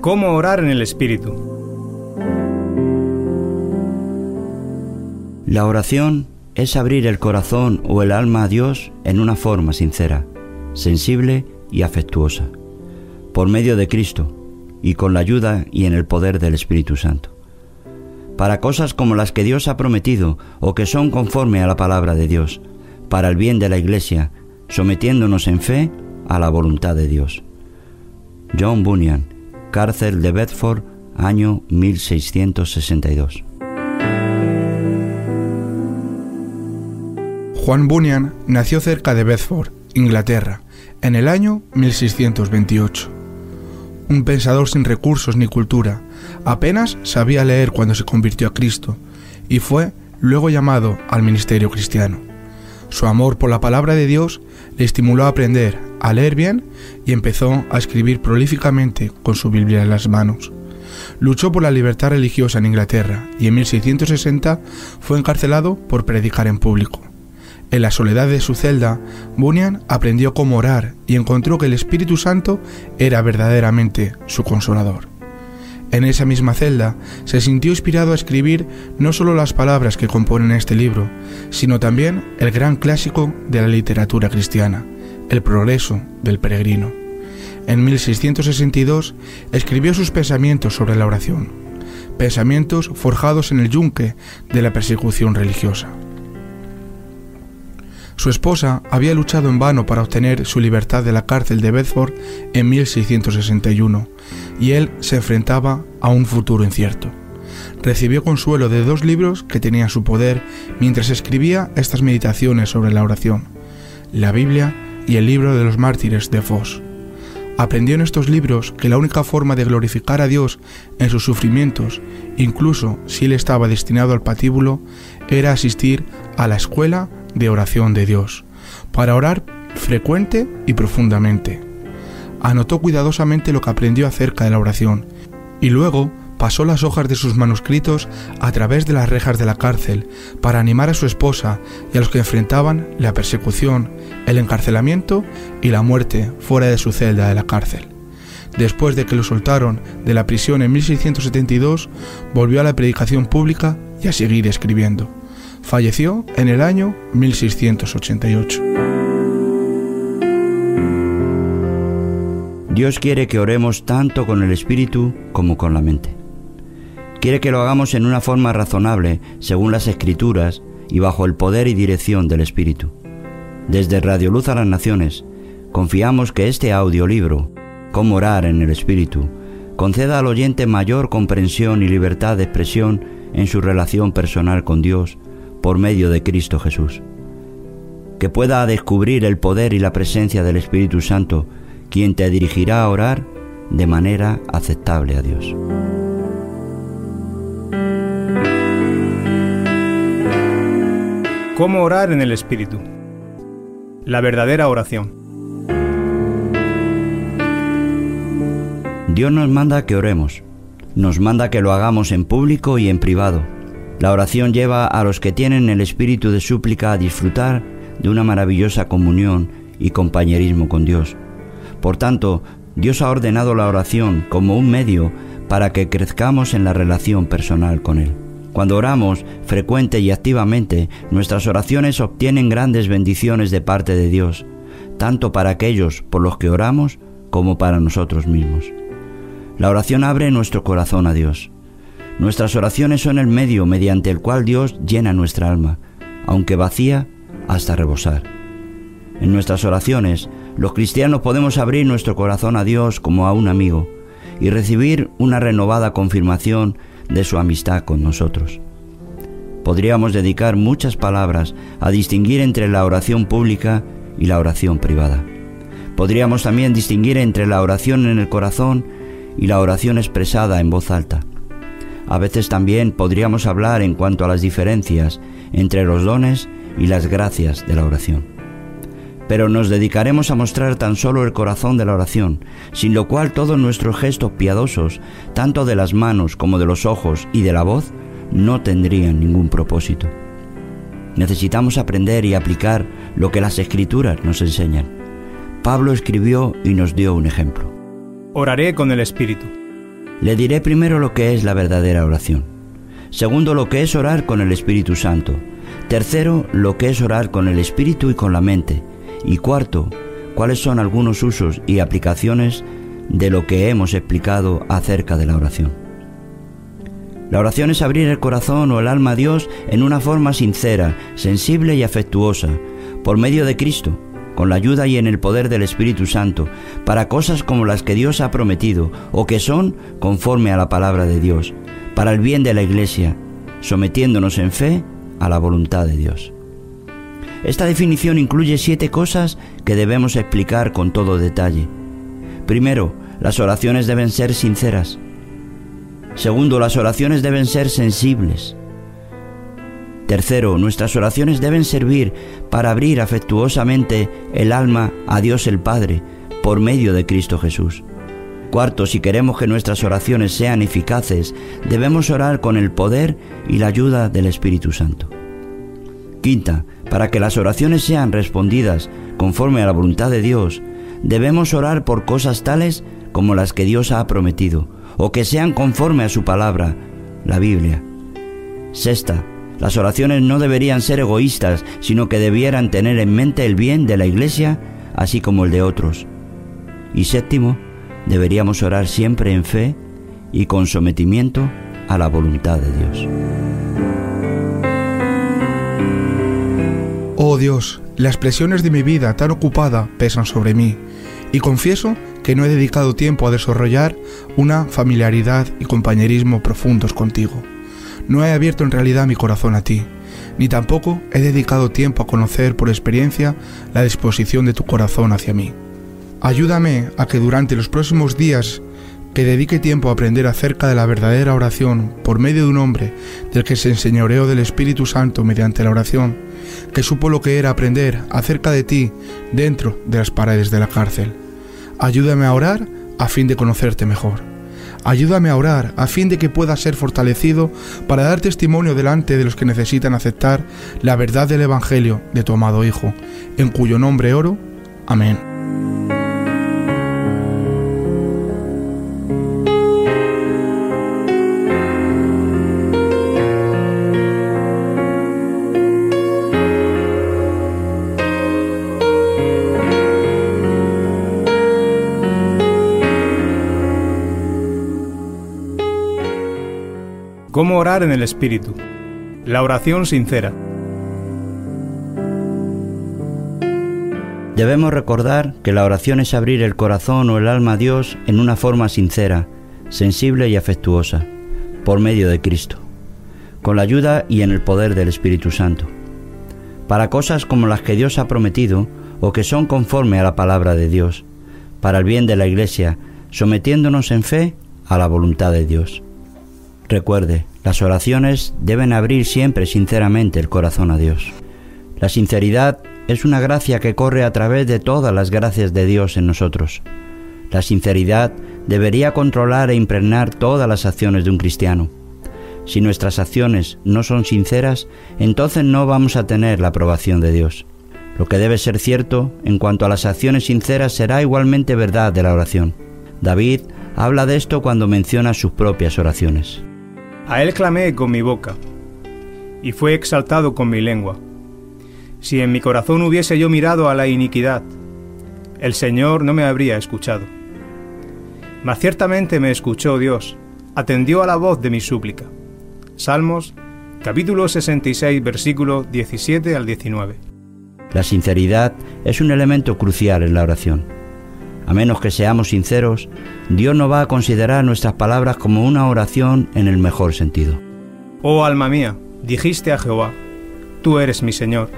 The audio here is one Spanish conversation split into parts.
¿Cómo orar en el Espíritu? La oración es abrir el corazón o el alma a Dios en una forma sincera, sensible y afectuosa, por medio de Cristo y con la ayuda y en el poder del Espíritu Santo, para cosas como las que Dios ha prometido o que son conforme a la palabra de Dios, para el bien de la Iglesia, sometiéndonos en fe a la voluntad de Dios. John Bunyan, cárcel de Bedford, año 1662. Juan Bunyan nació cerca de Bedford, Inglaterra, en el año 1628. Un pensador sin recursos ni cultura, apenas sabía leer cuando se convirtió a Cristo y fue luego llamado al ministerio cristiano. Su amor por la palabra de Dios le estimuló a aprender a leer bien y empezó a escribir prolíficamente con su Biblia en las manos. Luchó por la libertad religiosa en Inglaterra y en 1660 fue encarcelado por predicar en público. En la soledad de su celda, Bunyan aprendió cómo orar y encontró que el Espíritu Santo era verdaderamente su consolador. En esa misma celda se sintió inspirado a escribir no solo las palabras que componen este libro, sino también el gran clásico de la literatura cristiana, El progreso del peregrino. En 1662 escribió sus pensamientos sobre la oración, pensamientos forjados en el yunque de la persecución religiosa. Su esposa había luchado en vano para obtener su libertad de la cárcel de Bedford en 1661 y él se enfrentaba a un futuro incierto. Recibió consuelo de dos libros que tenían su poder mientras escribía estas meditaciones sobre la oración, la Biblia y el libro de los mártires de Foss. Aprendió en estos libros que la única forma de glorificar a Dios en sus sufrimientos, incluso si él estaba destinado al patíbulo, era asistir a la escuela de oración de Dios, para orar frecuente y profundamente. Anotó cuidadosamente lo que aprendió acerca de la oración y luego pasó las hojas de sus manuscritos a través de las rejas de la cárcel para animar a su esposa y a los que enfrentaban la persecución, el encarcelamiento y la muerte fuera de su celda de la cárcel. Después de que lo soltaron de la prisión en 1672, volvió a la predicación pública y a seguir escribiendo. Falleció en el año 1688. Dios quiere que oremos tanto con el espíritu como con la mente. Quiere que lo hagamos en una forma razonable, según las escrituras y bajo el poder y dirección del espíritu. Desde Radio Luz a las Naciones, confiamos que este audiolibro, Cómo orar en el espíritu, conceda al oyente mayor comprensión y libertad de expresión en su relación personal con Dios por medio de Cristo Jesús. Que pueda descubrir el poder y la presencia del Espíritu Santo, quien te dirigirá a orar de manera aceptable a Dios. ¿Cómo orar en el Espíritu? La verdadera oración. Dios nos manda que oremos, nos manda que lo hagamos en público y en privado la oración lleva a los que tienen el espíritu de súplica a disfrutar de una maravillosa comunión y compañerismo con Dios. Por tanto, Dios ha ordenado la oración como un medio para que crezcamos en la relación personal con Él. Cuando oramos frecuente y activamente, nuestras oraciones obtienen grandes bendiciones de parte de Dios, tanto para aquellos por los que oramos como para nosotros mismos. La oración abre nuestro corazón a Dios. Nuestras oraciones son el medio mediante el cual Dios llena nuestra alma, aunque vacía hasta rebosar. En nuestras oraciones, los cristianos podemos abrir nuestro corazón a Dios como a un amigo y recibir una renovada confirmación de su amistad con nosotros. Podríamos dedicar muchas palabras a distinguir entre la oración pública y la oración privada. Podríamos también distinguir entre la oración en el corazón y la oración expresada en voz alta. A veces también podríamos hablar en cuanto a las diferencias entre los dones y las gracias de la oración. Pero nos dedicaremos a mostrar tan solo el corazón de la oración, sin lo cual todos nuestros gestos piadosos, tanto de las manos como de los ojos y de la voz, no tendrían ningún propósito. Necesitamos aprender y aplicar lo que las escrituras nos enseñan. Pablo escribió y nos dio un ejemplo. Oraré con el Espíritu. Le diré primero lo que es la verdadera oración. Segundo, lo que es orar con el Espíritu Santo. Tercero, lo que es orar con el Espíritu y con la mente. Y cuarto, cuáles son algunos usos y aplicaciones de lo que hemos explicado acerca de la oración. La oración es abrir el corazón o el alma a Dios en una forma sincera, sensible y afectuosa, por medio de Cristo, con la ayuda y en el poder del Espíritu Santo, para cosas como las que Dios ha prometido o que son conforme a la palabra de Dios, para el bien de la Iglesia, sometiéndonos en fe a la voluntad de Dios. Esta definición incluye siete cosas que debemos explicar con todo detalle. Primero, las oraciones deben ser sinceras. Segundo, las oraciones deben ser sensibles. Tercero, nuestras oraciones deben servir para abrir afectuosamente el alma a Dios el Padre por medio de Cristo Jesús. Cuarto, si queremos que nuestras oraciones sean eficaces, debemos orar con el poder y la ayuda del Espíritu Santo. Quinta, para que las oraciones sean respondidas conforme a la voluntad de Dios, debemos orar por cosas tales como las que Dios ha prometido, o que sean conforme a su palabra, la Biblia. Sexta, las oraciones no deberían ser egoístas, sino que debieran tener en mente el bien de la Iglesia, así como el de otros. Y séptimo, deberíamos orar siempre en fe y con sometimiento a la voluntad de Dios. Oh Dios, las presiones de mi vida tan ocupada pesan sobre mí, y confieso que no he dedicado tiempo a desarrollar una familiaridad y compañerismo profundos contigo. No he abierto en realidad mi corazón a ti, ni tampoco he dedicado tiempo a conocer por experiencia la disposición de tu corazón hacia mí. Ayúdame a que durante los próximos días que dedique tiempo a aprender acerca de la verdadera oración por medio de un hombre del que se enseñoreó del Espíritu Santo mediante la oración, que supo lo que era aprender acerca de ti dentro de las paredes de la cárcel. Ayúdame a orar a fin de conocerte mejor. Ayúdame a orar a fin de que pueda ser fortalecido para dar testimonio delante de los que necesitan aceptar la verdad del Evangelio de tu amado Hijo, en cuyo nombre oro. Amén. En el Espíritu? La oración sincera. Debemos recordar que la oración es abrir el corazón o el alma a Dios en una forma sincera, sensible y afectuosa, por medio de Cristo, con la ayuda y en el poder del Espíritu Santo, para cosas como las que Dios ha prometido o que son conforme a la palabra de Dios, para el bien de la Iglesia, sometiéndonos en fe a la voluntad de Dios. Recuerde, las oraciones deben abrir siempre sinceramente el corazón a Dios. La sinceridad es una gracia que corre a través de todas las gracias de Dios en nosotros. La sinceridad debería controlar e impregnar todas las acciones de un cristiano. Si nuestras acciones no son sinceras, entonces no vamos a tener la aprobación de Dios. Lo que debe ser cierto en cuanto a las acciones sinceras será igualmente verdad de la oración. David habla de esto cuando menciona sus propias oraciones. A él clamé con mi boca, y fue exaltado con mi lengua. Si en mi corazón hubiese yo mirado a la iniquidad, el Señor no me habría escuchado. Mas ciertamente me escuchó Dios, atendió a la voz de mi súplica. Salmos capítulo 66 versículo 17 al 19. La sinceridad es un elemento crucial en la oración. A menos que seamos sinceros, Dios no va a considerar nuestras palabras como una oración en el mejor sentido. Oh alma mía, dijiste a Jehová, tú eres mi Señor.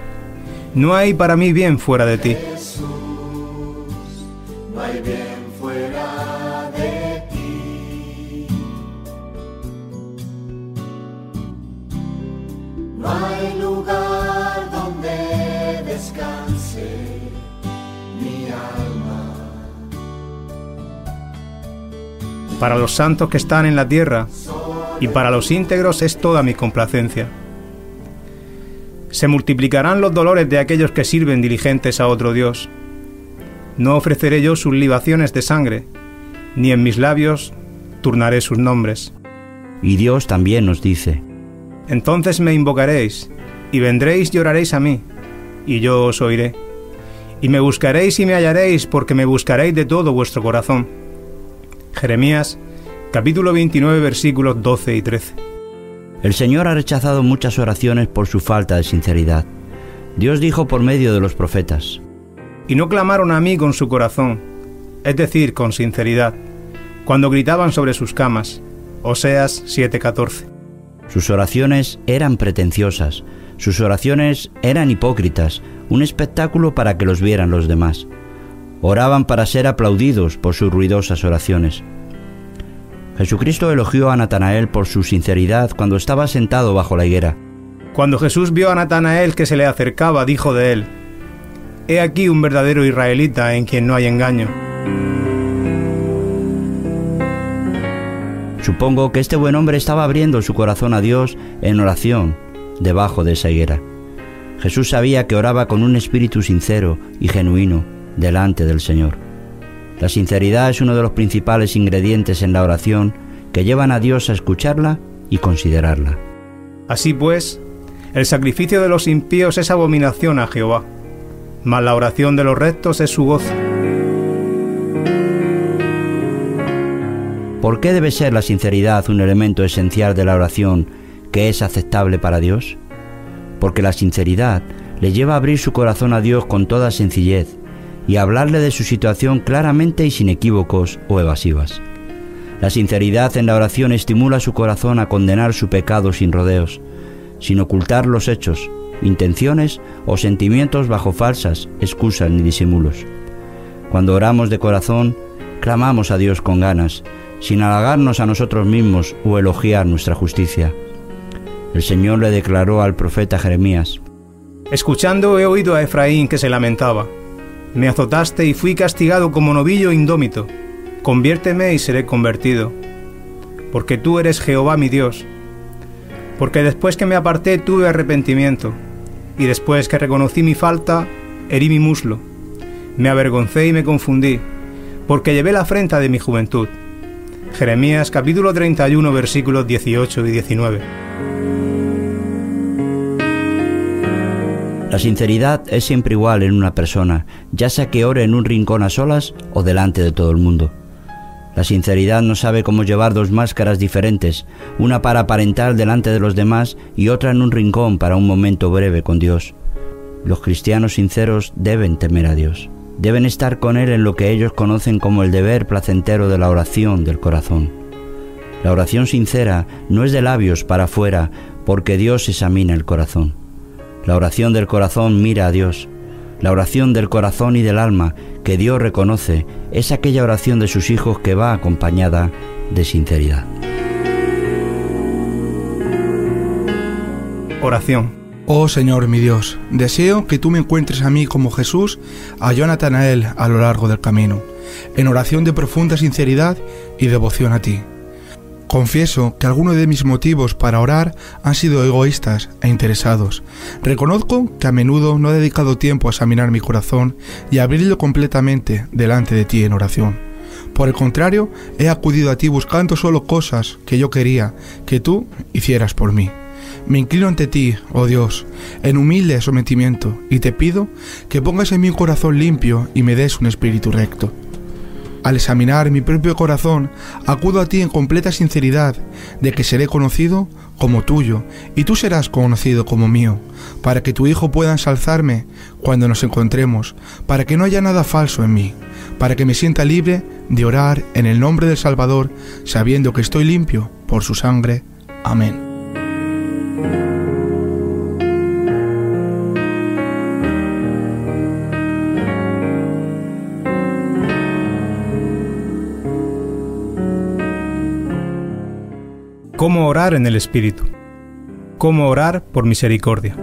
No hay para mí bien fuera de ti. no hay bien Para los santos que están en la tierra y para los íntegros es toda mi complacencia. Se multiplicarán los dolores de aquellos que sirven diligentes a otro Dios. No ofreceré yo sus libaciones de sangre, ni en mis labios turnaré sus nombres. Y Dios también nos dice, Entonces me invocaréis, y vendréis y oraréis a mí, y yo os oiré. Y me buscaréis y me hallaréis, porque me buscaréis de todo vuestro corazón. Jeremías, capítulo 29, versículos 12 y 13. el Señor ha rechazado muchas oraciones por su falta de sinceridad. Dios dijo por medio de los profetas, Y no clamaron a mí con su corazón, es decir, con sinceridad, cuando gritaban sobre sus camas. Oseas 7:14. sus oraciones eran pretenciosas, sus oraciones eran hipócritas, un espectáculo para que los vieran los demás. Oraban para ser aplaudidos por sus ruidosas oraciones. Jesucristo elogió a Natanael por su sinceridad cuando estaba sentado bajo la higuera. Cuando Jesús vio a Natanael que se le acercaba, dijo de él, He aquí un verdadero israelita en quien no hay engaño. Supongo que este buen hombre estaba abriendo su corazón a Dios en oración debajo de esa higuera. Jesús sabía que oraba con un espíritu sincero y genuino delante del Señor. La sinceridad es uno de los principales ingredientes en la oración que llevan a Dios a escucharla y considerarla. Así pues, el sacrificio de los impíos es abominación a Jehová, mas la oración de los rectos es su gozo. ¿Por qué debe ser la sinceridad un elemento esencial de la oración que es aceptable para Dios? Porque la sinceridad le lleva a abrir su corazón a Dios con toda sencillez y hablarle de su situación claramente y sin equívocos o evasivas. La sinceridad en la oración estimula su corazón a condenar su pecado sin rodeos, sin ocultar los hechos, intenciones o sentimientos bajo falsas excusas ni disimulos. Cuando oramos de corazón, clamamos a Dios con ganas, sin halagarnos a nosotros mismos o elogiar nuestra justicia. El Señor le declaró al profeta Jeremías, Escuchando he oído a Efraín que se lamentaba. Me azotaste y fui castigado como novillo indómito. Conviérteme y seré convertido. Porque tú eres Jehová mi Dios. Porque después que me aparté tuve arrepentimiento. Y después que reconocí mi falta, herí mi muslo. Me avergoncé y me confundí. Porque llevé la afrenta de mi juventud. Jeremías capítulo 31 versículos 18 y 19. La sinceridad es siempre igual en una persona, ya sea que ore en un rincón a solas o delante de todo el mundo. La sinceridad no sabe cómo llevar dos máscaras diferentes, una para aparentar delante de los demás y otra en un rincón para un momento breve con Dios. Los cristianos sinceros deben temer a Dios. Deben estar con Él en lo que ellos conocen como el deber placentero de la oración del corazón. La oración sincera no es de labios para afuera, porque Dios examina el corazón. La oración del corazón mira a Dios. La oración del corazón y del alma que Dios reconoce es aquella oración de sus hijos que va acompañada de sinceridad. Oración. Oh Señor mi Dios, deseo que tú me encuentres a mí como Jesús halló a Natanael a lo largo del camino, en oración de profunda sinceridad y devoción a ti. Confieso que algunos de mis motivos para orar han sido egoístas e interesados. Reconozco que a menudo no he dedicado tiempo a examinar mi corazón y abrirlo completamente delante de ti en oración. Por el contrario, he acudido a ti buscando solo cosas que yo quería que tú hicieras por mí. Me inclino ante ti, oh Dios, en humilde sometimiento, y te pido que pongas en mi corazón limpio y me des un espíritu recto. Al examinar mi propio corazón, acudo a ti en completa sinceridad de que seré conocido como tuyo y tú serás conocido como mío, para que tu Hijo pueda ensalzarme cuando nos encontremos, para que no haya nada falso en mí, para que me sienta libre de orar en el nombre del Salvador, sabiendo que estoy limpio por su sangre. Amén. ¿Cómo orar en el Espíritu? ¿Cómo orar por misericordia?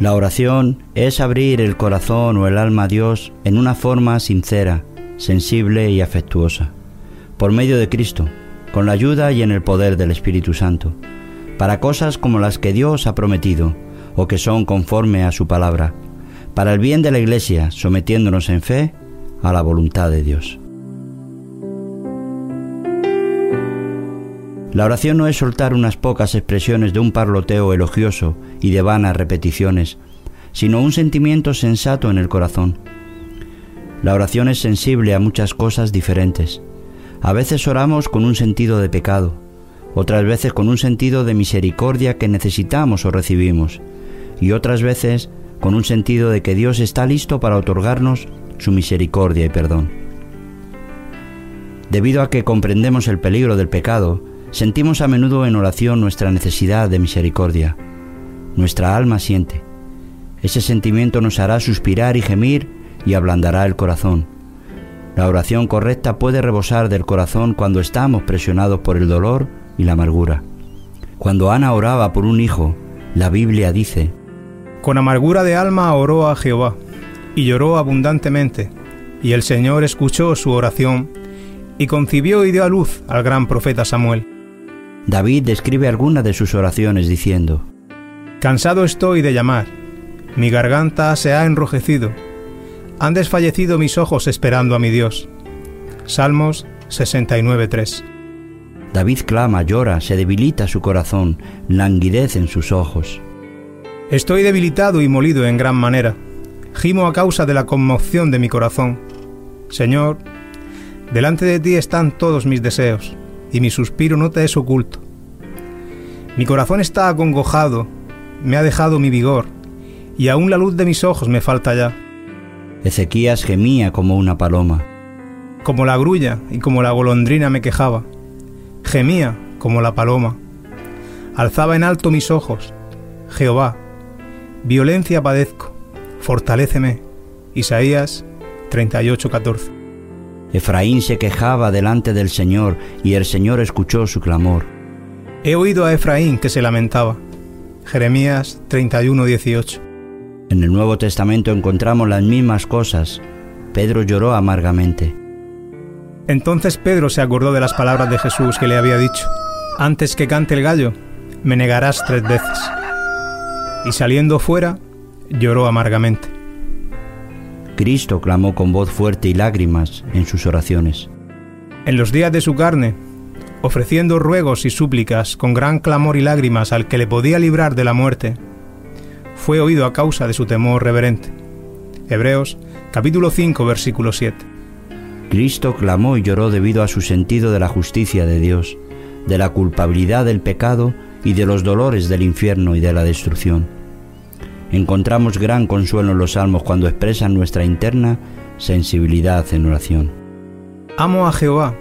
La oración es abrir el corazón o el alma a Dios en una forma sincera, sensible y afectuosa, por medio de Cristo, con la ayuda y en el poder del Espíritu Santo, para cosas como las que Dios ha prometido o que son conforme a su palabra, para el bien de la Iglesia, sometiéndonos en fe a la voluntad de Dios. La oración no es soltar unas pocas expresiones de un parloteo elogioso y de vanas repeticiones, sino un sentimiento sensato en el corazón. La oración es sensible a muchas cosas diferentes. A veces oramos con un sentido de pecado, otras veces con un sentido de misericordia que necesitamos o recibimos, y otras veces con un sentido de que Dios está listo para otorgarnos su misericordia y perdón. Debido a que comprendemos el peligro del pecado, sentimos a menudo en oración nuestra necesidad de misericordia. Nuestra alma siente. Ese sentimiento nos hará suspirar y gemir y ablandará el corazón. La oración correcta puede rebosar del corazón cuando estamos presionados por el dolor y la amargura. Cuando Ana oraba por un hijo, la Biblia dice, Con amargura de alma oró a Jehová, y lloró abundantemente, y el Señor escuchó su oración, y concibió y dio a luz al gran profeta Samuel. David describe algunas de sus oraciones diciendo, Cansado estoy de llamar, mi garganta se ha enrojecido, han desfallecido mis ojos esperando a mi Dios. Salmos 69.3 David clama, llora, se debilita su corazón, languidece en sus ojos. Estoy debilitado y molido en gran manera. Gimo a causa de la conmoción de mi corazón. Señor, delante de ti están todos mis deseos, y mi suspiro no te es oculto. Mi corazón está acongojado, me ha dejado mi vigor, y aún la luz de mis ojos me falta ya. Ezequías gemía como una paloma. Como la grulla y como la golondrina me quejaba. Gemía como la paloma. Alzaba en alto mis ojos. Jehová, violencia padezco, fortaléceme. Isaías 38:14. Efraín se quejaba delante del Señor y el Señor escuchó su clamor. He oído a Efraín que se lamentaba. Jeremías 31:18. En el Nuevo Testamento encontramos las mismas cosas. Pedro lloró amargamente. Entonces Pedro se acordó de las palabras de Jesús que le había dicho, antes que cante el gallo, me negarás tres veces. Y saliendo fuera, lloró amargamente. Cristo clamó con voz fuerte y lágrimas en sus oraciones. En los días de su carne, ofreciendo ruegos y súplicas con gran clamor y lágrimas al que le podía librar de la muerte, fue oído a causa de su temor reverente. Hebreos capítulo 5 versículo 7. Cristo clamó y lloró debido a su sentido de la justicia de Dios, de la culpabilidad del pecado y de los dolores del infierno y de la destrucción. Encontramos gran consuelo en los salmos cuando expresan nuestra interna sensibilidad en oración. Amo a Jehová,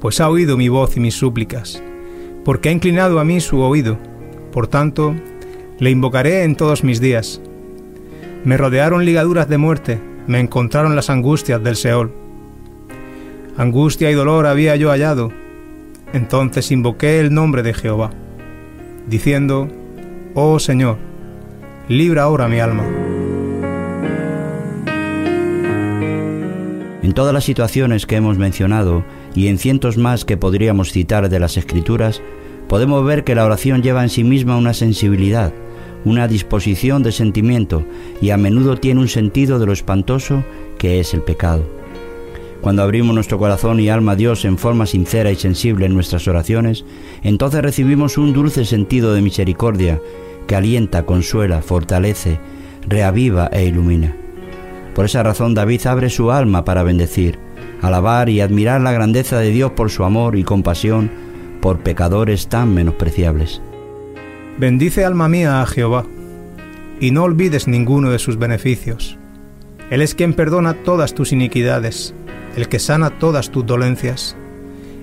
pues ha oído mi voz y mis súplicas, porque ha inclinado a mí su oído. Por tanto, le invocaré en todos mis días. Me rodearon ligaduras de muerte, me encontraron las angustias del Seol. Angustia y dolor había yo hallado. Entonces invoqué el nombre de Jehová, diciendo, Oh Señor, libra ahora mi alma. En todas las situaciones que hemos mencionado y en cientos más que podríamos citar de las Escrituras, podemos ver que la oración lleva en sí misma una sensibilidad, una disposición de sentimiento y a menudo tiene un sentido de lo espantoso que es el pecado. Cuando abrimos nuestro corazón y alma a Dios en forma sincera y sensible en nuestras oraciones, entonces recibimos un dulce sentido de misericordia que alienta, consuela, fortalece, reaviva e ilumina. Por esa razón David abre su alma para bendecir, alabar y admirar la grandeza de Dios por su amor y compasión por pecadores tan menospreciables. Bendice alma mía a Jehová, y no olvides ninguno de sus beneficios. Él es quien perdona todas tus iniquidades, el que sana todas tus dolencias,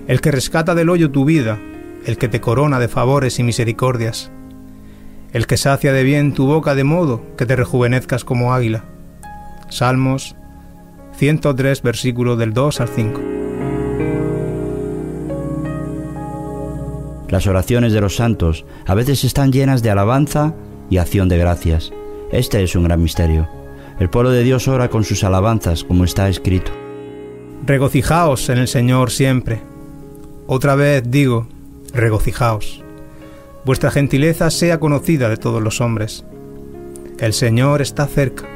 el que rescata del hoyo tu vida, el que te corona de favores y misericordias, el que sacia de bien tu boca de modo que te rejuvenezcas como águila. Salmos 103, versículo del 2 al 5. Las oraciones de los santos a veces están llenas de alabanza y acción de gracias. Este es un gran misterio. El pueblo de Dios ora con sus alabanzas, como está escrito. Regocijaos en el Señor siempre. Otra vez digo, regocijaos. Vuestra gentileza sea conocida de todos los hombres. El Señor está cerca.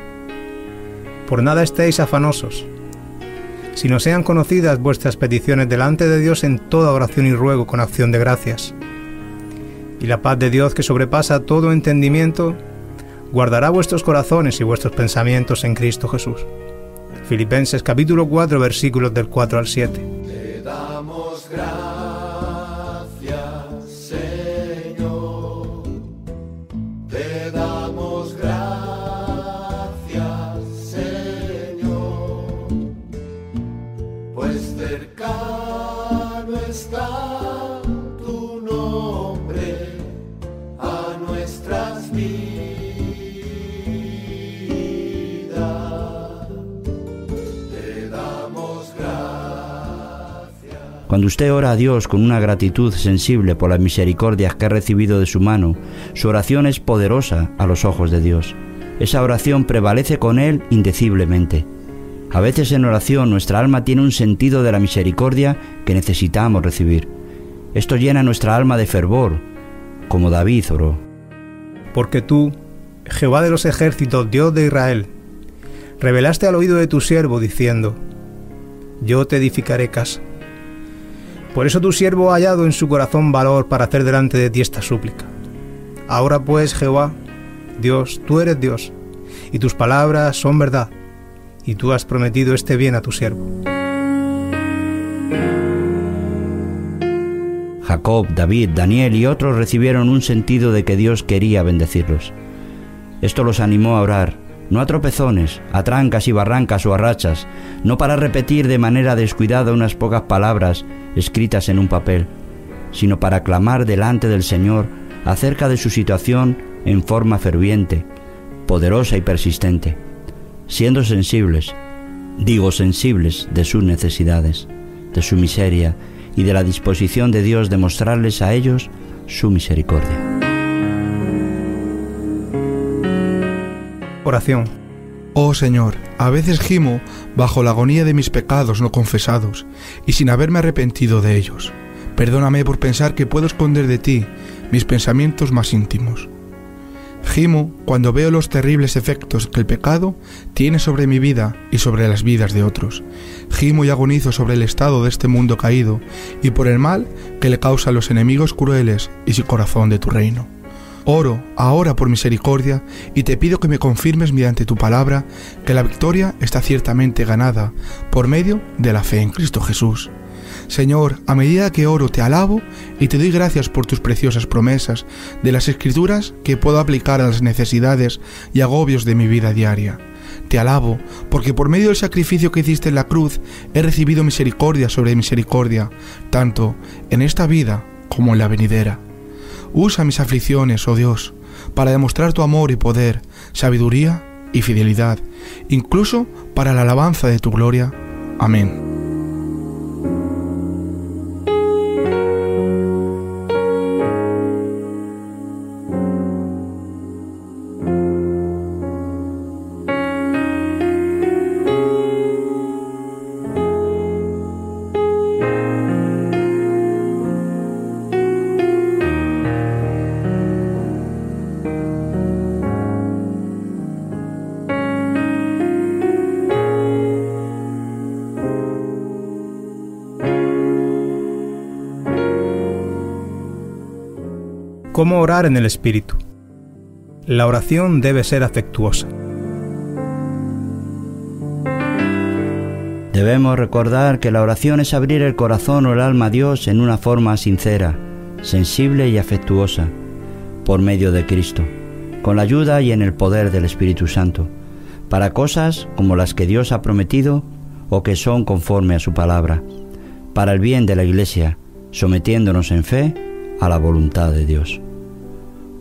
Por nada estéis afanosos, sino sean conocidas vuestras peticiones delante de Dios en toda oración y ruego con acción de gracias. Y la paz de Dios que sobrepasa todo entendimiento, guardará vuestros corazones y vuestros pensamientos en Cristo Jesús. Filipenses capítulo 4 versículos del 4 al 7. Te damos gracias, Cuando usted ora a Dios con una gratitud sensible por las misericordias que ha recibido de su mano, su oración es poderosa a los ojos de Dios. Esa oración prevalece con Él indeciblemente. A veces en oración nuestra alma tiene un sentido de la misericordia que necesitamos recibir. Esto llena nuestra alma de fervor, como David oró. Porque tú, Jehová de los ejércitos, Dios de Israel, revelaste al oído de tu siervo diciendo, Yo te edificaré casa. Por eso tu siervo ha hallado en su corazón valor para hacer delante de ti esta súplica. Ahora pues, Jehová, Dios, tú eres Dios, y tus palabras son verdad, y tú has prometido este bien a tu siervo. Jacob, David, Daniel y otros recibieron un sentido de que Dios quería bendecirlos. Esto los animó a orar, no a tropezones, a trancas y barrancas o a rachas, no para repetir de manera descuidada unas pocas palabras escritas en un papel, sino para clamar delante del Señor acerca de su situación en forma ferviente, poderosa y persistente, siendo sensibles, digo sensibles de sus necesidades, de su miseria y de la disposición de Dios de mostrarles a ellos su misericordia. Oración. Oh Señor, a veces gimo bajo la agonía de mis pecados no confesados y sin haberme arrepentido de ellos. Perdóname por pensar que puedo esconder de ti mis pensamientos más íntimos. Gimo cuando veo los terribles efectos que el pecado tiene sobre mi vida y sobre las vidas de otros. Gimo y agonizo sobre el estado de este mundo caído y por el mal que le causan los enemigos crueles y su corazón de tu reino. Oro ahora por misericordia y te pido que me confirmes mediante tu palabra que la victoria está ciertamente ganada por medio de la fe en Cristo Jesús. Señor, a medida que oro te alabo y te doy gracias por tus preciosas promesas de las escrituras que puedo aplicar a las necesidades y agobios de mi vida diaria. Te alabo porque por medio del sacrificio que hiciste en la cruz he recibido misericordia sobre misericordia, tanto en esta vida como en la venidera. Usa mis aflicciones, oh Dios, para demostrar tu amor y poder, sabiduría y fidelidad, incluso para la alabanza de tu gloria. Amén. En el Espíritu? La oración debe ser afectuosa. Debemos recordar que la oración es abrir el corazón o el alma a Dios en una forma sincera, sensible y afectuosa, por medio de Cristo, con la ayuda y en el poder del Espíritu Santo, para cosas como las que Dios ha prometido o que son conforme a su palabra, para el bien de la Iglesia, sometiéndonos en fe a la voluntad de Dios.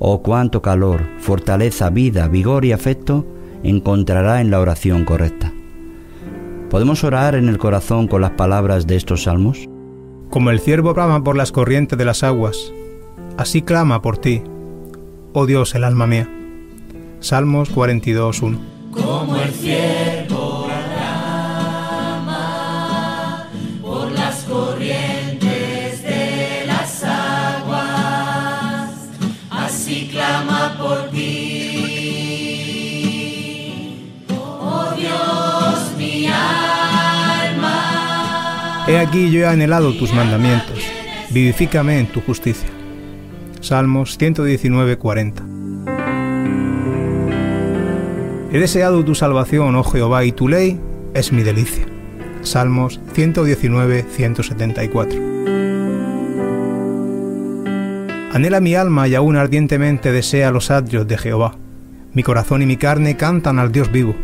Oh, cuánto calor, fortaleza, vida, vigor y afecto encontrará en la oración correcta. ¿Podemos orar en el corazón con las palabras de estos salmos? Como el ciervo brama por las corrientes de las aguas, así clama por ti, oh Dios, el alma mía. Salmos 42.1 Como el ciervo aquí yo he anhelado tus mandamientos, vivifícame en tu justicia. Salmos 119, 40. He deseado tu salvación, oh Jehová, y tu ley es mi delicia. Salmos 119, 174. Anhela mi alma y aún ardientemente desea los atrios de Jehová. Mi corazón y mi carne cantan al Dios vivo.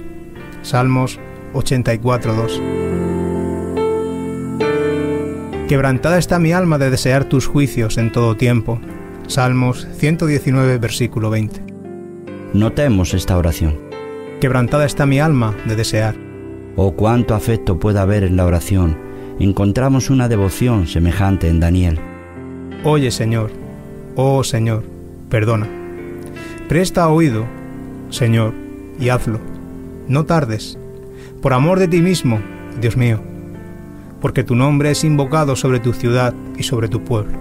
Salmos 84, 2. Quebrantada está mi alma de desear tus juicios en todo tiempo. Salmos 119, versículo 20. Notemos esta oración. Quebrantada está mi alma de desear. Oh, cuánto afecto puede haber en la oración. Encontramos una devoción semejante en Daniel. Oye, Señor, oh Señor, perdona. Presta oído, Señor, y hazlo. No tardes, por amor de ti mismo, Dios mío, porque tu nombre es invocado sobre tu ciudad y sobre tu pueblo.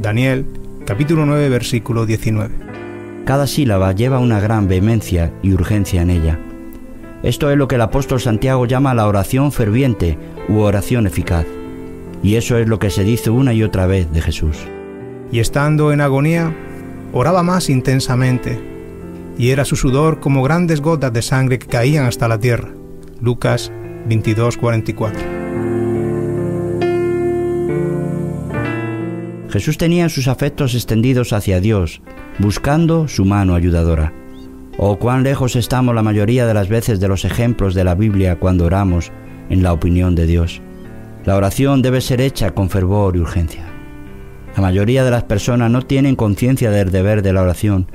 Daniel, capítulo 9, versículo 19. Cada sílaba lleva una gran vehemencia y urgencia en ella. Esto es lo que el apóstol Santiago llama la oración ferviente u oración eficaz. Y eso es lo que se dice una y otra vez de Jesús. Y estando en agonía, oraba más intensamente, y era su sudor como grandes gotas de sangre que caían hasta la tierra. Lucas 22:44. Jesús tenía sus afectos extendidos hacia Dios, buscando su mano ayudadora. Oh, cuán lejos estamos la mayoría de las veces de los ejemplos de la Biblia cuando oramos en la opinión de Dios. La oración debe ser hecha con fervor y urgencia. La mayoría de las personas no tienen conciencia del deber de la oración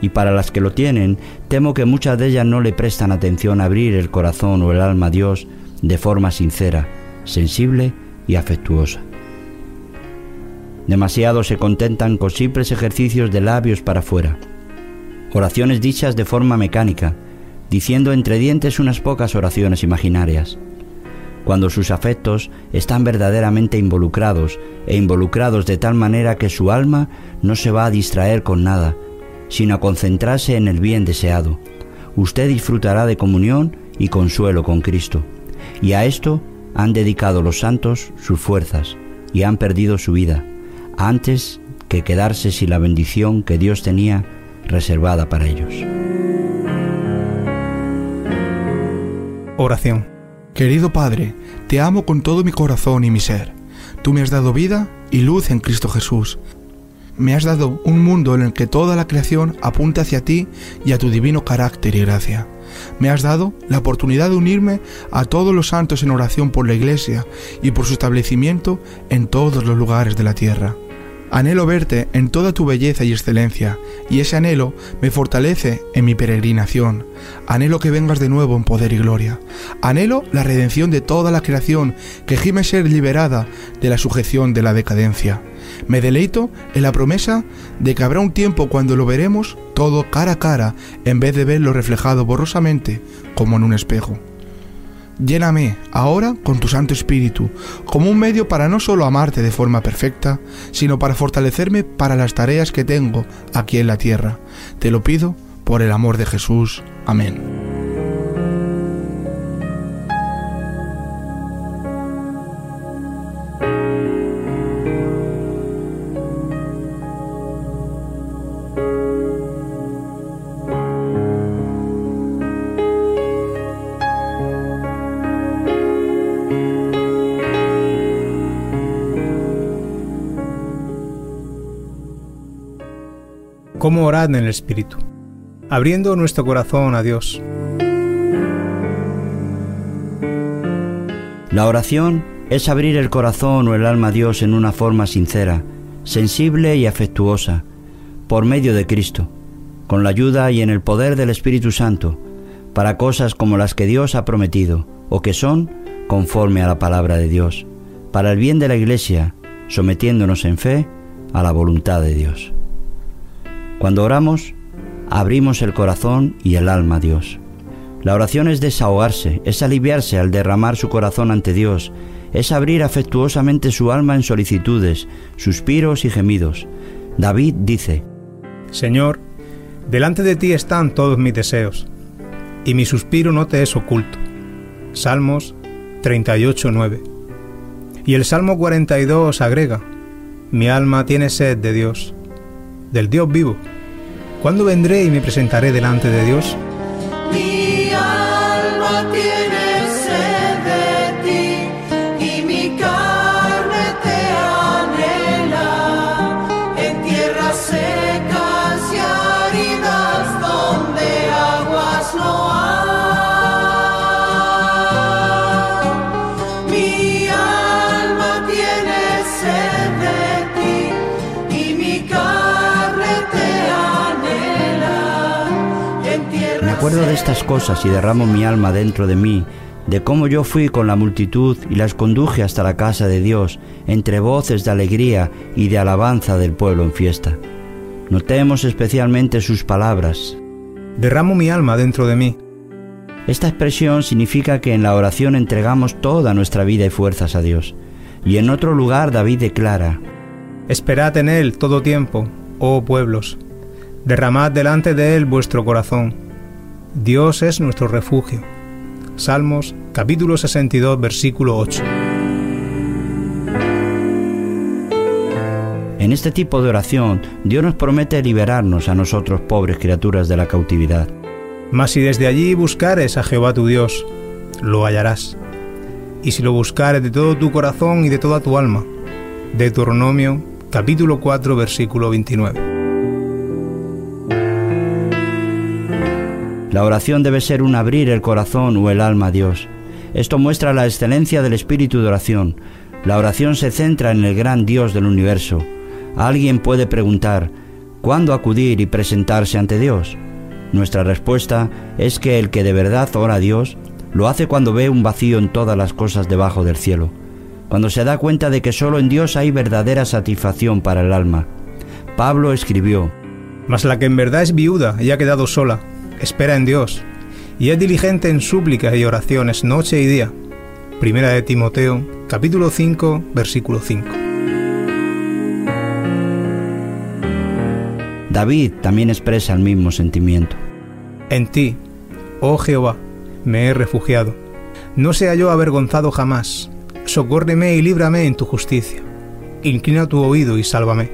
y para las que lo tienen, temo que muchas de ellas no le prestan atención a abrir el corazón o el alma a Dios de forma sincera, sensible y afectuosa. Demasiado se contentan con simples ejercicios de labios para afuera, oraciones dichas de forma mecánica, diciendo entre dientes unas pocas oraciones imaginarias. Cuando sus afectos están verdaderamente involucrados e involucrados de tal manera que su alma no se va a distraer con nada, sino a concentrarse en el bien deseado, usted disfrutará de comunión y consuelo con Cristo. Y a esto han dedicado los santos sus fuerzas y han perdido su vida antes que quedarse sin la bendición que Dios tenía reservada para ellos. Oración. Querido Padre, te amo con todo mi corazón y mi ser. Tú me has dado vida y luz en Cristo Jesús. Me has dado un mundo en el que toda la creación apunta hacia ti y a tu divino carácter y gracia. Me has dado la oportunidad de unirme a todos los santos en oración por la Iglesia y por su establecimiento en todos los lugares de la tierra. Anhelo verte en toda tu belleza y excelencia, y ese anhelo me fortalece en mi peregrinación. Anhelo que vengas de nuevo en poder y gloria. Anhelo la redención de toda la creación, que gime ser liberada de la sujeción de la decadencia. Me deleito en la promesa de que habrá un tiempo cuando lo veremos todo cara a cara, en vez de verlo reflejado borrosamente como en un espejo. Lléname ahora con tu Santo Espíritu, como un medio para no solo amarte de forma perfecta, sino para fortalecerme para las tareas que tengo aquí en la tierra. Te lo pido por el amor de Jesús. Amén. ¿Cómo orar en el Espíritu? Abriendo nuestro corazón a Dios. La oración es abrir el corazón o el alma a Dios en una forma sincera, sensible y afectuosa, por medio de Cristo, con la ayuda y en el poder del Espíritu Santo, para cosas como las que Dios ha prometido, o que son conforme a la palabra de Dios, para el bien de la Iglesia, sometiéndonos en fe a la voluntad de Dios. Cuando oramos, abrimos el corazón y el alma a Dios. La oración es desahogarse, es aliviarse al derramar su corazón ante Dios, es abrir afectuosamente su alma en solicitudes, suspiros y gemidos. David dice, Señor, delante de ti están todos mis deseos, y mi suspiro no te es oculto. Salmos 38.9. Y el Salmo 42 agrega, mi alma tiene sed de Dios, del Dios vivo. ¿Cuándo vendré y me presentaré delante de Dios? Acuerdo de estas cosas y derramo mi alma dentro de mí, de cómo yo fui con la multitud y las conduje hasta la casa de Dios, entre voces de alegría y de alabanza del pueblo en fiesta. Notemos especialmente sus palabras. Derramo mi alma dentro de mí. Esta expresión significa que en la oración entregamos toda nuestra vida y fuerzas a Dios. Y en otro lugar David declara, Esperad en Él todo tiempo, oh pueblos. Derramad delante de Él vuestro corazón. Dios es nuestro refugio. Salmos capítulo 62 versículo 8. En este tipo de oración, Dios nos promete liberarnos a nosotros pobres criaturas de la cautividad. Mas si desde allí buscares a Jehová tu Dios, lo hallarás. Y si lo buscares de todo tu corazón y de toda tu alma. Deuteronomio capítulo 4 versículo 29. La oración debe ser un abrir el corazón o el alma a Dios. Esto muestra la excelencia del espíritu de oración. La oración se centra en el gran Dios del universo. Alguien puede preguntar, ¿cuándo acudir y presentarse ante Dios? Nuestra respuesta es que el que de verdad ora a Dios lo hace cuando ve un vacío en todas las cosas debajo del cielo, cuando se da cuenta de que solo en Dios hay verdadera satisfacción para el alma. Pablo escribió, Mas la que en verdad es viuda y ha quedado sola, espera en Dios, y es diligente en súplicas y oraciones noche y día. Primera de Timoteo, capítulo 5, versículo 5. David también expresa el mismo sentimiento. En ti, oh Jehová, me he refugiado. No sea yo avergonzado jamás. Socórreme y líbrame en tu justicia. Inclina tu oído y sálvame.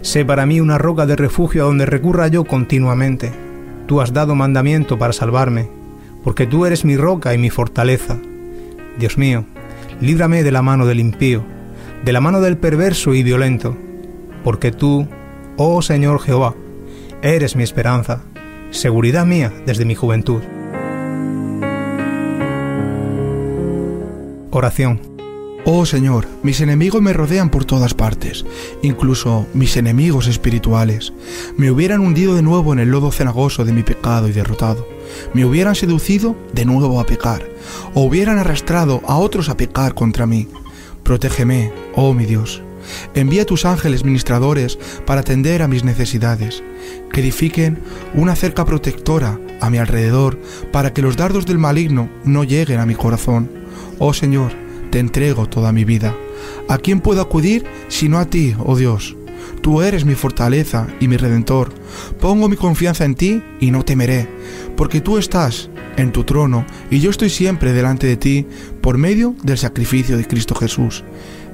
Sé para mí una roca de refugio a donde recurra yo continuamente. Tú has dado mandamiento para salvarme, porque tú eres mi roca y mi fortaleza. Dios mío, líbrame de la mano del impío, de la mano del perverso y violento, porque tú, oh Señor Jehová, eres mi esperanza, seguridad mía desde mi juventud. Oración. Oh Señor, mis enemigos me rodean por todas partes, incluso mis enemigos espirituales. Me hubieran hundido de nuevo en el lodo cenagoso de mi pecado y derrotado. Me hubieran seducido de nuevo a pecar, o hubieran arrastrado a otros a pecar contra mí. Protégeme, oh mi Dios. Envía tus ángeles ministradores para atender a mis necesidades, que edifiquen una cerca protectora a mi alrededor para que los dardos del maligno no lleguen a mi corazón. Oh Señor, te entrego toda mi vida. ¿A quién puedo acudir sino a ti, oh Dios? Tú eres mi fortaleza y mi redentor. Pongo mi confianza en ti y no temeré, porque tú estás en tu trono y yo estoy siempre delante de ti por medio del sacrificio de Cristo Jesús.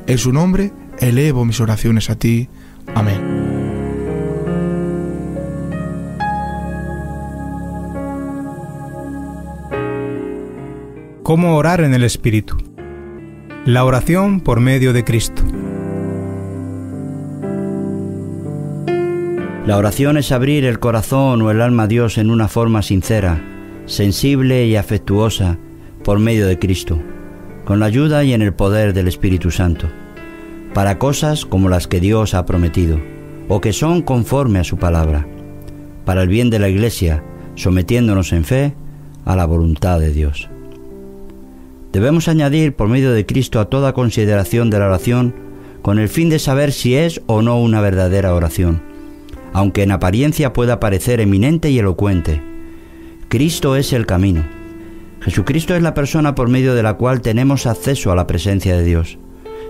En su nombre elevo mis oraciones a ti. Amén. ¿Cómo orar en el Espíritu? La oración por medio de Cristo. La oración es abrir el corazón o el alma a Dios en una forma sincera, sensible y afectuosa por medio de Cristo, con la ayuda y en el poder del Espíritu Santo, para cosas como las que Dios ha prometido, o que son conforme a su palabra, para el bien de la Iglesia, sometiéndonos en fe a la voluntad de Dios. Debemos añadir por medio de Cristo a toda consideración de la oración con el fin de saber si es o no una verdadera oración, aunque en apariencia pueda parecer eminente y elocuente. Cristo es el camino. Jesucristo es la persona por medio de la cual tenemos acceso a la presencia de Dios.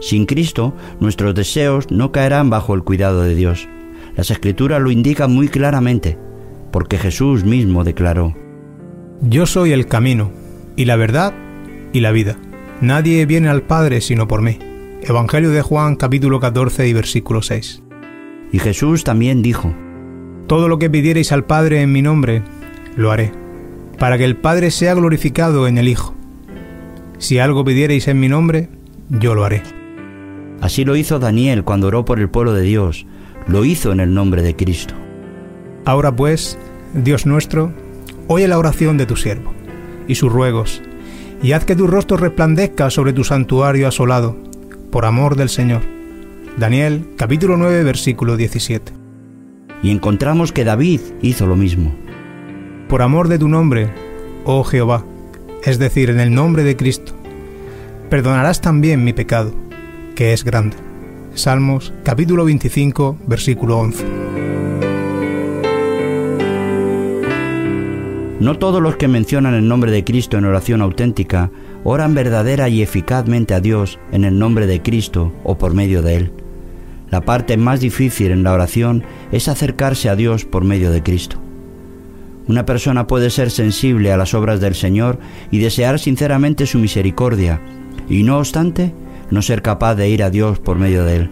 Sin Cristo, nuestros deseos no caerán bajo el cuidado de Dios. Las escrituras lo indican muy claramente, porque Jesús mismo declaró, Yo soy el camino, y la verdad, y la vida. Nadie viene al Padre sino por mí. Evangelio de Juan capítulo 14 y versículo 6. Y Jesús también dijo, Todo lo que pidiereis al Padre en mi nombre, lo haré, para que el Padre sea glorificado en el Hijo. Si algo pidiereis en mi nombre, yo lo haré. Así lo hizo Daniel cuando oró por el pueblo de Dios, lo hizo en el nombre de Cristo. Ahora pues, Dios nuestro, oye la oración de tu siervo y sus ruegos, y haz que tu rostro resplandezca sobre tu santuario asolado, por amor del Señor. Daniel capítulo 9 versículo 17. Y encontramos que David hizo lo mismo. Por amor de tu nombre, oh Jehová, es decir, en el nombre de Cristo, perdonarás también mi pecado, que es grande. Salmos capítulo 25 versículo 11. No todos los que mencionan el nombre de Cristo en oración auténtica oran verdadera y eficazmente a Dios en el nombre de Cristo o por medio de Él. La parte más difícil en la oración es acercarse a Dios por medio de Cristo. Una persona puede ser sensible a las obras del Señor y desear sinceramente su misericordia, y no obstante, no ser capaz de ir a Dios por medio de Él.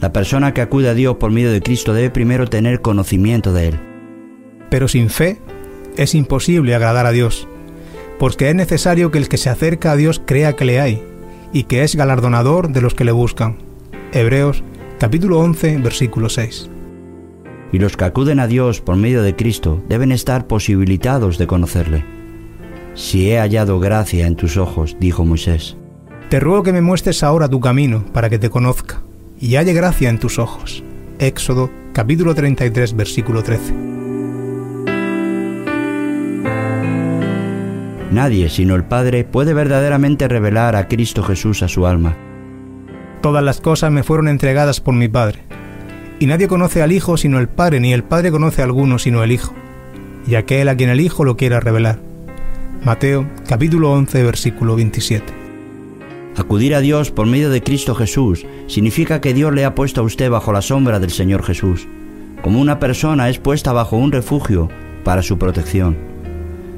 La persona que acude a Dios por medio de Cristo debe primero tener conocimiento de Él. Pero sin fe es imposible agradar a Dios, porque es necesario que el que se acerca a Dios crea que le hay, y que es galardonador de los que le buscan. Hebreos capítulo 11 versículo 6. Y los que acuden a Dios por medio de Cristo deben estar posibilitados de conocerle. Si he hallado gracia en tus ojos, dijo Moisés. Te ruego que me muestres ahora tu camino para que te conozca, y halle gracia en tus ojos. Éxodo capítulo 33 versículo 13. Nadie sino el Padre puede verdaderamente revelar a Cristo Jesús a su alma. Todas las cosas me fueron entregadas por mi Padre. Y nadie conoce al Hijo sino el Padre, ni el Padre conoce a alguno sino el Hijo, y aquel a quien el Hijo lo quiera revelar. Mateo capítulo 11 versículo 27. Acudir a Dios por medio de Cristo Jesús significa que Dios le ha puesto a usted bajo la sombra del Señor Jesús, como una persona es puesta bajo un refugio para su protección.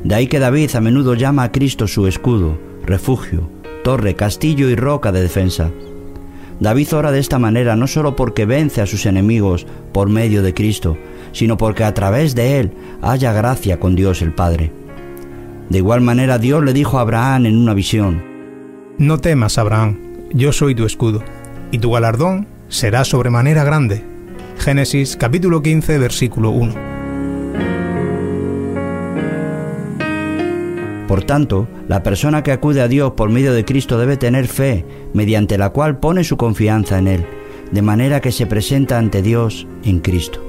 De ahí que David a menudo llama a Cristo su escudo, refugio, torre, castillo y roca de defensa. David ora de esta manera no solo porque vence a sus enemigos por medio de Cristo, sino porque a través de él haya gracia con Dios el Padre. De igual manera Dios le dijo a Abraham en una visión, No temas, Abraham, yo soy tu escudo, y tu galardón será sobremanera grande. Génesis capítulo 15 versículo 1. Por tanto, la persona que acude a Dios por medio de Cristo debe tener fe, mediante la cual pone su confianza en Él, de manera que se presenta ante Dios en Cristo.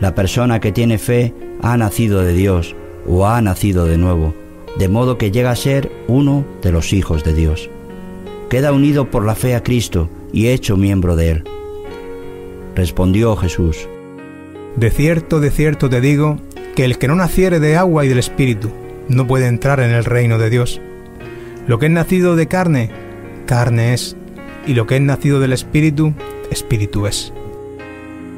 La persona que tiene fe ha nacido de Dios o ha nacido de nuevo, de modo que llega a ser uno de los hijos de Dios. Queda unido por la fe a Cristo y hecho miembro de Él. Respondió Jesús, De cierto, de cierto te digo, que el que no naciere de agua y del Espíritu, no puede entrar en el reino de Dios. Lo que es nacido de carne, carne es, y lo que es nacido del Espíritu, Espíritu es.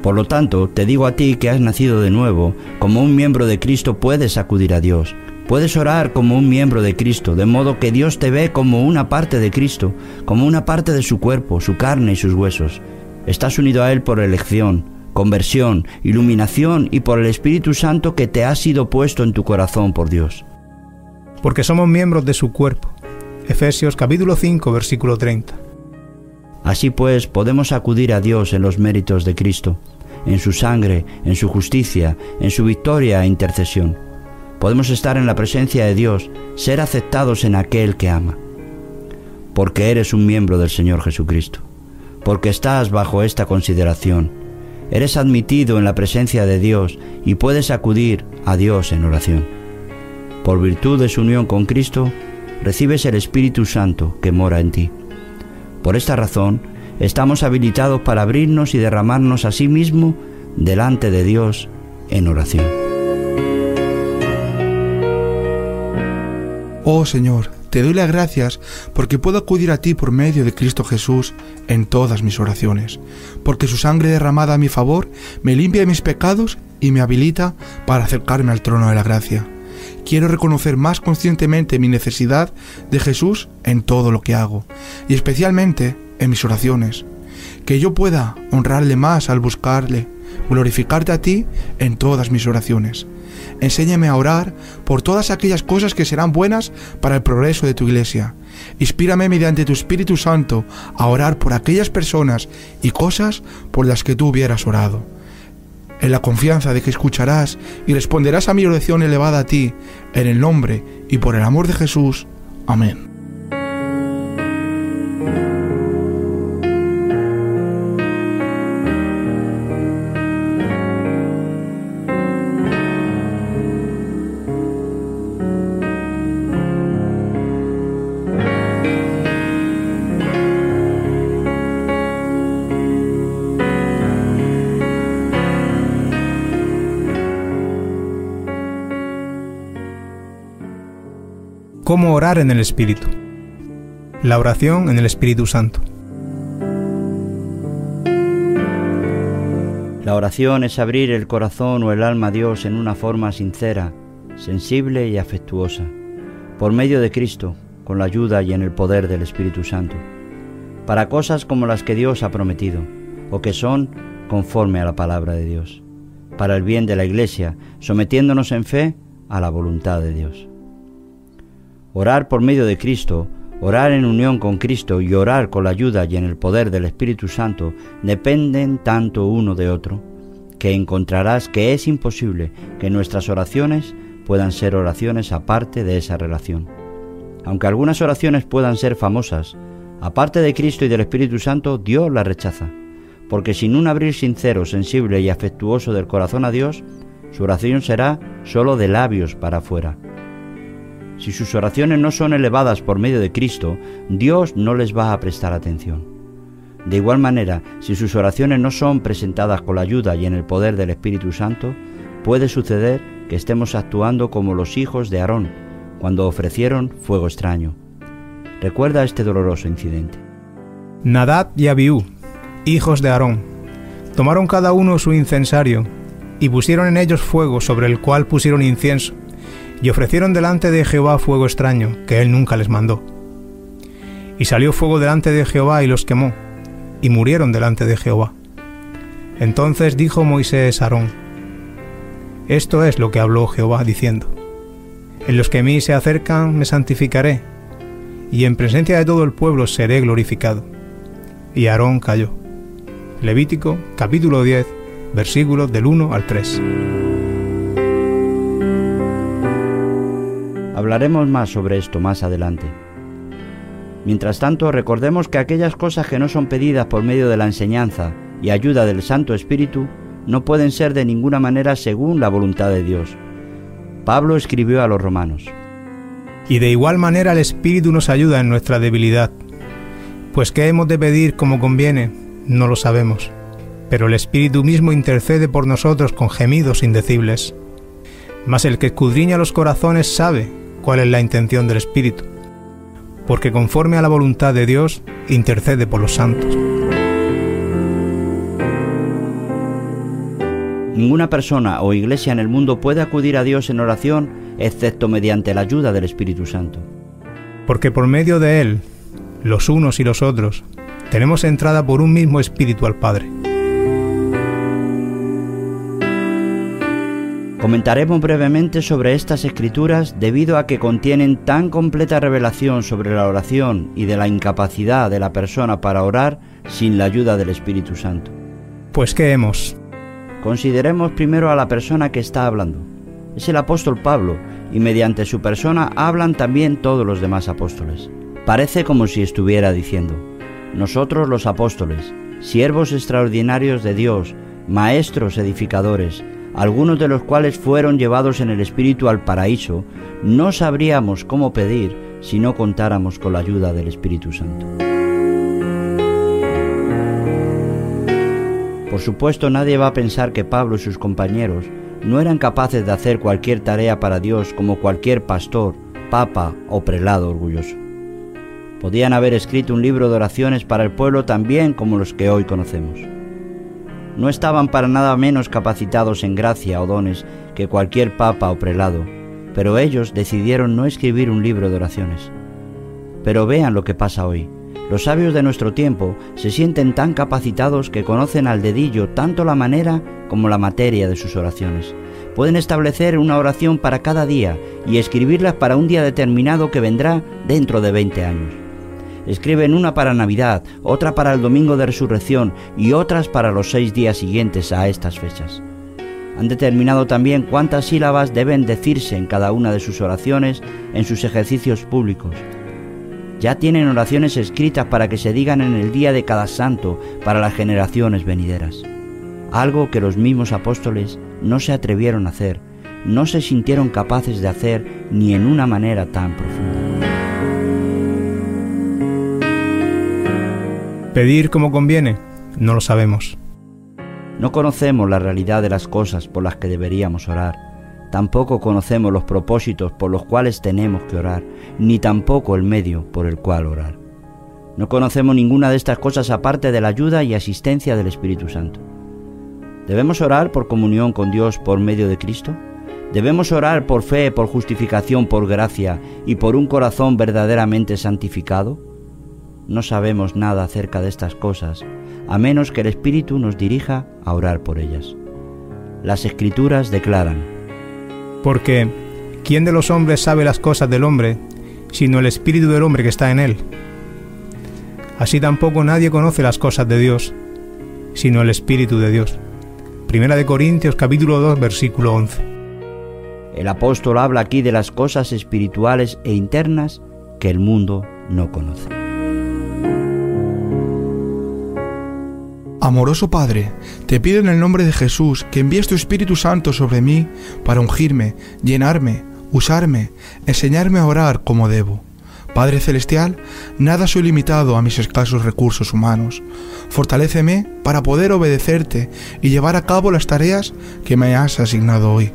Por lo tanto, te digo a ti que has nacido de nuevo, como un miembro de Cristo puedes acudir a Dios. Puedes orar como un miembro de Cristo, de modo que Dios te ve como una parte de Cristo, como una parte de su cuerpo, su carne y sus huesos. Estás unido a Él por elección, conversión, iluminación y por el Espíritu Santo que te ha sido puesto en tu corazón por Dios. Porque somos miembros de su cuerpo. Efesios capítulo 5 versículo 30. Así pues, podemos acudir a Dios en los méritos de Cristo, en su sangre, en su justicia, en su victoria e intercesión. Podemos estar en la presencia de Dios, ser aceptados en aquel que ama. Porque eres un miembro del Señor Jesucristo. Porque estás bajo esta consideración. Eres admitido en la presencia de Dios y puedes acudir a Dios en oración. Por virtud de su unión con Cristo, recibes el Espíritu Santo que mora en ti. Por esta razón, estamos habilitados para abrirnos y derramarnos a sí mismo delante de Dios en oración. Oh Señor, te doy las gracias porque puedo acudir a ti por medio de Cristo Jesús en todas mis oraciones, porque su sangre derramada a mi favor me limpia de mis pecados y me habilita para acercarme al trono de la gracia. Quiero reconocer más conscientemente mi necesidad de Jesús en todo lo que hago, y especialmente en mis oraciones. Que yo pueda honrarle más al buscarle, glorificarte a ti en todas mis oraciones. Enséñame a orar por todas aquellas cosas que serán buenas para el progreso de tu iglesia. Inspírame mediante tu Espíritu Santo a orar por aquellas personas y cosas por las que tú hubieras orado. En la confianza de que escucharás y responderás a mi oración elevada a ti, en el nombre y por el amor de Jesús. Amén. En el Espíritu. La oración en el Espíritu Santo. La oración es abrir el corazón o el alma a Dios en una forma sincera, sensible y afectuosa, por medio de Cristo, con la ayuda y en el poder del Espíritu Santo, para cosas como las que Dios ha prometido, o que son conforme a la palabra de Dios, para el bien de la Iglesia, sometiéndonos en fe a la voluntad de Dios. Orar por medio de Cristo, orar en unión con Cristo y orar con la ayuda y en el poder del Espíritu Santo dependen tanto uno de otro, que encontrarás que es imposible que nuestras oraciones puedan ser oraciones aparte de esa relación. Aunque algunas oraciones puedan ser famosas, aparte de Cristo y del Espíritu Santo, Dios las rechaza, porque sin un abrir sincero, sensible y afectuoso del corazón a Dios, su oración será sólo de labios para afuera si sus oraciones no son elevadas por medio de Cristo, Dios no les va a prestar atención. De igual manera, si sus oraciones no son presentadas con la ayuda y en el poder del Espíritu Santo, puede suceder que estemos actuando como los hijos de Aarón, cuando ofrecieron fuego extraño. Recuerda este doloroso incidente. Nadab y Abiú, hijos de Aarón, tomaron cada uno su incensario y pusieron en ellos fuego sobre el cual pusieron incienso y ofrecieron delante de Jehová fuego extraño, que él nunca les mandó. Y salió fuego delante de Jehová y los quemó, y murieron delante de Jehová. Entonces dijo Moisés a Aarón, Esto es lo que habló Jehová diciendo, En los que a mí se acercan me santificaré, y en presencia de todo el pueblo seré glorificado. Y Aarón cayó. Levítico capítulo 10, versículos del 1 al 3. Hablaremos más sobre esto más adelante. Mientras tanto, recordemos que aquellas cosas que no son pedidas por medio de la enseñanza y ayuda del Santo Espíritu no pueden ser de ninguna manera según la voluntad de Dios. Pablo escribió a los romanos. Y de igual manera el Espíritu nos ayuda en nuestra debilidad. Pues qué hemos de pedir como conviene, no lo sabemos. Pero el Espíritu mismo intercede por nosotros con gemidos indecibles. Mas el que escudriña los corazones sabe cuál es la intención del Espíritu, porque conforme a la voluntad de Dios intercede por los santos. Ninguna persona o iglesia en el mundo puede acudir a Dios en oración excepto mediante la ayuda del Espíritu Santo. Porque por medio de Él, los unos y los otros, tenemos entrada por un mismo Espíritu al Padre. Comentaremos brevemente sobre estas escrituras debido a que contienen tan completa revelación sobre la oración y de la incapacidad de la persona para orar sin la ayuda del Espíritu Santo. Pues ¿qué hemos? Consideremos primero a la persona que está hablando. Es el apóstol Pablo y mediante su persona hablan también todos los demás apóstoles. Parece como si estuviera diciendo, nosotros los apóstoles, siervos extraordinarios de Dios, maestros edificadores, algunos de los cuales fueron llevados en el Espíritu al paraíso, no sabríamos cómo pedir si no contáramos con la ayuda del Espíritu Santo. Por supuesto, nadie va a pensar que Pablo y sus compañeros no eran capaces de hacer cualquier tarea para Dios como cualquier pastor, papa o prelado orgulloso. Podían haber escrito un libro de oraciones para el pueblo también como los que hoy conocemos no estaban para nada menos capacitados en gracia o dones que cualquier papa o prelado, pero ellos decidieron no escribir un libro de oraciones. Pero vean lo que pasa hoy. Los sabios de nuestro tiempo se sienten tan capacitados que conocen al dedillo tanto la manera como la materia de sus oraciones. Pueden establecer una oración para cada día y escribirlas para un día determinado que vendrá dentro de 20 años. Escriben una para Navidad, otra para el Domingo de Resurrección y otras para los seis días siguientes a estas fechas. Han determinado también cuántas sílabas deben decirse en cada una de sus oraciones en sus ejercicios públicos. Ya tienen oraciones escritas para que se digan en el día de cada santo para las generaciones venideras. Algo que los mismos apóstoles no se atrevieron a hacer, no se sintieron capaces de hacer ni en una manera tan profunda. Pedir como conviene, no lo sabemos. No conocemos la realidad de las cosas por las que deberíamos orar. Tampoco conocemos los propósitos por los cuales tenemos que orar, ni tampoco el medio por el cual orar. No conocemos ninguna de estas cosas aparte de la ayuda y asistencia del Espíritu Santo. ¿Debemos orar por comunión con Dios por medio de Cristo? ¿Debemos orar por fe, por justificación, por gracia y por un corazón verdaderamente santificado? No sabemos nada acerca de estas cosas, a menos que el Espíritu nos dirija a orar por ellas. Las Escrituras declaran, Porque, ¿quién de los hombres sabe las cosas del hombre, sino el Espíritu del hombre que está en él? Así tampoco nadie conoce las cosas de Dios, sino el Espíritu de Dios. Primera de Corintios capítulo 2 versículo 11. el apóstol habla aquí de las cosas espirituales e internas que el mundo no conoce. Amoroso Padre, te pido en el nombre de Jesús que envíes tu Espíritu Santo sobre mí para ungirme, llenarme, usarme, enseñarme a orar como debo. Padre Celestial, nada soy limitado a mis escasos recursos humanos. Fortaléceme para poder obedecerte y llevar a cabo las tareas que me has asignado hoy.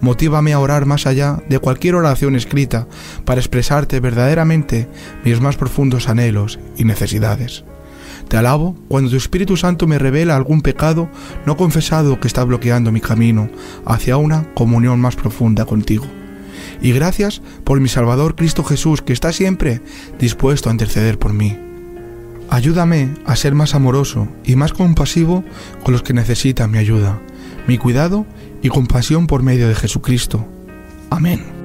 Motívame a orar más allá de cualquier oración escrita para expresarte verdaderamente mis más profundos anhelos y necesidades. Te alabo cuando tu Espíritu Santo me revela algún pecado no confesado que está bloqueando mi camino hacia una comunión más profunda contigo. Y gracias por mi Salvador Cristo Jesús que está siempre dispuesto a interceder por mí. Ayúdame a ser más amoroso y más compasivo con los que necesitan mi ayuda, mi cuidado y compasión por medio de Jesucristo. Amén.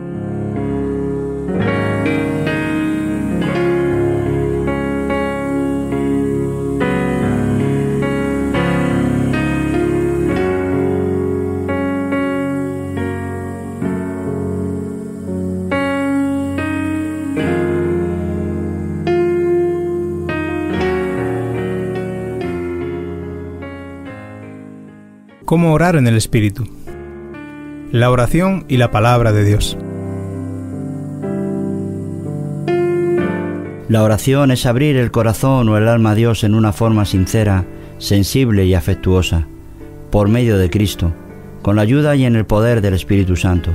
¿Cómo orar en el Espíritu? La oración y la palabra de Dios. La oración es abrir el corazón o el alma a Dios en una forma sincera, sensible y afectuosa, por medio de Cristo, con la ayuda y en el poder del Espíritu Santo,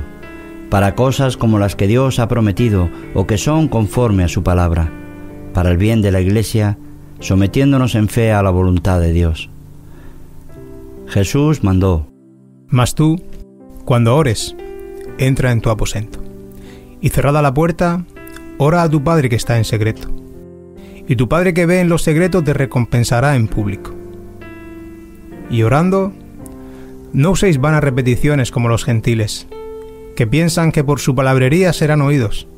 para cosas como las que Dios ha prometido o que son conforme a su palabra, para el bien de la Iglesia, sometiéndonos en fe a la voluntad de Dios. Jesús mandó, Mas tú, cuando ores, entra en tu aposento, y cerrada la puerta, ora a tu Padre que está en secreto, y tu Padre que ve en los secretos te recompensará en público. Y orando, no uséis vanas repeticiones como los gentiles, que piensan que por su palabrería serán oídos.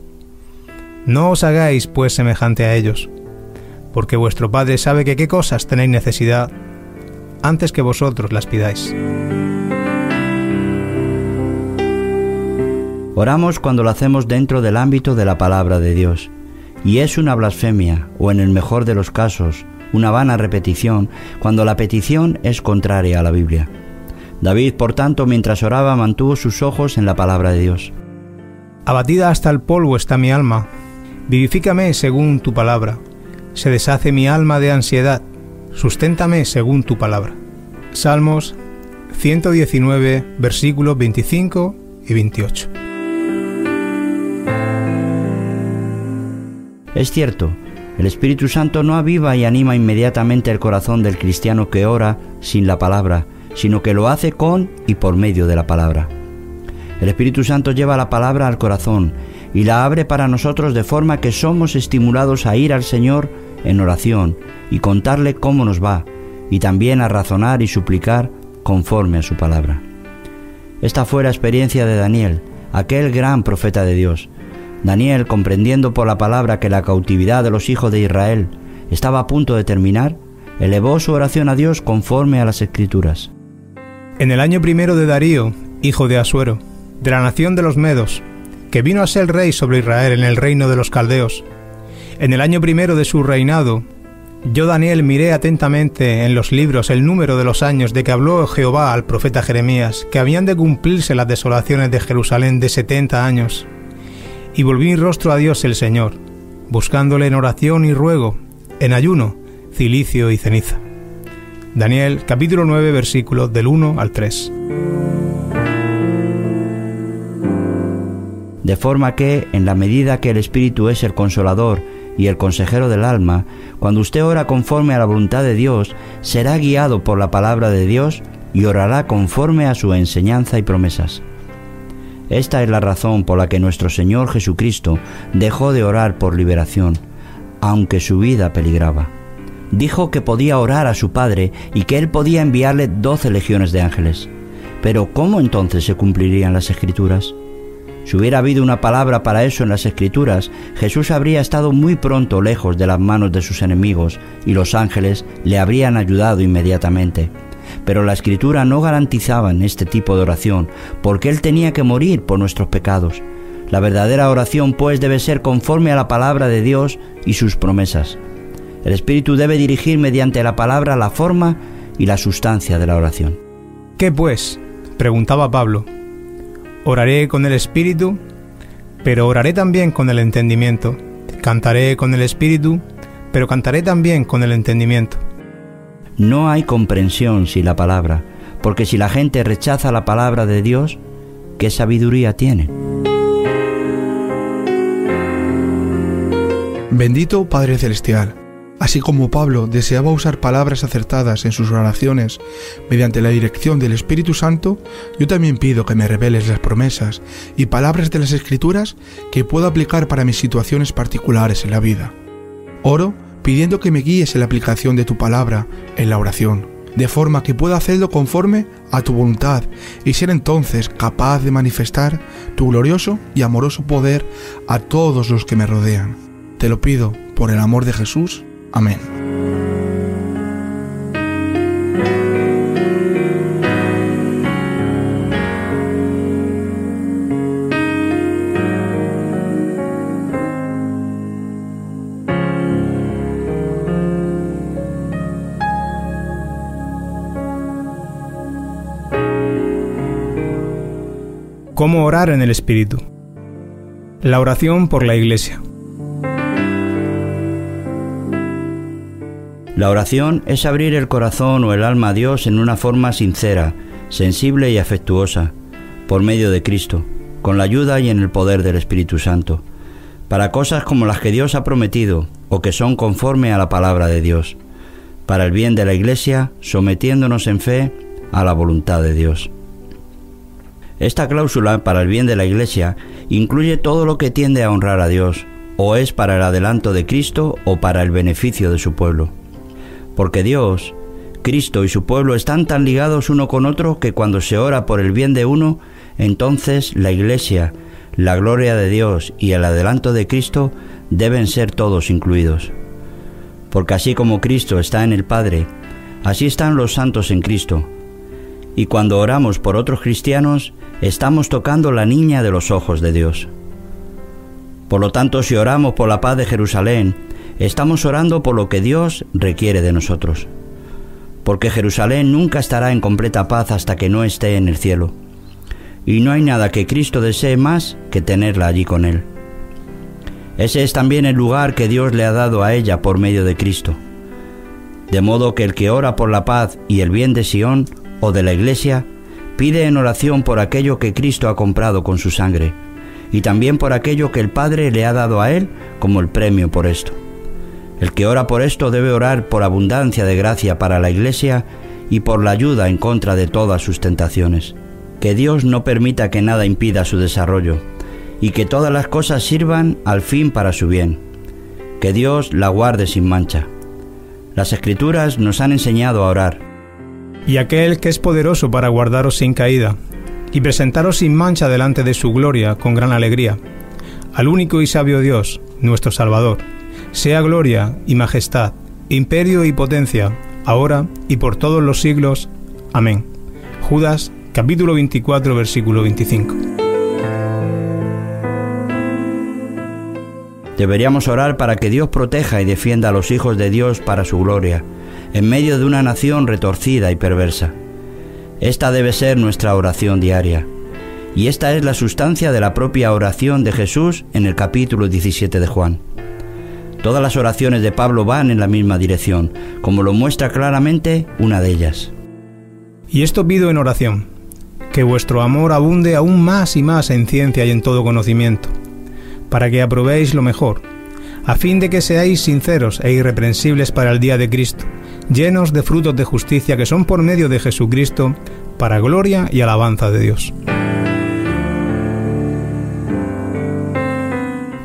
No os hagáis pues semejante a ellos, porque vuestro Padre sabe que qué cosas tenéis necesidad antes que vosotros las pidáis. Oramos cuando lo hacemos dentro del ámbito de la palabra de Dios. Y es una blasfemia, o en el mejor de los casos, una vana repetición, cuando la petición es contraria a la Biblia. David, por tanto, mientras oraba, mantuvo sus ojos en la palabra de Dios. Abatida hasta el polvo está mi alma. Vivifícame según tu palabra. Se deshace mi alma de ansiedad. Susténtame según tu palabra. Salmos 119, versículos 25 y 28. Es cierto, el Espíritu Santo no aviva y anima inmediatamente el corazón del cristiano que ora sin la palabra, sino que lo hace con y por medio de la palabra. El Espíritu Santo lleva la palabra al corazón y la abre para nosotros de forma que somos estimulados a ir al Señor en oración y contarle cómo nos va, y también a razonar y suplicar conforme a su palabra. Esta fue la experiencia de Daniel, aquel gran profeta de Dios. Daniel, comprendiendo por la palabra que la cautividad de los hijos de Israel estaba a punto de terminar, elevó su oración a Dios conforme a las escrituras. En el año primero de Darío, hijo de Asuero, de la nación de los Medos, que vino a ser rey sobre Israel en el reino de los Caldeos, en el año primero de su reinado, yo Daniel miré atentamente en los libros el número de los años de que habló Jehová al profeta Jeremías, que habían de cumplirse las desolaciones de Jerusalén de setenta años. Y volví mi rostro a Dios el Señor, buscándole en oración y ruego, en ayuno, cilicio y ceniza. Daniel capítulo 9 versículos del 1 al 3. De forma que, en la medida que el Espíritu es el consolador, y el consejero del alma, cuando usted ora conforme a la voluntad de Dios, será guiado por la palabra de Dios y orará conforme a su enseñanza y promesas. Esta es la razón por la que nuestro Señor Jesucristo dejó de orar por liberación, aunque su vida peligraba. Dijo que podía orar a su Padre y que Él podía enviarle doce legiones de ángeles. Pero ¿cómo entonces se cumplirían las escrituras? Si hubiera habido una palabra para eso en las escrituras, Jesús habría estado muy pronto lejos de las manos de sus enemigos y los ángeles le habrían ayudado inmediatamente. Pero la escritura no garantizaba este tipo de oración, porque Él tenía que morir por nuestros pecados. La verdadera oración pues debe ser conforme a la palabra de Dios y sus promesas. El Espíritu debe dirigir mediante la palabra la forma y la sustancia de la oración. ¿Qué pues? preguntaba Pablo. Oraré con el espíritu, pero oraré también con el entendimiento. Cantaré con el espíritu, pero cantaré también con el entendimiento. No hay comprensión sin la palabra, porque si la gente rechaza la palabra de Dios, ¿qué sabiduría tiene? Bendito Padre Celestial Así como Pablo deseaba usar palabras acertadas en sus oraciones mediante la dirección del Espíritu Santo, yo también pido que me reveles las promesas y palabras de las Escrituras que puedo aplicar para mis situaciones particulares en la vida. Oro pidiendo que me guíes en la aplicación de tu palabra en la oración, de forma que pueda hacerlo conforme a tu voluntad y ser entonces capaz de manifestar tu glorioso y amoroso poder a todos los que me rodean. Te lo pido por el amor de Jesús. Amén. ¿Cómo orar en el Espíritu? La oración por la Iglesia. La oración es abrir el corazón o el alma a Dios en una forma sincera, sensible y afectuosa, por medio de Cristo, con la ayuda y en el poder del Espíritu Santo, para cosas como las que Dios ha prometido o que son conforme a la palabra de Dios, para el bien de la Iglesia, sometiéndonos en fe a la voluntad de Dios. Esta cláusula para el bien de la Iglesia incluye todo lo que tiende a honrar a Dios, o es para el adelanto de Cristo o para el beneficio de su pueblo porque Dios, Cristo y su pueblo están tan ligados uno con otro que cuando se ora por el bien de uno, entonces la Iglesia, la gloria de Dios y el adelanto de Cristo deben ser todos incluidos. Porque así como Cristo está en el Padre, así están los santos en Cristo. Y cuando oramos por otros cristianos, estamos tocando la niña de los ojos de Dios. Por lo tanto, si oramos por la paz de Jerusalén, Estamos orando por lo que Dios requiere de nosotros, porque Jerusalén nunca estará en completa paz hasta que no esté en el cielo, y no hay nada que Cristo desee más que tenerla allí con Él. Ese es también el lugar que Dios le ha dado a ella por medio de Cristo. De modo que el que ora por la paz y el bien de Sión o de la Iglesia, pide en oración por aquello que Cristo ha comprado con su sangre, y también por aquello que el Padre le ha dado a Él como el premio por esto. El que ora por esto debe orar por abundancia de gracia para la Iglesia y por la ayuda en contra de todas sus tentaciones. que Dios no permita que nada impida su desarrollo y que todas las cosas sirvan al fin para su bien. Que Dios la guarde sin mancha. Las escrituras nos han enseñado a orar. Y aquel que es poderoso para guardaros sin caída y presentaros sin mancha delante de su gloria con gran alegría. Al único y sabio Dios, nuestro Salvador, sea gloria y majestad, imperio y potencia, ahora y por todos los siglos. Amén. Judas capítulo 24 versículo 25. Deberíamos orar para que Dios proteja y defienda a los hijos de Dios para su gloria, en medio de una nación retorcida y perversa. Esta debe ser nuestra oración diaria. Y esta es la sustancia de la propia oración de Jesús en el capítulo 17 de Juan. Todas las oraciones de Pablo van en la misma dirección, como lo muestra claramente una de ellas. Y esto pido en oración, que vuestro amor abunde aún más y más en ciencia y en todo conocimiento, para que aprobéis lo mejor, a fin de que seáis sinceros e irreprensibles para el día de Cristo, llenos de frutos de justicia que son por medio de Jesucristo, para gloria y alabanza de Dios.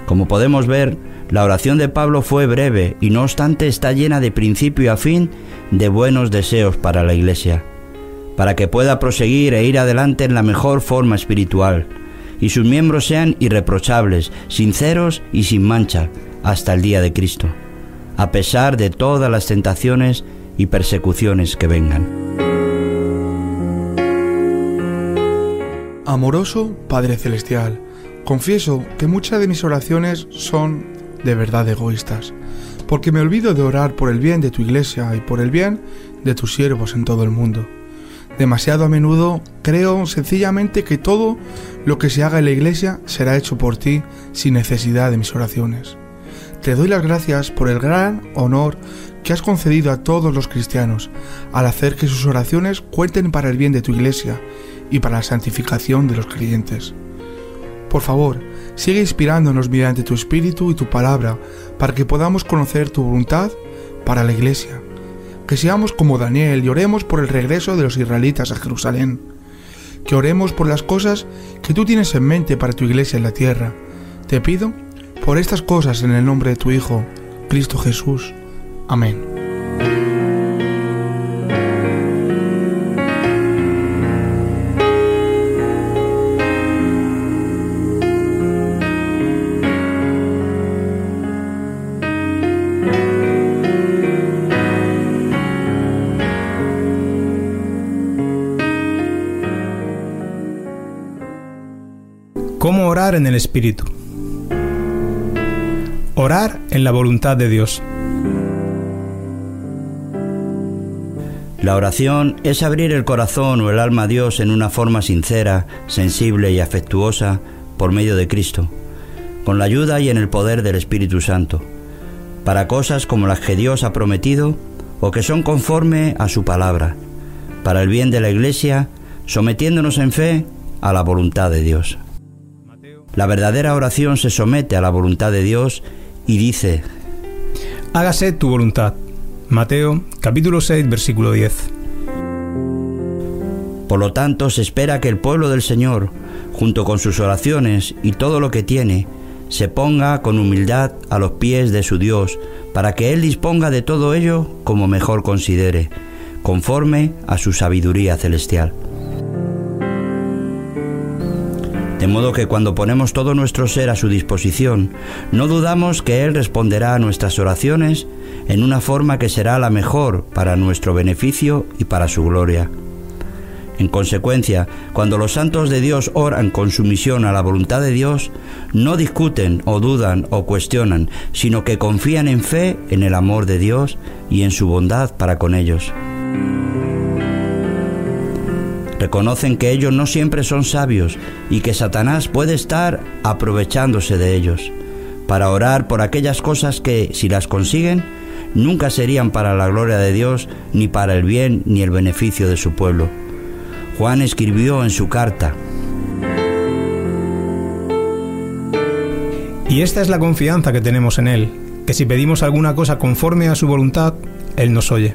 Como podemos ver, la oración de Pablo fue breve y no obstante está llena de principio a fin de buenos deseos para la Iglesia, para que pueda proseguir e ir adelante en la mejor forma espiritual, y sus miembros sean irreprochables, sinceros y sin mancha, hasta el día de Cristo, a pesar de todas las tentaciones y persecuciones que vengan. Amoroso Padre Celestial, confieso que muchas de mis oraciones son de verdad egoístas, porque me olvido de orar por el bien de tu iglesia y por el bien de tus siervos en todo el mundo. Demasiado a menudo creo sencillamente que todo lo que se haga en la iglesia será hecho por ti sin necesidad de mis oraciones. Te doy las gracias por el gran honor que has concedido a todos los cristianos al hacer que sus oraciones cuenten para el bien de tu iglesia y para la santificación de los creyentes. Por favor, sigue inspirándonos mediante tu espíritu y tu palabra para que podamos conocer tu voluntad para la iglesia. Que seamos como Daniel y oremos por el regreso de los israelitas a Jerusalén. Que oremos por las cosas que tú tienes en mente para tu iglesia en la tierra. Te pido por estas cosas en el nombre de tu Hijo, Cristo Jesús. Amén. Orar en el Espíritu? Orar en la voluntad de Dios. La oración es abrir el corazón o el alma a Dios en una forma sincera, sensible y afectuosa por medio de Cristo, con la ayuda y en el poder del Espíritu Santo, para cosas como las que Dios ha prometido o que son conforme a su palabra, para el bien de la Iglesia, sometiéndonos en fe a la voluntad de Dios. La verdadera oración se somete a la voluntad de Dios y dice, Hágase tu voluntad. Mateo capítulo 6 versículo 10. Por lo tanto, se espera que el pueblo del Señor, junto con sus oraciones y todo lo que tiene, se ponga con humildad a los pies de su Dios, para que Él disponga de todo ello como mejor considere, conforme a su sabiduría celestial. De modo que cuando ponemos todo nuestro ser a su disposición, no dudamos que Él responderá a nuestras oraciones en una forma que será la mejor para nuestro beneficio y para su gloria. En consecuencia, cuando los santos de Dios oran con sumisión a la voluntad de Dios, no discuten o dudan o cuestionan, sino que confían en fe en el amor de Dios y en su bondad para con ellos. Reconocen que ellos no siempre son sabios y que Satanás puede estar aprovechándose de ellos para orar por aquellas cosas que, si las consiguen, nunca serían para la gloria de Dios, ni para el bien ni el beneficio de su pueblo. Juan escribió en su carta, Y esta es la confianza que tenemos en Él, que si pedimos alguna cosa conforme a su voluntad, Él nos oye.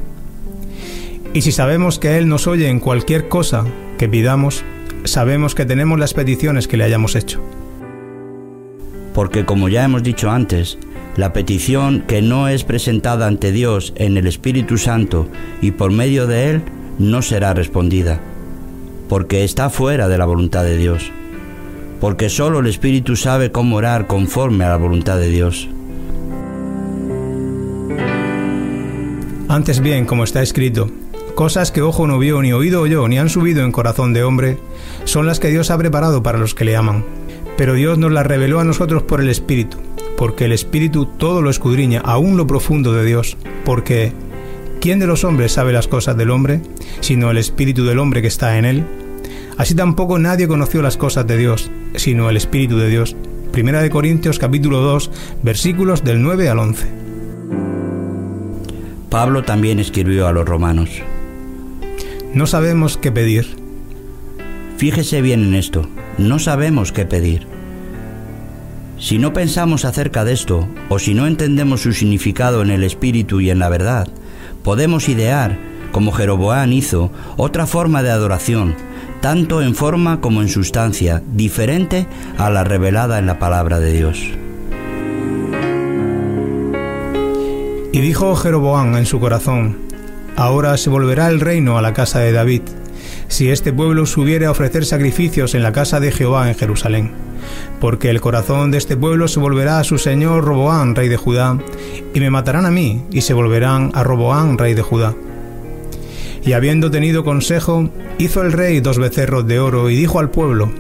Y si sabemos que Él nos oye en cualquier cosa que pidamos, sabemos que tenemos las peticiones que le hayamos hecho. Porque como ya hemos dicho antes, la petición que no es presentada ante Dios en el Espíritu Santo y por medio de Él no será respondida, porque está fuera de la voluntad de Dios, porque solo el Espíritu sabe cómo orar conforme a la voluntad de Dios. Antes bien, como está escrito, cosas que ojo no vio, ni oído oyó, ni han subido en corazón de hombre, son las que Dios ha preparado para los que le aman. Pero Dios nos las reveló a nosotros por el Espíritu, porque el Espíritu todo lo escudriña, aún lo profundo de Dios, porque ¿quién de los hombres sabe las cosas del hombre, sino el Espíritu del hombre que está en él? Así tampoco nadie conoció las cosas de Dios, sino el Espíritu de Dios. Primera de Corintios capítulo 2, versículos del 9 al 11. Pablo también escribió a los romanos. No sabemos qué pedir. Fíjese bien en esto, no sabemos qué pedir. Si no pensamos acerca de esto, o si no entendemos su significado en el espíritu y en la verdad, podemos idear, como Jeroboán hizo, otra forma de adoración, tanto en forma como en sustancia, diferente a la revelada en la palabra de Dios. Y dijo Jeroboán en su corazón, Ahora se volverá el reino a la casa de David, si este pueblo subiere a ofrecer sacrificios en la casa de Jehová en Jerusalén. Porque el corazón de este pueblo se volverá a su señor Roboán, rey de Judá, y me matarán a mí, y se volverán a Roboán, rey de Judá. Y habiendo tenido consejo, hizo el rey dos becerros de oro, y dijo al pueblo,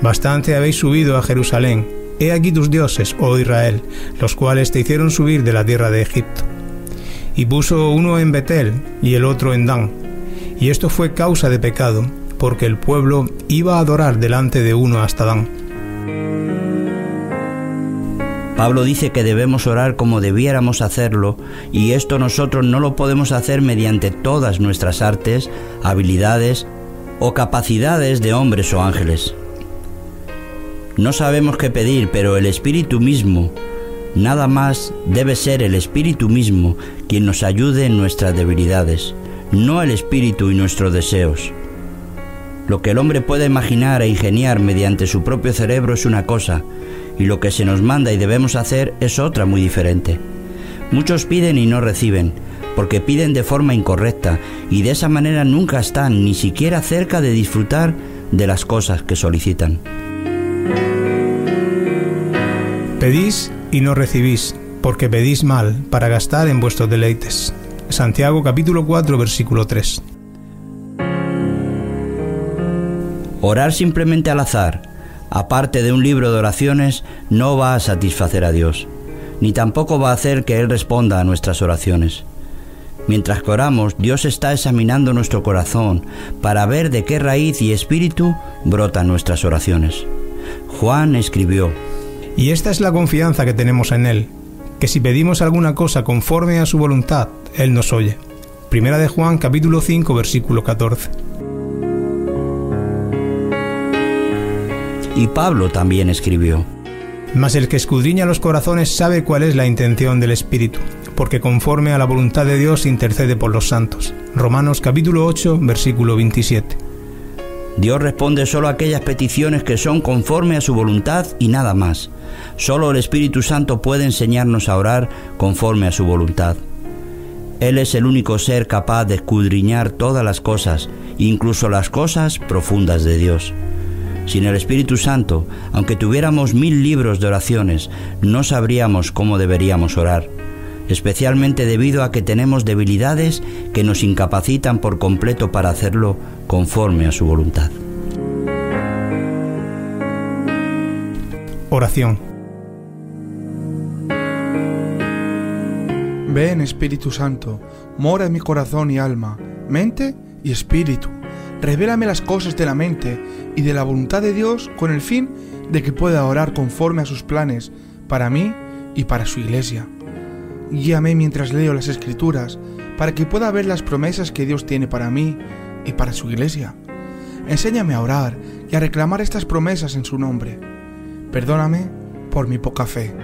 Bastante habéis subido a Jerusalén, he aquí tus dioses, oh Israel, los cuales te hicieron subir de la tierra de Egipto y puso uno en Betel y el otro en Dan. Y esto fue causa de pecado, porque el pueblo iba a adorar delante de uno hasta Dan. Pablo dice que debemos orar como debiéramos hacerlo y esto nosotros no lo podemos hacer mediante todas nuestras artes, habilidades o capacidades de hombres o ángeles. No sabemos qué pedir, pero el Espíritu mismo, Nada más debe ser el Espíritu mismo quien nos ayude en nuestras debilidades, no el Espíritu y nuestros deseos. Lo que el hombre puede imaginar e ingeniar mediante su propio cerebro es una cosa, y lo que se nos manda y debemos hacer es otra muy diferente. Muchos piden y no reciben, porque piden de forma incorrecta, y de esa manera nunca están ni siquiera cerca de disfrutar de las cosas que solicitan. Pedís y no recibís, porque pedís mal para gastar en vuestros deleites. Santiago capítulo 4 versículo 3. Orar simplemente al azar, aparte de un libro de oraciones, no va a satisfacer a Dios, ni tampoco va a hacer que Él responda a nuestras oraciones. Mientras que oramos, Dios está examinando nuestro corazón para ver de qué raíz y espíritu brotan nuestras oraciones. Juan escribió, y esta es la confianza que tenemos en Él, que si pedimos alguna cosa conforme a su voluntad, Él nos oye. Primera de Juan capítulo 5 versículo 14. Y Pablo también escribió, Mas el que escudriña los corazones sabe cuál es la intención del Espíritu, porque conforme a la voluntad de Dios intercede por los santos. Romanos capítulo 8 versículo 27. Dios responde solo a aquellas peticiones que son conforme a su voluntad y nada más. Solo el Espíritu Santo puede enseñarnos a orar conforme a su voluntad. Él es el único ser capaz de escudriñar todas las cosas, incluso las cosas profundas de Dios. Sin el Espíritu Santo, aunque tuviéramos mil libros de oraciones, no sabríamos cómo deberíamos orar, especialmente debido a que tenemos debilidades que nos incapacitan por completo para hacerlo conforme a su voluntad. Oración. Ven Espíritu Santo, mora en mi corazón y alma, mente y espíritu. Revélame las cosas de la mente y de la voluntad de Dios con el fin de que pueda orar conforme a sus planes para mí y para su iglesia. Guíame mientras leo las escrituras para que pueda ver las promesas que Dios tiene para mí y para su iglesia. Enséñame a orar y a reclamar estas promesas en su nombre. Perdóname por mi poca fe,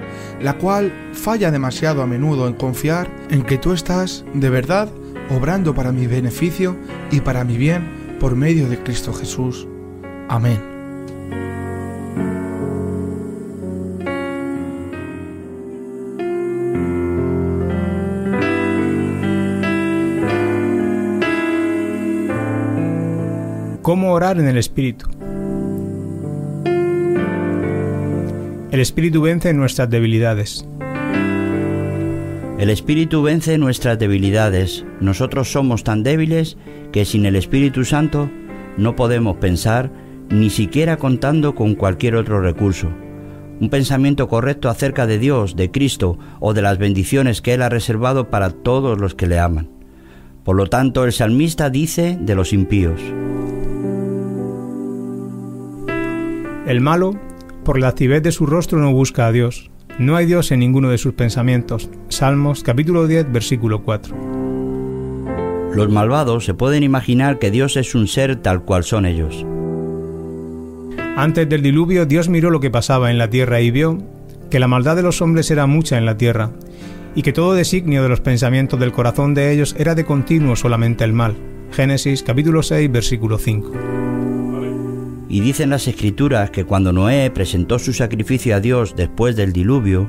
la cual falla demasiado a menudo en confiar en que tú estás de verdad obrando para mi beneficio y para mi bien por medio de Cristo Jesús. Amén. Orar en el Espíritu? El Espíritu vence nuestras debilidades. El Espíritu vence nuestras debilidades. Nosotros somos tan débiles que sin el Espíritu Santo no podemos pensar ni siquiera contando con cualquier otro recurso. Un pensamiento correcto acerca de Dios, de Cristo o de las bendiciones que Él ha reservado para todos los que le aman. Por lo tanto, el salmista dice de los impíos. El malo, por la actividad de su rostro, no busca a Dios. No hay Dios en ninguno de sus pensamientos. Salmos capítulo 10, versículo 4. Los malvados se pueden imaginar que Dios es un ser tal cual son ellos. Antes del diluvio, Dios miró lo que pasaba en la tierra y vio que la maldad de los hombres era mucha en la tierra, y que todo designio de los pensamientos del corazón de ellos era de continuo solamente el mal. Génesis capítulo 6, versículo 5. Y dicen las escrituras que cuando Noé presentó su sacrificio a Dios después del diluvio,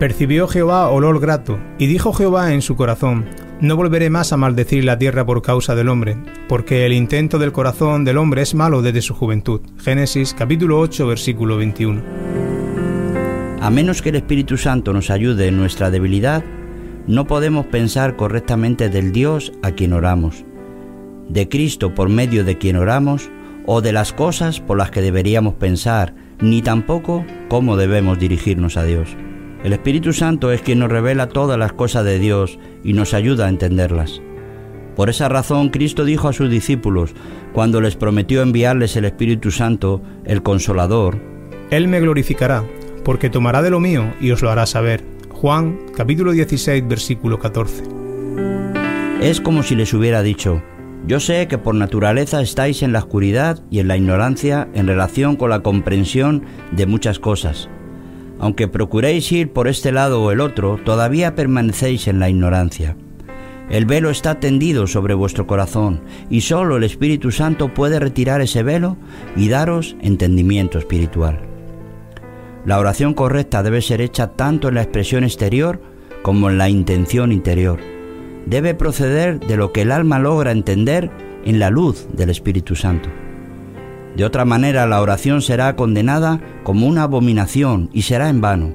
percibió Jehová olor grato, y dijo Jehová en su corazón, no volveré más a maldecir la tierra por causa del hombre, porque el intento del corazón del hombre es malo desde su juventud. Génesis capítulo 8 versículo 21. A menos que el Espíritu Santo nos ayude en nuestra debilidad, no podemos pensar correctamente del Dios a quien oramos, de Cristo por medio de quien oramos, o de las cosas por las que deberíamos pensar, ni tampoco cómo debemos dirigirnos a Dios. El Espíritu Santo es quien nos revela todas las cosas de Dios y nos ayuda a entenderlas. Por esa razón Cristo dijo a sus discípulos, cuando les prometió enviarles el Espíritu Santo, el Consolador, Él me glorificará, porque tomará de lo mío y os lo hará saber. Juan capítulo 16 versículo 14. Es como si les hubiera dicho, yo sé que por naturaleza estáis en la oscuridad y en la ignorancia en relación con la comprensión de muchas cosas. Aunque procuréis ir por este lado o el otro, todavía permanecéis en la ignorancia. El velo está tendido sobre vuestro corazón y solo el Espíritu Santo puede retirar ese velo y daros entendimiento espiritual. La oración correcta debe ser hecha tanto en la expresión exterior como en la intención interior debe proceder de lo que el alma logra entender en la luz del Espíritu Santo. De otra manera la oración será condenada como una abominación y será en vano,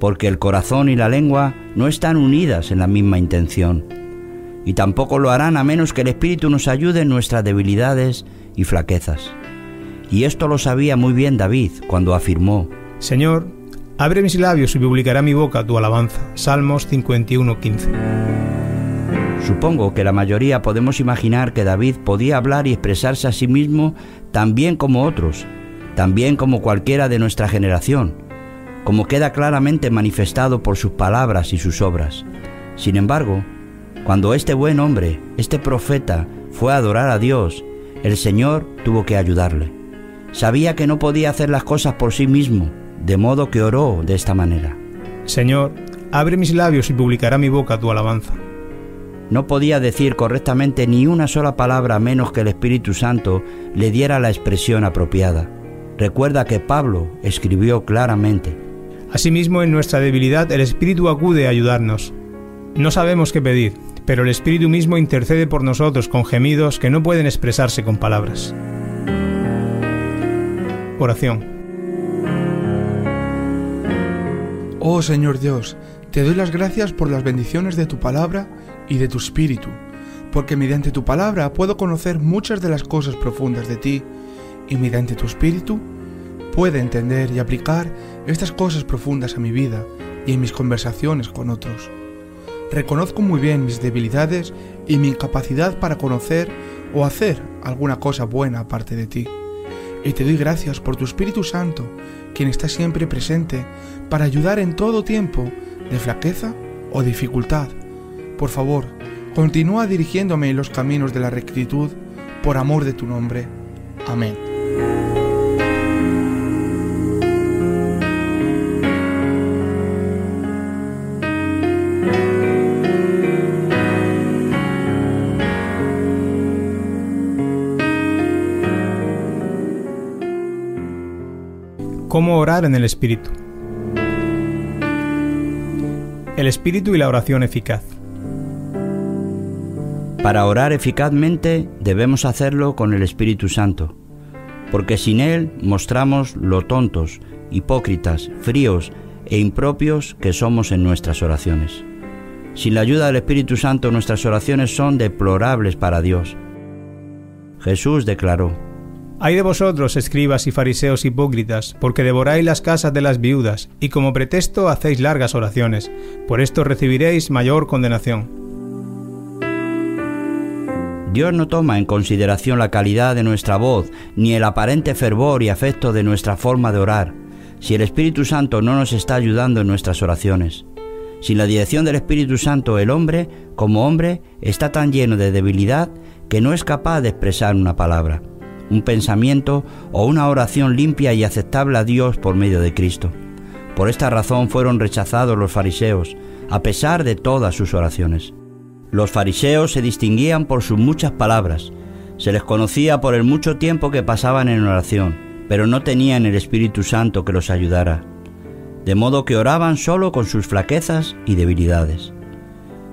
porque el corazón y la lengua no están unidas en la misma intención, y tampoco lo harán a menos que el Espíritu nos ayude en nuestras debilidades y flaquezas. Y esto lo sabía muy bien David cuando afirmó, Señor, abre mis labios y publicará mi boca tu alabanza. Salmos 51:15. Supongo que la mayoría podemos imaginar que David podía hablar y expresarse a sí mismo tan bien como otros, tan bien como cualquiera de nuestra generación, como queda claramente manifestado por sus palabras y sus obras. Sin embargo, cuando este buen hombre, este profeta, fue a adorar a Dios, el Señor tuvo que ayudarle. Sabía que no podía hacer las cosas por sí mismo, de modo que oró de esta manera. Señor, abre mis labios y publicará mi boca tu alabanza. No podía decir correctamente ni una sola palabra menos que el Espíritu Santo le diera la expresión apropiada. Recuerda que Pablo escribió claramente. Asimismo, en nuestra debilidad el Espíritu acude a ayudarnos. No sabemos qué pedir, pero el Espíritu mismo intercede por nosotros con gemidos que no pueden expresarse con palabras. Oración. Oh Señor Dios, te doy las gracias por las bendiciones de tu palabra y de tu espíritu, porque mediante tu palabra puedo conocer muchas de las cosas profundas de ti, y mediante tu espíritu puedo entender y aplicar estas cosas profundas a mi vida y en mis conversaciones con otros. Reconozco muy bien mis debilidades y mi incapacidad para conocer o hacer alguna cosa buena aparte de ti. Y te doy gracias por tu Espíritu Santo, quien está siempre presente para ayudar en todo tiempo de flaqueza o dificultad por favor, continúa dirigiéndome en los caminos de la rectitud, por amor de tu nombre. Amén. ¿Cómo orar en el Espíritu? El Espíritu y la oración eficaz. Para orar eficazmente debemos hacerlo con el Espíritu Santo, porque sin Él mostramos lo tontos, hipócritas, fríos e impropios que somos en nuestras oraciones. Sin la ayuda del Espíritu Santo nuestras oraciones son deplorables para Dios. Jesús declaró, Hay de vosotros, escribas y fariseos hipócritas, porque devoráis las casas de las viudas, y como pretexto hacéis largas oraciones, por esto recibiréis mayor condenación. Dios no toma en consideración la calidad de nuestra voz, ni el aparente fervor y afecto de nuestra forma de orar, si el Espíritu Santo no nos está ayudando en nuestras oraciones. Sin la dirección del Espíritu Santo, el hombre, como hombre, está tan lleno de debilidad que no es capaz de expresar una palabra, un pensamiento o una oración limpia y aceptable a Dios por medio de Cristo. Por esta razón fueron rechazados los fariseos, a pesar de todas sus oraciones. Los fariseos se distinguían por sus muchas palabras, se les conocía por el mucho tiempo que pasaban en oración, pero no tenían el Espíritu Santo que los ayudara, de modo que oraban solo con sus flaquezas y debilidades.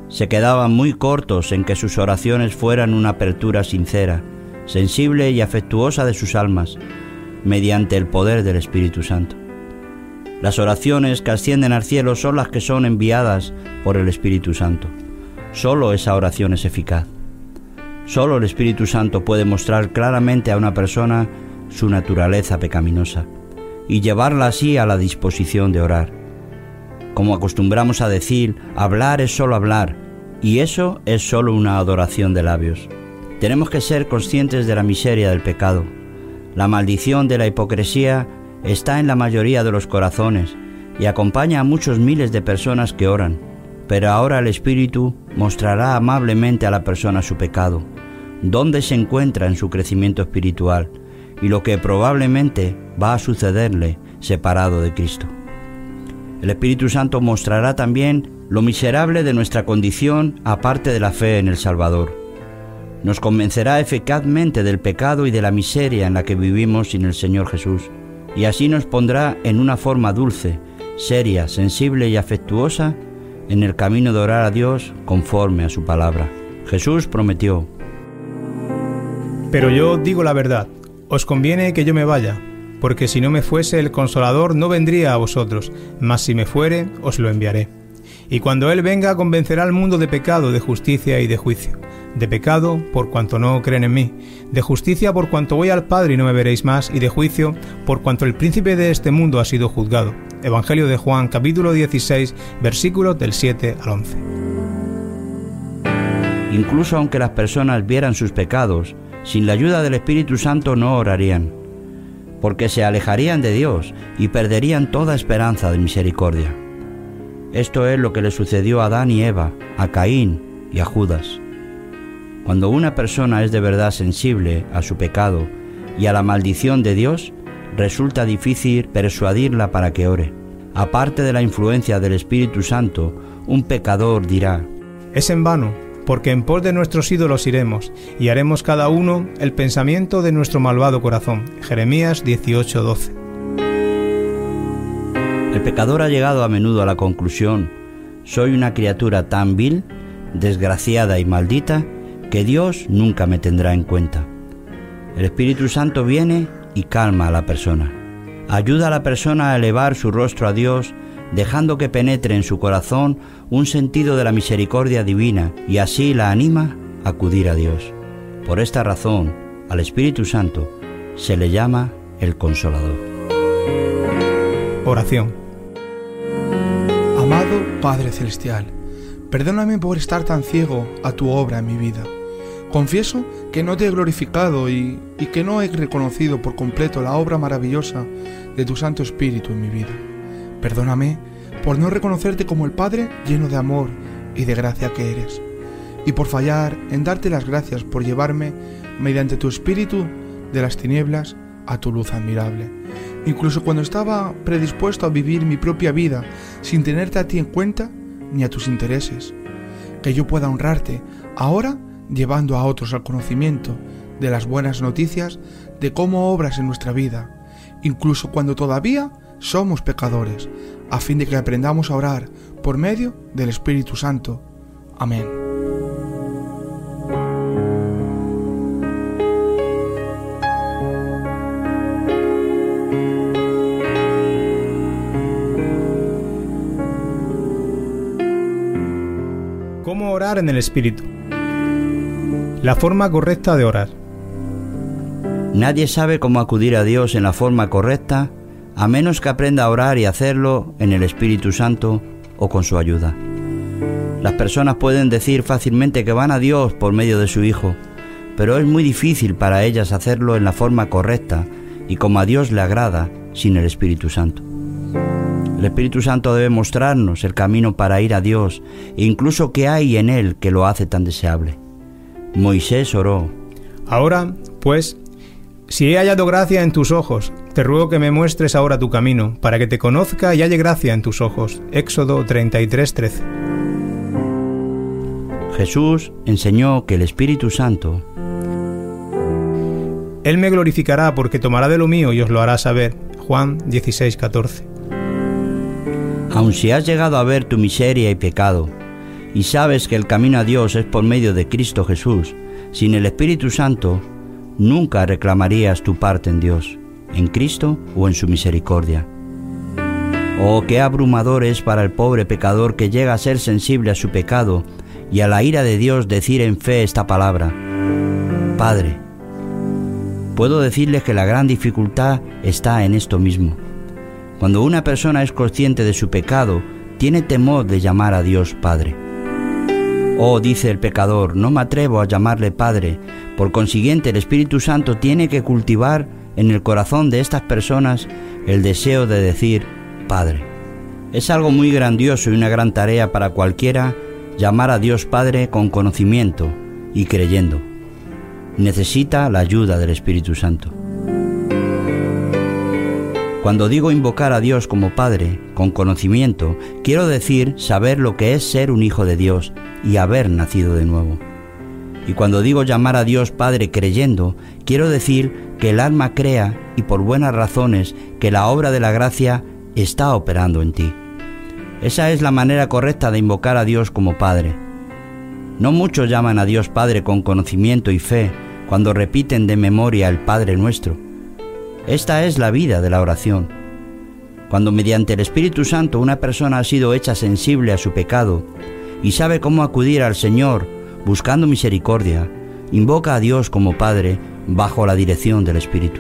Se quedaban muy cortos en que sus oraciones fueran una apertura sincera, sensible y afectuosa de sus almas, mediante el poder del Espíritu Santo. Las oraciones que ascienden al cielo son las que son enviadas por el Espíritu Santo. Solo esa oración es eficaz. Solo el Espíritu Santo puede mostrar claramente a una persona su naturaleza pecaminosa y llevarla así a la disposición de orar. Como acostumbramos a decir, hablar es solo hablar, y eso es solo una adoración de labios. Tenemos que ser conscientes de la miseria del pecado. La maldición de la hipocresía está en la mayoría de los corazones y acompaña a muchos miles de personas que oran pero ahora el Espíritu mostrará amablemente a la persona su pecado, dónde se encuentra en su crecimiento espiritual y lo que probablemente va a sucederle separado de Cristo. El Espíritu Santo mostrará también lo miserable de nuestra condición aparte de la fe en el Salvador. Nos convencerá eficazmente del pecado y de la miseria en la que vivimos sin el Señor Jesús, y así nos pondrá en una forma dulce, seria, sensible y afectuosa en el camino de orar a Dios conforme a su palabra. Jesús prometió, Pero yo digo la verdad, os conviene que yo me vaya, porque si no me fuese el consolador no vendría a vosotros, mas si me fuere os lo enviaré. Y cuando Él venga convencerá al mundo de pecado, de justicia y de juicio. De pecado por cuanto no creen en mí, de justicia por cuanto voy al Padre y no me veréis más, y de juicio por cuanto el príncipe de este mundo ha sido juzgado. Evangelio de Juan capítulo 16 versículos del 7 al 11. Incluso aunque las personas vieran sus pecados, sin la ayuda del Espíritu Santo no orarían, porque se alejarían de Dios y perderían toda esperanza de misericordia. Esto es lo que le sucedió a Adán y Eva, a Caín y a Judas. Cuando una persona es de verdad sensible a su pecado y a la maldición de Dios, resulta difícil persuadirla para que ore. Aparte de la influencia del Espíritu Santo, un pecador dirá, Es en vano, porque en pos de nuestros ídolos iremos, y haremos cada uno el pensamiento de nuestro malvado corazón. Jeremías 18:12. El pecador ha llegado a menudo a la conclusión, soy una criatura tan vil, desgraciada y maldita, que Dios nunca me tendrá en cuenta. El Espíritu Santo viene y calma a la persona. Ayuda a la persona a elevar su rostro a Dios, dejando que penetre en su corazón un sentido de la misericordia divina y así la anima a acudir a Dios. Por esta razón, al Espíritu Santo se le llama el Consolador. Oración. Amado Padre Celestial, perdóname por estar tan ciego a tu obra en mi vida. Confieso que no te he glorificado y, que no he reconocido por completo la obra maravillosa de tu Santo Espíritu en mi vida. Perdóname por no reconocerte como el Padre lleno de amor y de gracia que eres, y por fallar en darte las gracias por llevarme mediante tu Espíritu de las tinieblas a tu luz admirable. Incluso cuando estaba predispuesto a vivir mi propia vida sin tenerte a ti en cuenta ni a tus intereses. Que yo pueda honrarte ahora llevando a otros al conocimiento de las buenas noticias de cómo obras en nuestra vida, incluso cuando todavía somos pecadores, a fin de que aprendamos a orar por medio del Espíritu Santo. Amén. ¿Cómo orar en el Espíritu? La forma correcta de orar. Nadie sabe cómo acudir a Dios en la forma correcta a menos que aprenda a orar y hacerlo en el Espíritu Santo o con su ayuda. Las personas pueden decir fácilmente que van a Dios por medio de su Hijo, pero es muy difícil para ellas hacerlo en la forma correcta y como a Dios le agrada sin el Espíritu Santo. El Espíritu Santo debe mostrarnos el camino para ir a Dios e incluso qué hay en Él que lo hace tan deseable. Moisés oró. Ahora, pues, si he hallado gracia en tus ojos, te ruego que me muestres ahora tu camino, para que te conozca y halle gracia en tus ojos. Éxodo 33:13. Jesús enseñó que el Espíritu Santo Él me glorificará porque tomará de lo mío y os lo hará saber. Juan 16:14. Aun si has llegado a ver tu miseria y pecado, y sabes que el camino a Dios es por medio de Cristo Jesús, sin el Espíritu Santo, nunca reclamarías tu parte en Dios, en Cristo o en su misericordia. Oh, qué abrumador es para el pobre pecador que llega a ser sensible a su pecado y a la ira de Dios decir en fe esta palabra. Padre, puedo decirles que la gran dificultad está en esto mismo. Cuando una persona es consciente de su pecado, tiene temor de llamar a Dios Padre. Oh, dice el pecador, no me atrevo a llamarle Padre. Por consiguiente, el Espíritu Santo tiene que cultivar en el corazón de estas personas el deseo de decir Padre. Es algo muy grandioso y una gran tarea para cualquiera llamar a Dios Padre con conocimiento y creyendo. Necesita la ayuda del Espíritu Santo. Cuando digo invocar a Dios como Padre, con conocimiento, quiero decir saber lo que es ser un hijo de Dios y haber nacido de nuevo. Y cuando digo llamar a Dios Padre creyendo, quiero decir que el alma crea y por buenas razones que la obra de la gracia está operando en ti. Esa es la manera correcta de invocar a Dios como Padre. No muchos llaman a Dios Padre con conocimiento y fe cuando repiten de memoria el Padre nuestro. Esta es la vida de la oración. Cuando mediante el Espíritu Santo una persona ha sido hecha sensible a su pecado y sabe cómo acudir al Señor buscando misericordia, invoca a Dios como Padre bajo la dirección del Espíritu.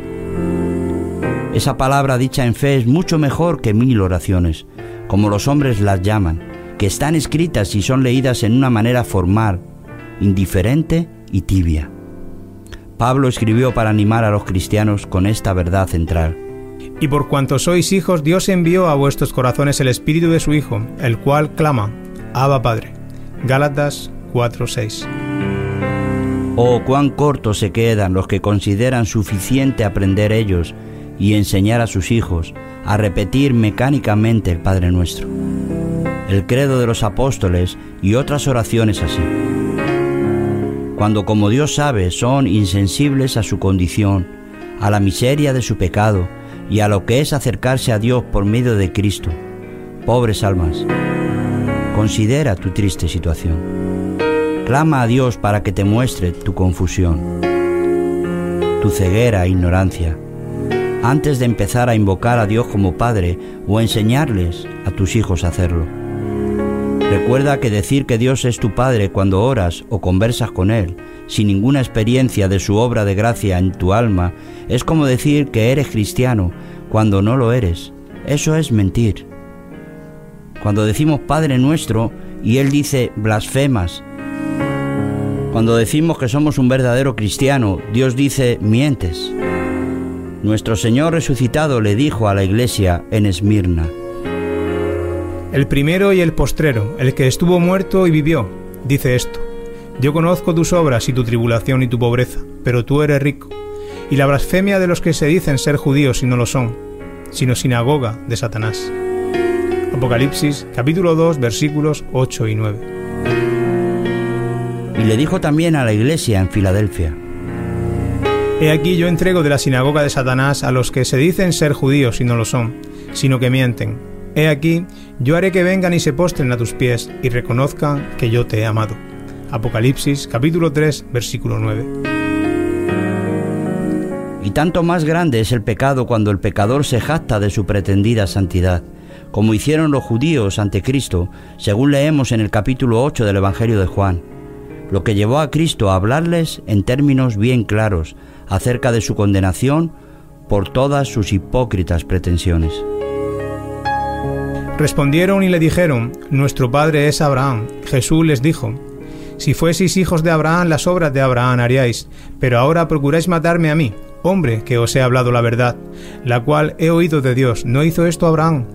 Esa palabra dicha en fe es mucho mejor que mil oraciones, como los hombres las llaman, que están escritas y son leídas en una manera formal, indiferente y tibia. Pablo escribió para animar a los cristianos con esta verdad central. Y por cuanto sois hijos, Dios envió a vuestros corazones el Espíritu de su Hijo, el cual clama, Abba Padre. Gálatas 4:6. Oh, cuán cortos se quedan los que consideran suficiente aprender ellos y enseñar a sus hijos a repetir mecánicamente el Padre Nuestro, el credo de los apóstoles y otras oraciones así. Cuando como Dios sabe son insensibles a su condición, a la miseria de su pecado y a lo que es acercarse a Dios por medio de Cristo. Pobres almas, considera tu triste situación. Clama a Dios para que te muestre tu confusión, tu ceguera e ignorancia, antes de empezar a invocar a Dios como Padre o enseñarles a tus hijos a hacerlo. Recuerda que decir que Dios es tu Padre cuando oras o conversas con Él, sin ninguna experiencia de su obra de gracia en tu alma, es como decir que eres cristiano cuando no lo eres. Eso es mentir. Cuando decimos Padre nuestro y Él dice blasfemas, cuando decimos que somos un verdadero cristiano, Dios dice mientes. Nuestro Señor resucitado le dijo a la iglesia en Esmirna, El primero y el postrero, el que estuvo muerto y vivió, dice esto. Yo conozco tus obras y tu tribulación y tu pobreza, pero tú eres rico. Y la blasfemia de los que se dicen ser judíos y no lo son, sino sinagoga de Satanás. Apocalipsis capítulo 2 versículos 8 y 9. y le dijo también a la iglesia en Filadelfia, He aquí yo entrego de la sinagoga de Satanás a los que se dicen ser judíos y no lo son, sino que mienten. He aquí, yo haré que vengan y se postren a tus pies y reconozcan que yo te he amado. Apocalipsis capítulo 3 versículo 9. Y tanto más grande es el pecado cuando el pecador se jacta de su pretendida santidad, como hicieron los judíos ante Cristo, según leemos en el capítulo 8 del Evangelio de Juan, lo que llevó a Cristo a hablarles en términos bien claros acerca de su condenación por todas sus hipócritas pretensiones. Respondieron y le dijeron, Nuestro padre es Abraham. Jesús les dijo, Si fueseis hijos de Abraham, las obras de Abraham haríais, pero ahora procuráis matarme a mí, hombre que os he hablado la verdad, la cual he oído de Dios. ¿No hizo esto Abraham?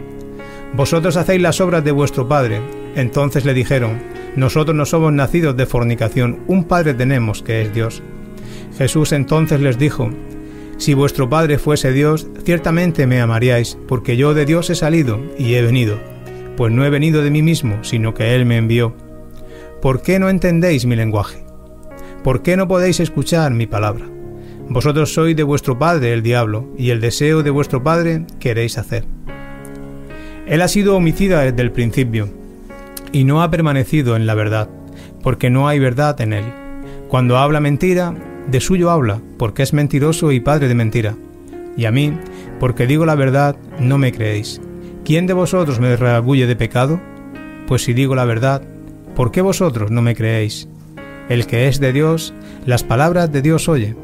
Vosotros hacéis las obras de vuestro padre. Entonces le dijeron, Nosotros no somos nacidos de fornicación, un padre tenemos que es Dios. Jesús entonces les dijo, Si vuestro Padre fuese Dios, ciertamente me amaríais, porque yo de Dios he salido y he venido, pues no he venido de mí mismo, sino que Él me envió. ¿Por qué no entendéis mi lenguaje? ¿Por qué no podéis escuchar mi palabra? Vosotros sois de vuestro padre el diablo, y el deseo de vuestro padre queréis hacer. Él ha sido homicida desde el principio, y no ha permanecido en la verdad, porque no hay verdad en él. Cuando habla mentira, de suyo habla, porque es mentiroso y padre de mentira. Y a mí, porque digo la verdad, no me creéis. ¿Quién de vosotros me redarguye de pecado? Pues si digo la verdad, ¿por qué vosotros no me creéis? El que es de Dios, las palabras de Dios oye.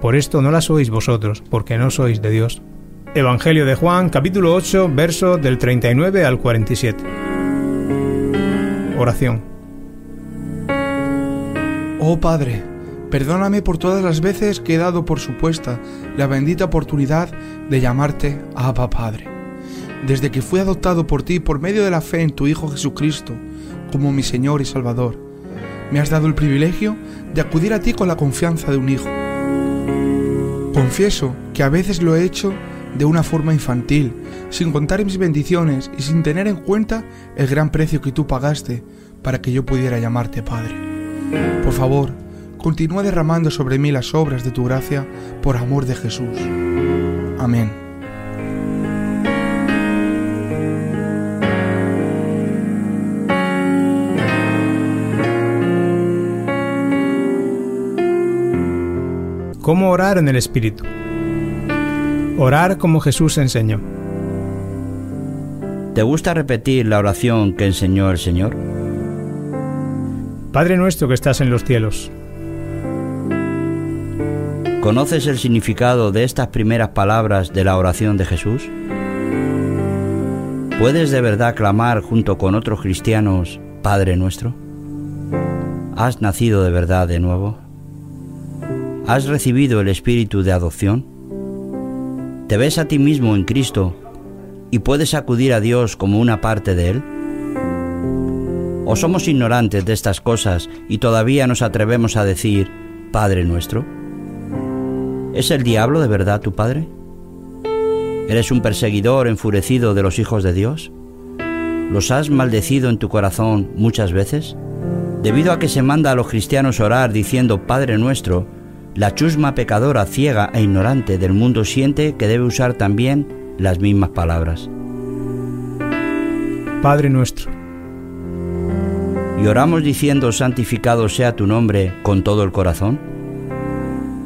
Por esto no las oís vosotros, porque no sois de Dios. Evangelio de Juan, capítulo 8, versos del 39 al 47. Oración. Oh Padre, Perdóname por todas las veces que he dado por supuesta la bendita oportunidad de llamarte Abba Padre. Desde que fui adoptado por ti por medio de la fe en tu Hijo Jesucristo como mi Señor y Salvador, me has dado el privilegio de acudir a ti con la confianza de un hijo. Confieso que a veces lo he hecho de una forma infantil, sin contar mis bendiciones y sin tener en cuenta el gran precio que tú pagaste para que yo pudiera llamarte Padre. Por favor, continúa derramando sobre mí las obras de tu gracia por amor de Jesús. Amén. ¿Cómo orar en el Espíritu? Orar como Jesús enseñó. ¿Te gusta repetir la oración que enseñó el Señor? Padre nuestro que estás en los cielos ¿Conoces el significado de estas primeras palabras de la oración de Jesús? ¿Puedes de verdad clamar junto con otros cristianos, Padre nuestro? ¿Has nacido de verdad de nuevo? ¿Has recibido el espíritu de adopción? ¿Te ves a ti mismo en Cristo y puedes acudir a Dios como una parte de Él? ¿O somos ignorantes de estas cosas y todavía nos atrevemos a decir, Padre nuestro? ¿Es el diablo de verdad tu padre? ¿Eres un perseguidor enfurecido de los hijos de Dios? ¿Los has maldecido en tu corazón muchas veces? Debido a que se manda a los cristianos orar diciendo Padre nuestro, la chusma pecadora ciega e ignorante del mundo siente que debe usar también las mismas palabras. Padre nuestro. ¿Y oramos diciendo santificado sea tu nombre con todo el corazón?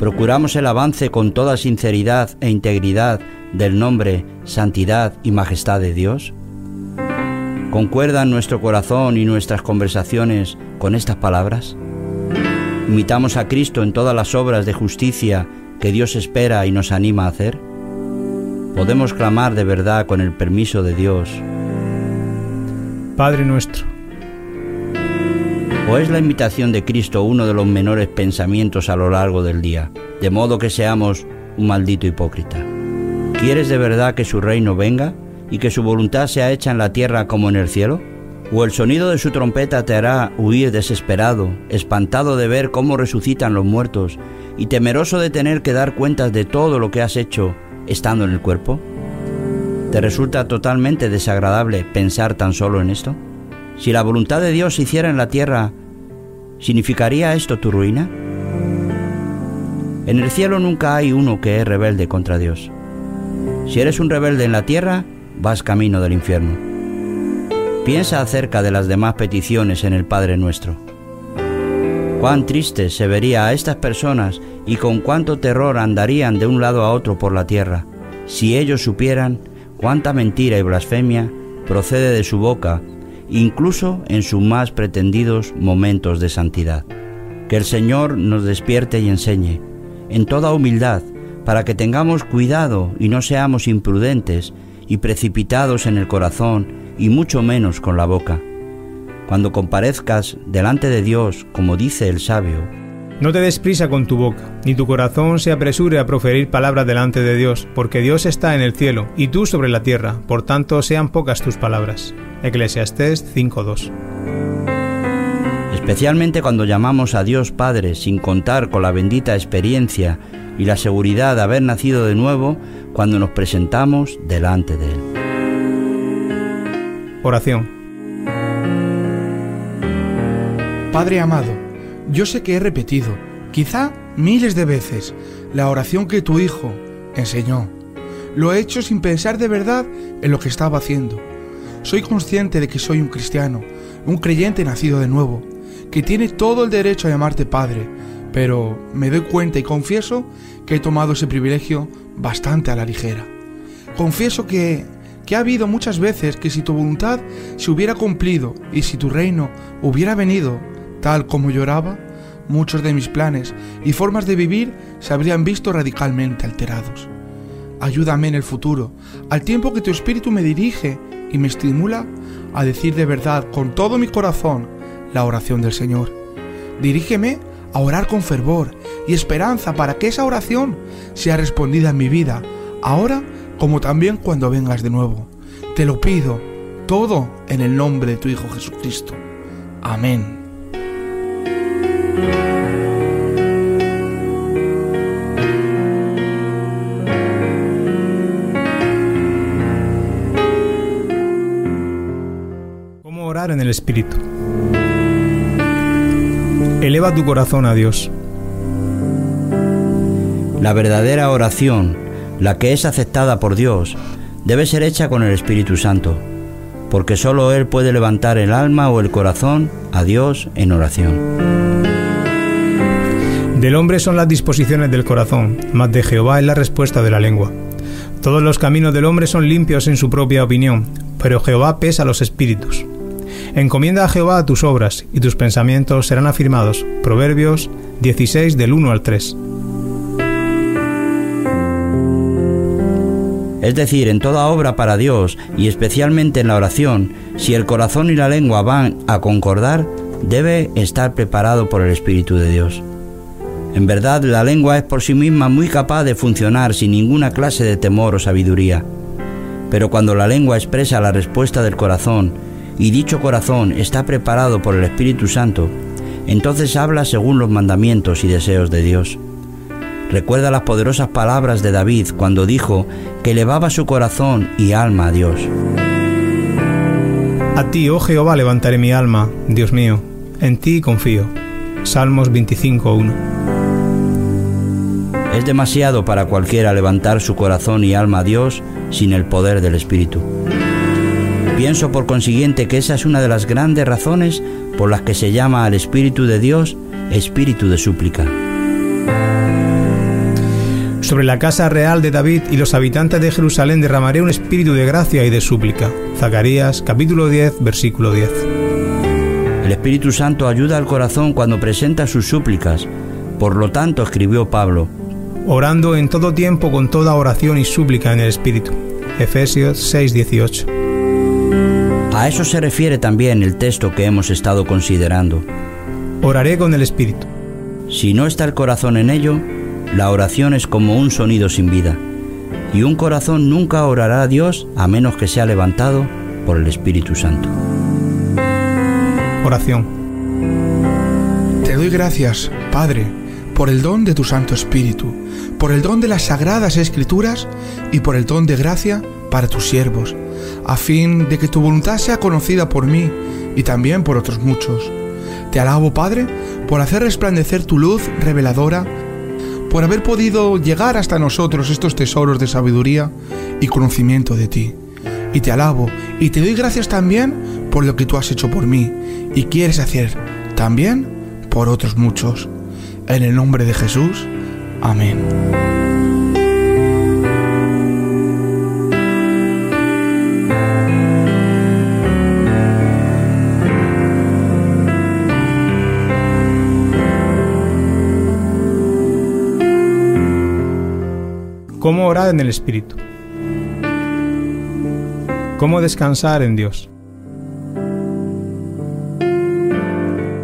Procuramos el avance con toda sinceridad e integridad del nombre, santidad y majestad de Dios? ¿Concuerdan nuestro corazón y nuestras conversaciones con estas palabras? ¿Imitamos a Cristo en todas las obras de justicia que Dios espera y nos anima a hacer? Podemos clamar de verdad con el permiso de Dios. Padre nuestro ¿O es la invitación de Cristo uno de los menores pensamientos a lo largo del día, de modo que seamos un maldito hipócrita? ¿Quieres de verdad que su reino venga y que su voluntad sea hecha en la tierra como en el cielo? ¿O el sonido de su trompeta te hará huir desesperado, espantado de ver cómo resucitan los muertos y temeroso de tener que dar cuentas de todo lo que has hecho estando en el cuerpo? ¿Te resulta totalmente desagradable pensar tan solo en esto? Si la voluntad de Dios se hiciera en la tierra, ¿significaría esto tu ruina? En el cielo nunca hay uno que es rebelde contra Dios. Si eres un rebelde en la tierra, vas camino del infierno. Piensa acerca de las demás peticiones en el Padre nuestro. Cuán triste se vería a estas personas y con cuánto terror andarían de un lado a otro por la tierra, si ellos supieran cuánta mentira y blasfemia procede de su boca, incluso en sus más pretendidos momentos de santidad. Que el Señor nos despierte y enseñe, en toda humildad, para que tengamos cuidado y no seamos imprudentes y precipitados en el corazón y mucho menos con la boca. Cuando comparezcas delante de Dios, como dice el sabio, No te des prisa con tu boca, ni tu corazón se apresure a proferir palabras delante de Dios, porque Dios está en el cielo y tú sobre la tierra, por tanto sean pocas tus palabras. Eclesiastés 5.2. especialmente cuando llamamos a Dios Padre sin contar con la bendita experiencia y la seguridad de haber nacido de nuevo cuando nos presentamos delante de Él. Oración. Padre amado, yo sé que he repetido, quizá miles de veces, la oración que tu Hijo enseñó. Lo he hecho sin pensar de verdad en lo que estaba haciendo. Soy consciente de que soy un cristiano, un creyente nacido de nuevo, que tiene todo el derecho a llamarte Padre, pero me doy cuenta y confieso que he tomado ese privilegio bastante a la ligera. Confieso que, que ha habido muchas veces que si tu voluntad se hubiera cumplido y si tu reino hubiera venido tal como lloraba, muchos de mis planes y formas de vivir se habrían visto radicalmente alterados. Ayúdame en el futuro, al tiempo que tu espíritu me dirige y me estimula a decir de verdad con todo mi corazón la oración del Señor. Dirígeme a orar con fervor y esperanza para que esa oración sea respondida en mi vida, ahora como también cuando vengas de nuevo. Te lo pido, todo en el nombre de tu Hijo Jesucristo. Amén. ¿Cómo orar en el Espíritu? Eleva tu corazón a Dios. La verdadera oración, la que es aceptada por Dios, debe ser hecha con el Espíritu Santo, porque sólo Él puede levantar el alma o el corazón a Dios en oración. Del hombre son las disposiciones del corazón, mas de Jehová es la respuesta de la lengua. Todos los caminos del hombre son limpios en su propia opinión, pero Jehová pesa los espíritus. Encomienda a Jehová tus obras, y tus pensamientos serán afirmados. Proverbios 16 del 1 al 3. Es decir, en toda obra para Dios y especialmente en la oración, si el corazón y la lengua van a concordar, debe estar preparado por el Espíritu de Dios. En verdad, la lengua es por sí misma muy capaz de funcionar sin ninguna clase de temor o sabiduría. Pero cuando la lengua expresa la respuesta del corazón y dicho corazón está preparado por el Espíritu Santo, entonces habla según los mandamientos y deseos de Dios. Recuerda las poderosas palabras de David cuando dijo que elevaba su corazón y alma a Dios. A ti, oh Jehová, levantaré mi alma, Dios mío, en ti confío. Salmos 25.1. Es demasiado para cualquiera levantar su corazón y alma a Dios sin el poder del Espíritu. Pienso por consiguiente que esa es una de las grandes razones por las que se llama al Espíritu de Dios Espíritu de súplica. Sobre la casa real de David y los habitantes de Jerusalén derramaré un espíritu de gracia y de súplica. Zacarías capítulo 10 versículo 10. El Espíritu Santo ayuda al corazón cuando presenta sus súplicas. Por lo tanto, escribió Pablo, Orando en todo tiempo con toda oración y súplica en el Espíritu. Efesios 6 18. a eso se refiere también el texto que hemos estado considerando. Oraré con el Espíritu. Si no está el corazón en ello, la oración es como un sonido sin vida. Y un corazón nunca orará a Dios a menos que sea levantado por el Espíritu Santo. Oración. Te doy gracias, Padre, por el don de tu Santo Espíritu, por el don de las sagradas Escrituras y por el don de gracia para tus siervos, a fin de que tu voluntad sea conocida por mí y también por otros muchos. Te alabo, Padre, por hacer resplandecer tu luz reveladora, por haber podido llegar hasta nosotros estos tesoros de sabiduría y conocimiento de ti. Y te alabo y te doy gracias también por lo que tú has hecho por mí y quieres hacer también por otros muchos. En el nombre de Jesús. Amén. ¿Cómo orar en el Espíritu? ¿Cómo descansar en Dios?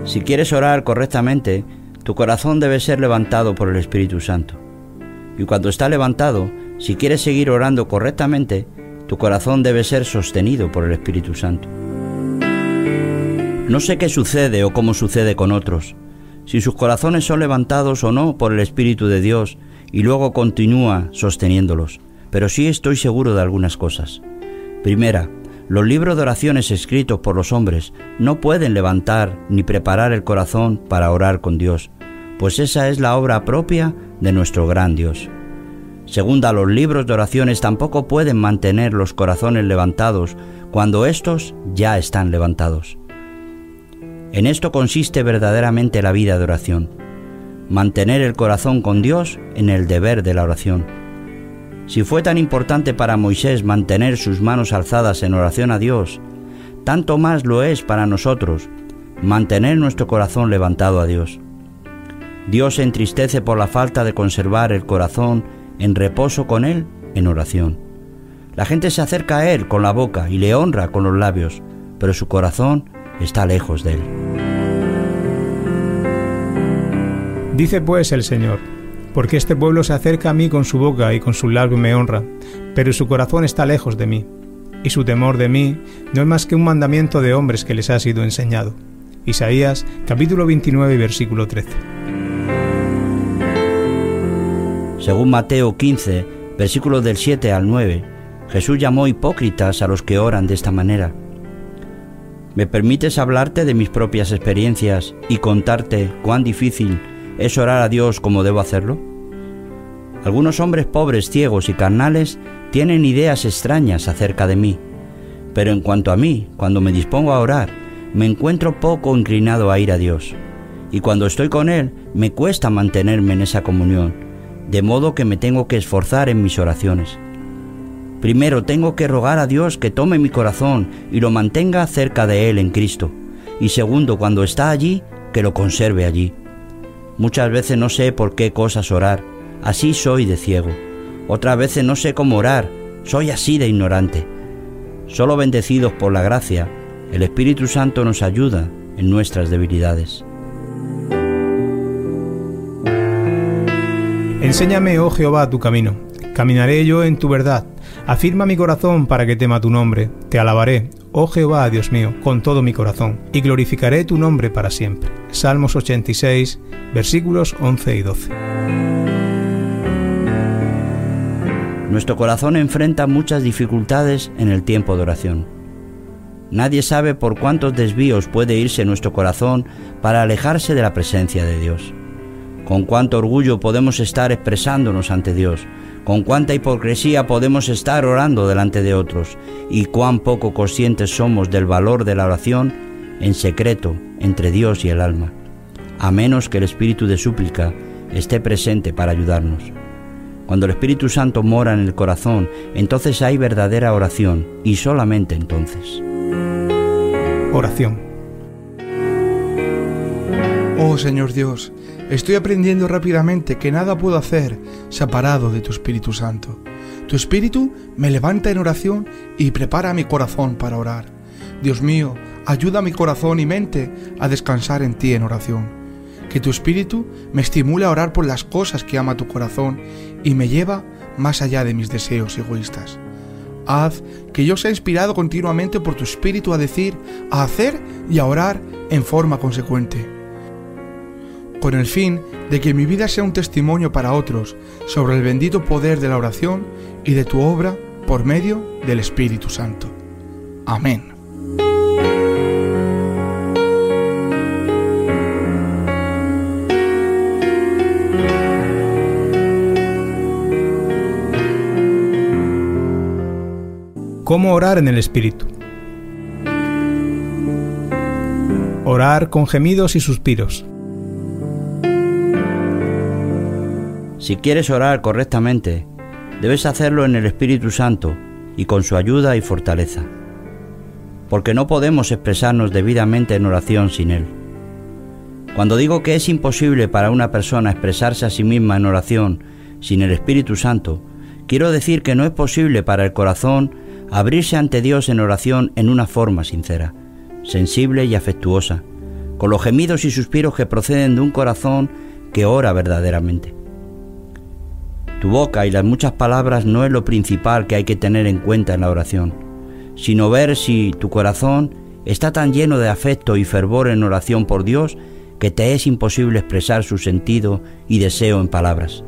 Si quieres orar correctamente, tu corazón debe ser levantado por el Espíritu Santo. Y cuando está levantado, si quieres seguir orando correctamente, tu corazón debe ser sostenido por el Espíritu Santo. No sé qué sucede o cómo sucede con otros, si sus corazones son levantados o no por el Espíritu de Dios y luego continúa sosteniéndolos, pero sí estoy seguro de algunas cosas. Primera, los libros de oraciones escritos por los hombres no pueden levantar ni preparar el corazón para orar con Dios, pues esa es la obra propia de nuestro gran Dios. Segunda, los libros de oraciones tampoco pueden mantener los corazones levantados cuando éstos ya están levantados. En esto consiste verdaderamente la vida de oración mantener el corazón con Dios en el deber de la oración. Si fue tan importante para Moisés mantener sus manos alzadas en oración a Dios, tanto más lo es para nosotros mantener nuestro corazón levantado a Dios. Dios se entristece por la falta de conservar el corazón en reposo con Él en oración. La gente se acerca a Él con la boca y le honra con los labios, pero su corazón está lejos de Él. Dice pues el Señor, porque este pueblo se acerca a mí con su boca y con su labio me honra, pero su corazón está lejos de mí, y su temor de mí no es más que un mandamiento de hombres que les ha sido enseñado. Isaías capítulo 29 versículo 13. Según Mateo 15, versículos del 7 al 9, Jesús llamó hipócritas a los que oran de esta manera. ¿Me permites hablarte de mis propias experiencias y contarte cuán difícil ¿Es orar a Dios como debo hacerlo? Algunos hombres pobres, ciegos y carnales tienen ideas extrañas acerca de mí, pero en cuanto a mí, cuando me dispongo a orar, me encuentro poco inclinado a ir a Dios, y cuando estoy con Él, me cuesta mantenerme en esa comunión, de modo que me tengo que esforzar en mis oraciones. Primero tengo que rogar a Dios que tome mi corazón y lo mantenga cerca de Él en Cristo, y segundo, cuando está allí, que lo conserve allí. Muchas veces no sé por qué cosas orar, así soy de ciego. Otras veces no sé cómo orar, soy así de ignorante. Solo bendecidos por la gracia, el Espíritu Santo nos ayuda en nuestras debilidades. Enséñame, oh Jehová, tu camino. Caminaré yo en tu verdad. Afirma mi corazón para que tema tu nombre. Te alabaré, oh Jehová, Dios mío, con todo mi corazón, y glorificaré tu nombre para siempre. Salmos 86, versículos 11 y 12. Nuestro corazón enfrenta muchas dificultades en el tiempo de oración. Nadie sabe por cuántos desvíos puede irse nuestro corazón para alejarse de la presencia de Dios. Con cuánto orgullo podemos estar expresándonos ante Dios, con cuánta hipocresía podemos estar orando delante de otros y cuán poco conscientes somos del valor de la oración en secreto entre Dios y el alma, a menos que el espíritu de súplica esté presente para ayudarnos. Cuando el Espíritu Santo mora en el corazón, entonces hay verdadera oración y solamente entonces. Oración. Oh Señor Dios, Estoy aprendiendo rápidamente que nada puedo hacer separado de tu Espíritu Santo. Tu Espíritu me levanta en oración y prepara mi corazón para orar. Dios mío, ayuda a mi corazón y mente a descansar en ti en oración. Que tu Espíritu me estimule a orar por las cosas que ama tu corazón y me lleva más allá de mis deseos egoístas. Haz que yo sea inspirado continuamente por tu Espíritu a decir, a hacer y a orar en forma consecuente con el fin de que mi vida sea un testimonio para otros sobre el bendito poder de la oración y de tu obra por medio del Espíritu Santo. Amén. ¿Cómo orar en el Espíritu? Orar con gemidos y suspiros. Si quieres orar correctamente, debes hacerlo en el Espíritu Santo y con su ayuda y fortaleza, porque no podemos expresarnos debidamente en oración sin Él. Cuando digo que es imposible para una persona expresarse a sí misma en oración sin el Espíritu Santo, quiero decir que no es posible para el corazón abrirse ante Dios en oración en una forma sincera, sensible y afectuosa, con los gemidos y suspiros que proceden de un corazón que ora verdaderamente. Tu boca y las muchas palabras no es lo principal que hay que tener en cuenta en la oración, sino ver si tu corazón está tan lleno de afecto y fervor en oración por Dios que te es imposible expresar su sentido y deseo en palabras.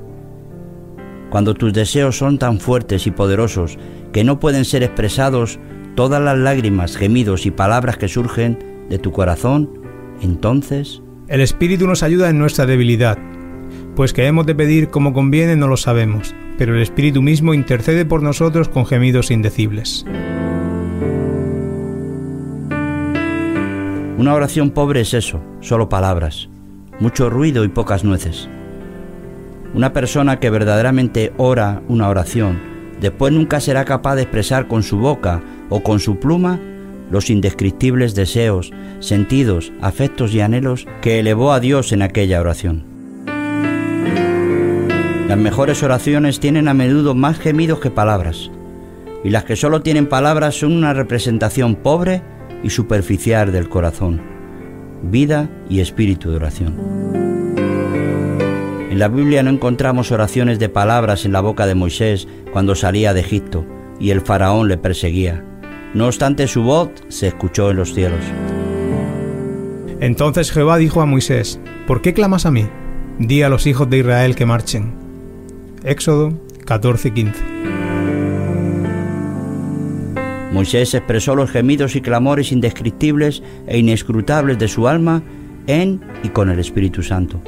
Cuando tus deseos son tan fuertes y poderosos que no pueden ser expresados, todas las lágrimas, gemidos y palabras que surgen de tu corazón, entonces... El Espíritu nos ayuda en nuestra debilidad, pues que hemos de pedir como conviene no lo sabemos, pero el Espíritu mismo intercede por nosotros con gemidos indecibles. Una oración pobre es eso, solo palabras, mucho ruido y pocas nueces. Una persona que verdaderamente ora una oración, después nunca será capaz de expresar con su boca o con su pluma los indescriptibles deseos, sentidos, afectos y anhelos que elevó a Dios en aquella oración. Las mejores oraciones tienen a menudo más gemidos que palabras, y las que solo tienen palabras son una representación pobre y superficial del corazón, vida y espíritu de oración. En la Biblia no encontramos oraciones de palabras en la boca de Moisés cuando salía de Egipto y el faraón le perseguía. No obstante su voz se escuchó en los cielos. Entonces Jehová dijo a Moisés, ¿por qué clamas a mí? Di a los hijos de Israel que marchen. Éxodo 14:15. Moisés expresó los gemidos y clamores indescriptibles e inescrutables de su alma en y con el Espíritu Santo.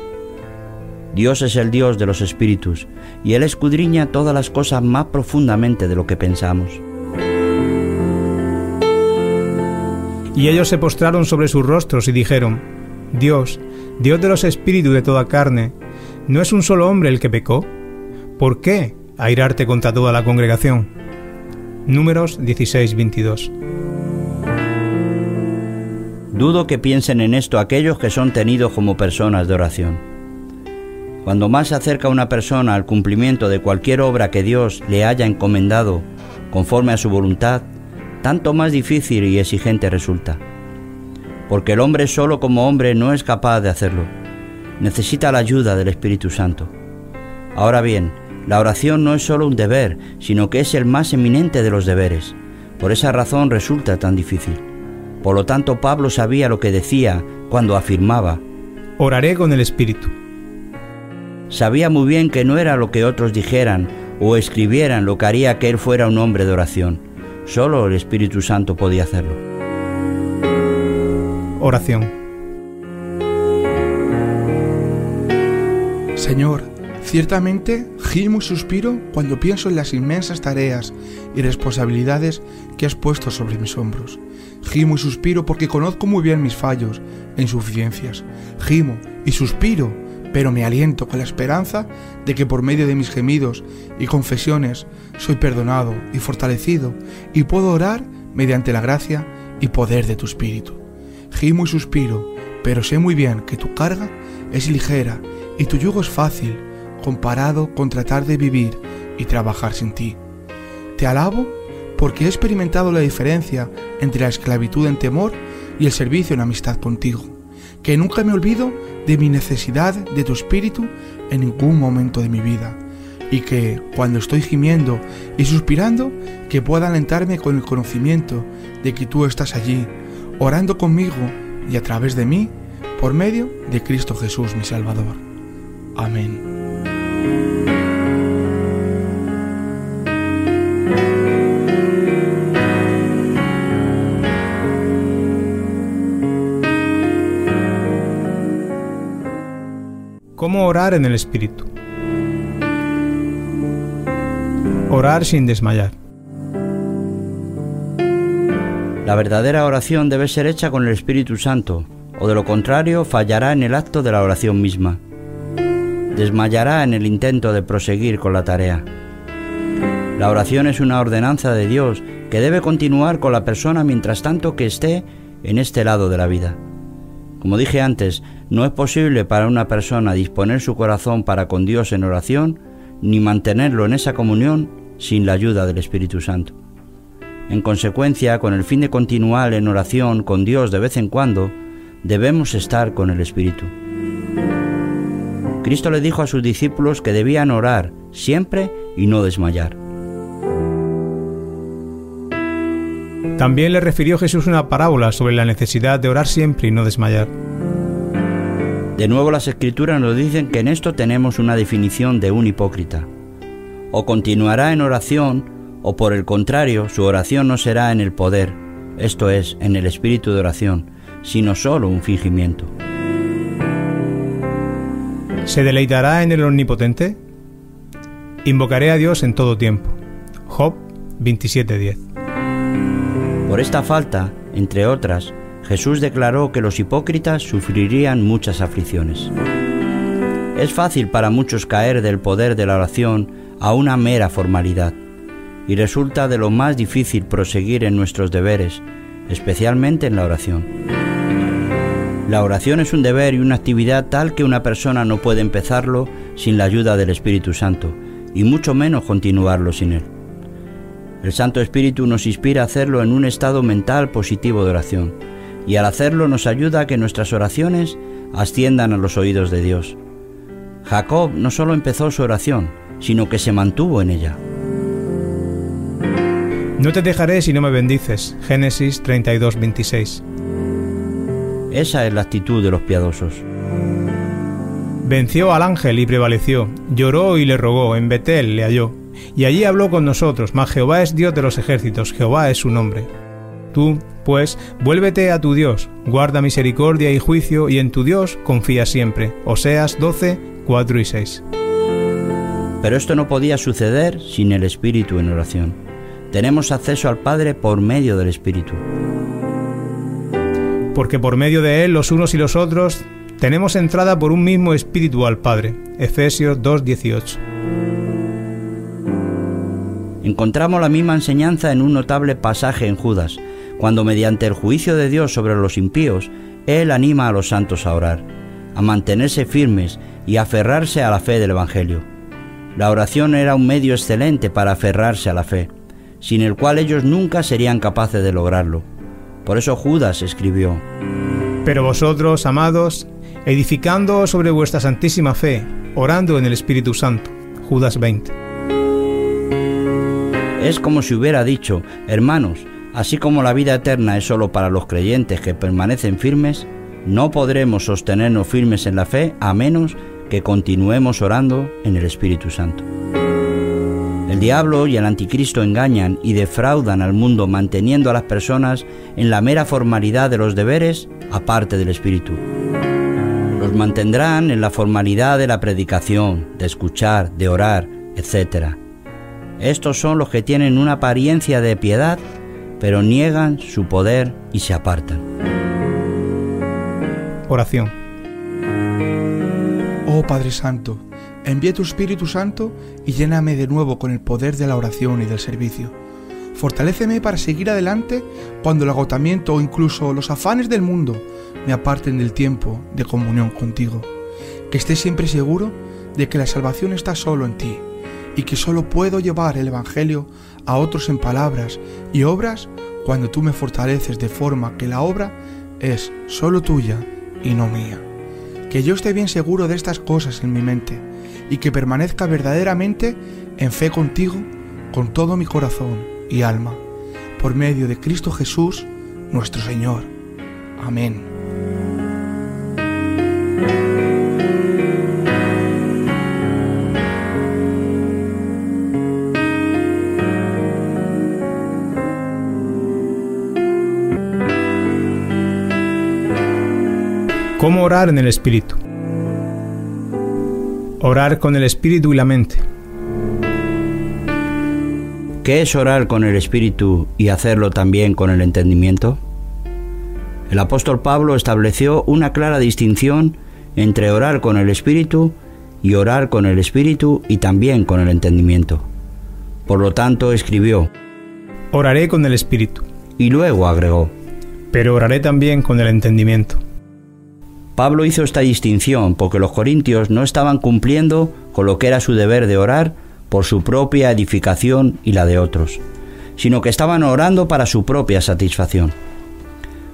Dios es el Dios de los espíritus y Él escudriña todas las cosas más profundamente de lo que pensamos. Y ellos se postraron sobre sus rostros y dijeron, Dios, Dios de los espíritus de toda carne, ¿no es un solo hombre el que pecó? ¿Por qué airarte contra toda la congregación? Números 16-22. Dudo que piensen en esto aquellos que son tenidos como personas de oración. Cuando más se acerca una persona al cumplimiento de cualquier obra que Dios le haya encomendado conforme a su voluntad, tanto más difícil y exigente resulta. Porque el hombre solo como hombre no es capaz de hacerlo. Necesita la ayuda del Espíritu Santo. Ahora bien, la oración no es solo un deber, sino que es el más eminente de los deberes. Por esa razón resulta tan difícil. Por lo tanto, Pablo sabía lo que decía cuando afirmaba, Oraré con el Espíritu. Sabía muy bien que no era lo que otros dijeran o escribieran lo que haría que él fuera un hombre de oración. Solo el Espíritu Santo podía hacerlo. Oración. Señor, ciertamente gimo y suspiro cuando pienso en las inmensas tareas y responsabilidades que has puesto sobre mis hombros. Gimo y suspiro porque conozco muy bien mis fallos e insuficiencias. Gimo y suspiro pero me aliento con la esperanza de que por medio de mis gemidos y confesiones soy perdonado y fortalecido y puedo orar mediante la gracia y poder de tu Espíritu. Gimo y suspiro, pero sé muy bien que tu carga es ligera y tu yugo es fácil comparado con tratar de vivir y trabajar sin ti. Te alabo porque he experimentado la diferencia entre la esclavitud en temor y el servicio en amistad contigo que nunca me olvido de mi necesidad de tu espíritu en ningún momento de mi vida y que cuando estoy gimiendo y suspirando, que pueda alentarme con el conocimiento de que tú estás allí, orando conmigo y a través de mí, por medio de Cristo Jesús mi Salvador. Amén. ¿Cómo orar en el Espíritu? Orar sin desmayar. La verdadera oración debe ser hecha con el Espíritu Santo, o de lo contrario fallará en el acto de la oración misma. Desmayará en el intento de proseguir con la tarea. La oración es una ordenanza de Dios que debe continuar con la persona mientras tanto que esté en este lado de la vida. Como dije antes, no es posible para una persona disponer su corazón para con Dios en oración, ni mantenerlo en esa comunión sin la ayuda del Espíritu Santo. En consecuencia, con el fin de continuar en oración con Dios de vez en cuando, debemos estar con el Espíritu. Cristo le dijo a sus discípulos que debían orar siempre y no desmayar. También le refirió Jesús una parábola sobre la necesidad de orar siempre y no desmayar. De nuevo las escrituras nos dicen que en esto tenemos una definición de un hipócrita. O continuará en oración, o por el contrario, su oración no será en el poder, esto es, en el espíritu de oración, sino solo un fingimiento. ¿Se deleitará en el Omnipotente? Invocaré a Dios en todo tiempo. Job 27:10. Por esta falta, entre otras, Jesús declaró que los hipócritas sufrirían muchas aflicciones. Es fácil para muchos caer del poder de la oración a una mera formalidad, y resulta de lo más difícil proseguir en nuestros deberes, especialmente en la oración. La oración es un deber y una actividad tal que una persona no puede empezarlo sin la ayuda del Espíritu Santo, y mucho menos continuarlo sin él. El Santo Espíritu nos inspira a hacerlo en un estado mental positivo de oración, y al hacerlo nos ayuda a que nuestras oraciones asciendan a los oídos de Dios. Jacob no solo empezó su oración, sino que se mantuvo en ella. No te dejaré si no me bendices. Génesis 32, 26. Esa es la actitud de los piadosos. Venció al ángel y prevaleció. Lloró y le rogó. En Betel le halló. Y allí habló con nosotros. Mas Jehová es Dios de los ejércitos. Jehová es su nombre. Tú, pues, vuélvete a tu Dios. Guarda misericordia y juicio y en tu Dios confía siempre. Oseas 12, 4 y 6. Pero esto no podía suceder sin el Espíritu en oración. Tenemos acceso al Padre por medio del Espíritu. Porque por medio de él los unos y los otros tenemos entrada por un mismo Espíritu al Padre. Efesios 2:18. Encontramos la misma enseñanza en un notable pasaje en Judas, cuando mediante el juicio de Dios sobre los impíos, Él anima a los santos a orar, a mantenerse firmes y a aferrarse a la fe del Evangelio. La oración era un medio excelente para aferrarse a la fe, sin el cual ellos nunca serían capaces de lograrlo. Por eso Judas escribió, Pero vosotros, amados, edificando sobre vuestra santísima fe, orando en el Espíritu Santo. Judas 20. Es como si hubiera dicho, hermanos, así como la vida eterna es solo para los creyentes que permanecen firmes, no podremos sostenernos firmes en la fe a menos que continuemos orando en el Espíritu Santo. Diablo y el anticristo engañan y defraudan al mundo manteniendo a las personas en la mera formalidad de los deberes aparte del Espíritu. Los mantendrán en la formalidad de la predicación, de escuchar, de orar, etc. Estos son los que tienen una apariencia de piedad, pero niegan su poder y se apartan. Oración. Oh Padre Santo, envíe tu Espíritu Santo y lléname de nuevo con el poder de la oración y del servicio. Fortaléceme para seguir adelante cuando el agotamiento o incluso los afanes del mundo me aparten del tiempo de comunión contigo. Que esté siempre seguro de que la salvación está solo en ti y que solo puedo llevar el Evangelio a otros en palabras y obras cuando tú me fortaleces de forma que la obra es solo tuya y no mía. Que yo esté bien seguro de estas cosas en mi mente y que permanezca verdaderamente en fe contigo con todo mi corazón y alma, por medio de Cristo Jesús, nuestro Señor. Amén. ¿Cómo orar en el Espíritu? Orar con el Espíritu y la mente. ¿Qué es orar con el Espíritu y hacerlo también con el entendimiento? El apóstol Pablo estableció una clara distinción entre orar con el Espíritu y orar con el Espíritu y también con el entendimiento. Por lo tanto, escribió, Oraré con el Espíritu, y luego agregó, pero oraré también con el entendimiento. Pablo hizo esta distinción porque los corintios no estaban cumpliendo con lo que era su deber de orar por su propia edificación y la de otros, sino que estaban orando para su propia satisfacción.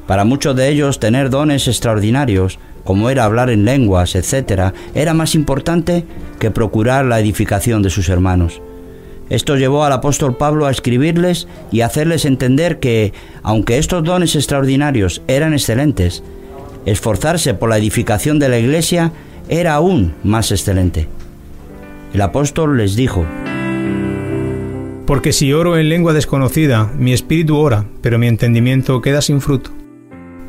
Para muchos de ellos tener dones extraordinarios, como era hablar en lenguas, etc., era más importante que procurar la edificación de sus hermanos. Esto llevó al apóstol Pablo a escribirles y hacerles entender que, aunque estos dones extraordinarios eran excelentes, esforzarse por la edificación de la iglesia era aún más excelente. El apóstol les dijo, Porque si oro en lengua desconocida, mi espíritu ora, pero mi entendimiento queda sin fruto.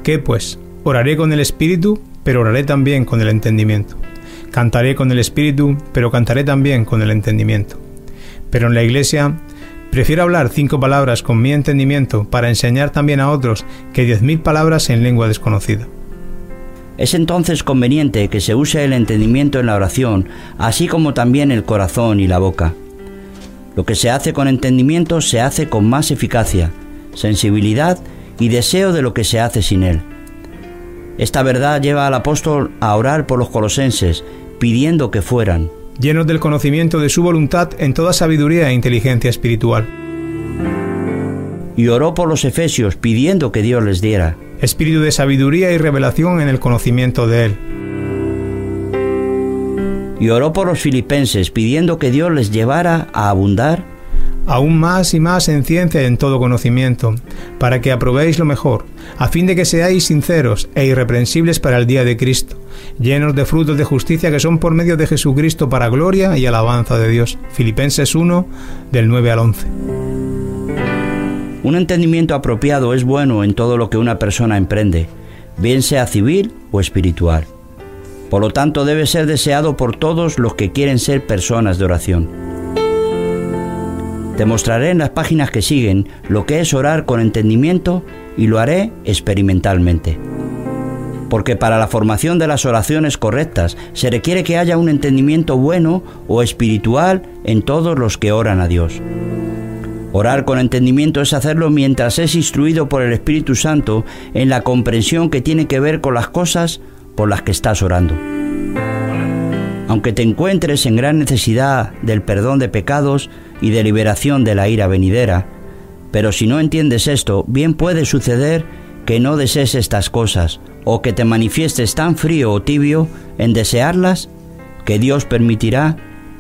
¿Qué pues? Oraré con el espíritu, pero oraré también con el entendimiento. Cantaré con el espíritu, pero cantaré también con el entendimiento. Pero en la iglesia prefiero hablar cinco palabras con mi entendimiento para enseñar también a otros que diez mil palabras en lengua desconocida. Es entonces conveniente que se use el entendimiento en la oración, así como también el corazón y la boca. Lo que se hace con entendimiento se hace con más eficacia, sensibilidad y deseo de lo que se hace sin él. Esta verdad lleva al apóstol a orar por los colosenses, pidiendo que fueran, llenos del conocimiento de su voluntad en toda sabiduría e inteligencia espiritual. Y oró por los efesios, pidiendo que Dios les diera espíritu de sabiduría y revelación en el conocimiento de Él. Y oró por los filipenses, pidiendo que Dios les llevara a abundar aún más y más en ciencia y en todo conocimiento, para que aprobéis lo mejor, a fin de que seáis sinceros e irreprensibles para el día de Cristo, llenos de frutos de justicia que son por medio de Jesucristo para gloria y alabanza de Dios. Filipenses 1, del 9 al 11. Un entendimiento apropiado es bueno en todo lo que una persona emprende, bien sea civil o espiritual. Por lo tanto, debe ser deseado por todos los que quieren ser personas de oración. Te mostraré en las páginas que siguen lo que es orar con entendimiento y lo haré experimentalmente. Porque para la formación de las oraciones correctas se requiere que haya un entendimiento bueno o espiritual en todos los que oran a Dios. Orar con entendimiento es hacerlo mientras es instruido por el Espíritu Santo en la comprensión que tiene que ver con las cosas por las que estás orando. Aunque te encuentres en gran necesidad del perdón de pecados y de liberación de la ira venidera, pero si no entiendes esto, bien puede suceder que no desees estas cosas o que te manifiestes tan frío o tibio en desearlas que Dios permitirá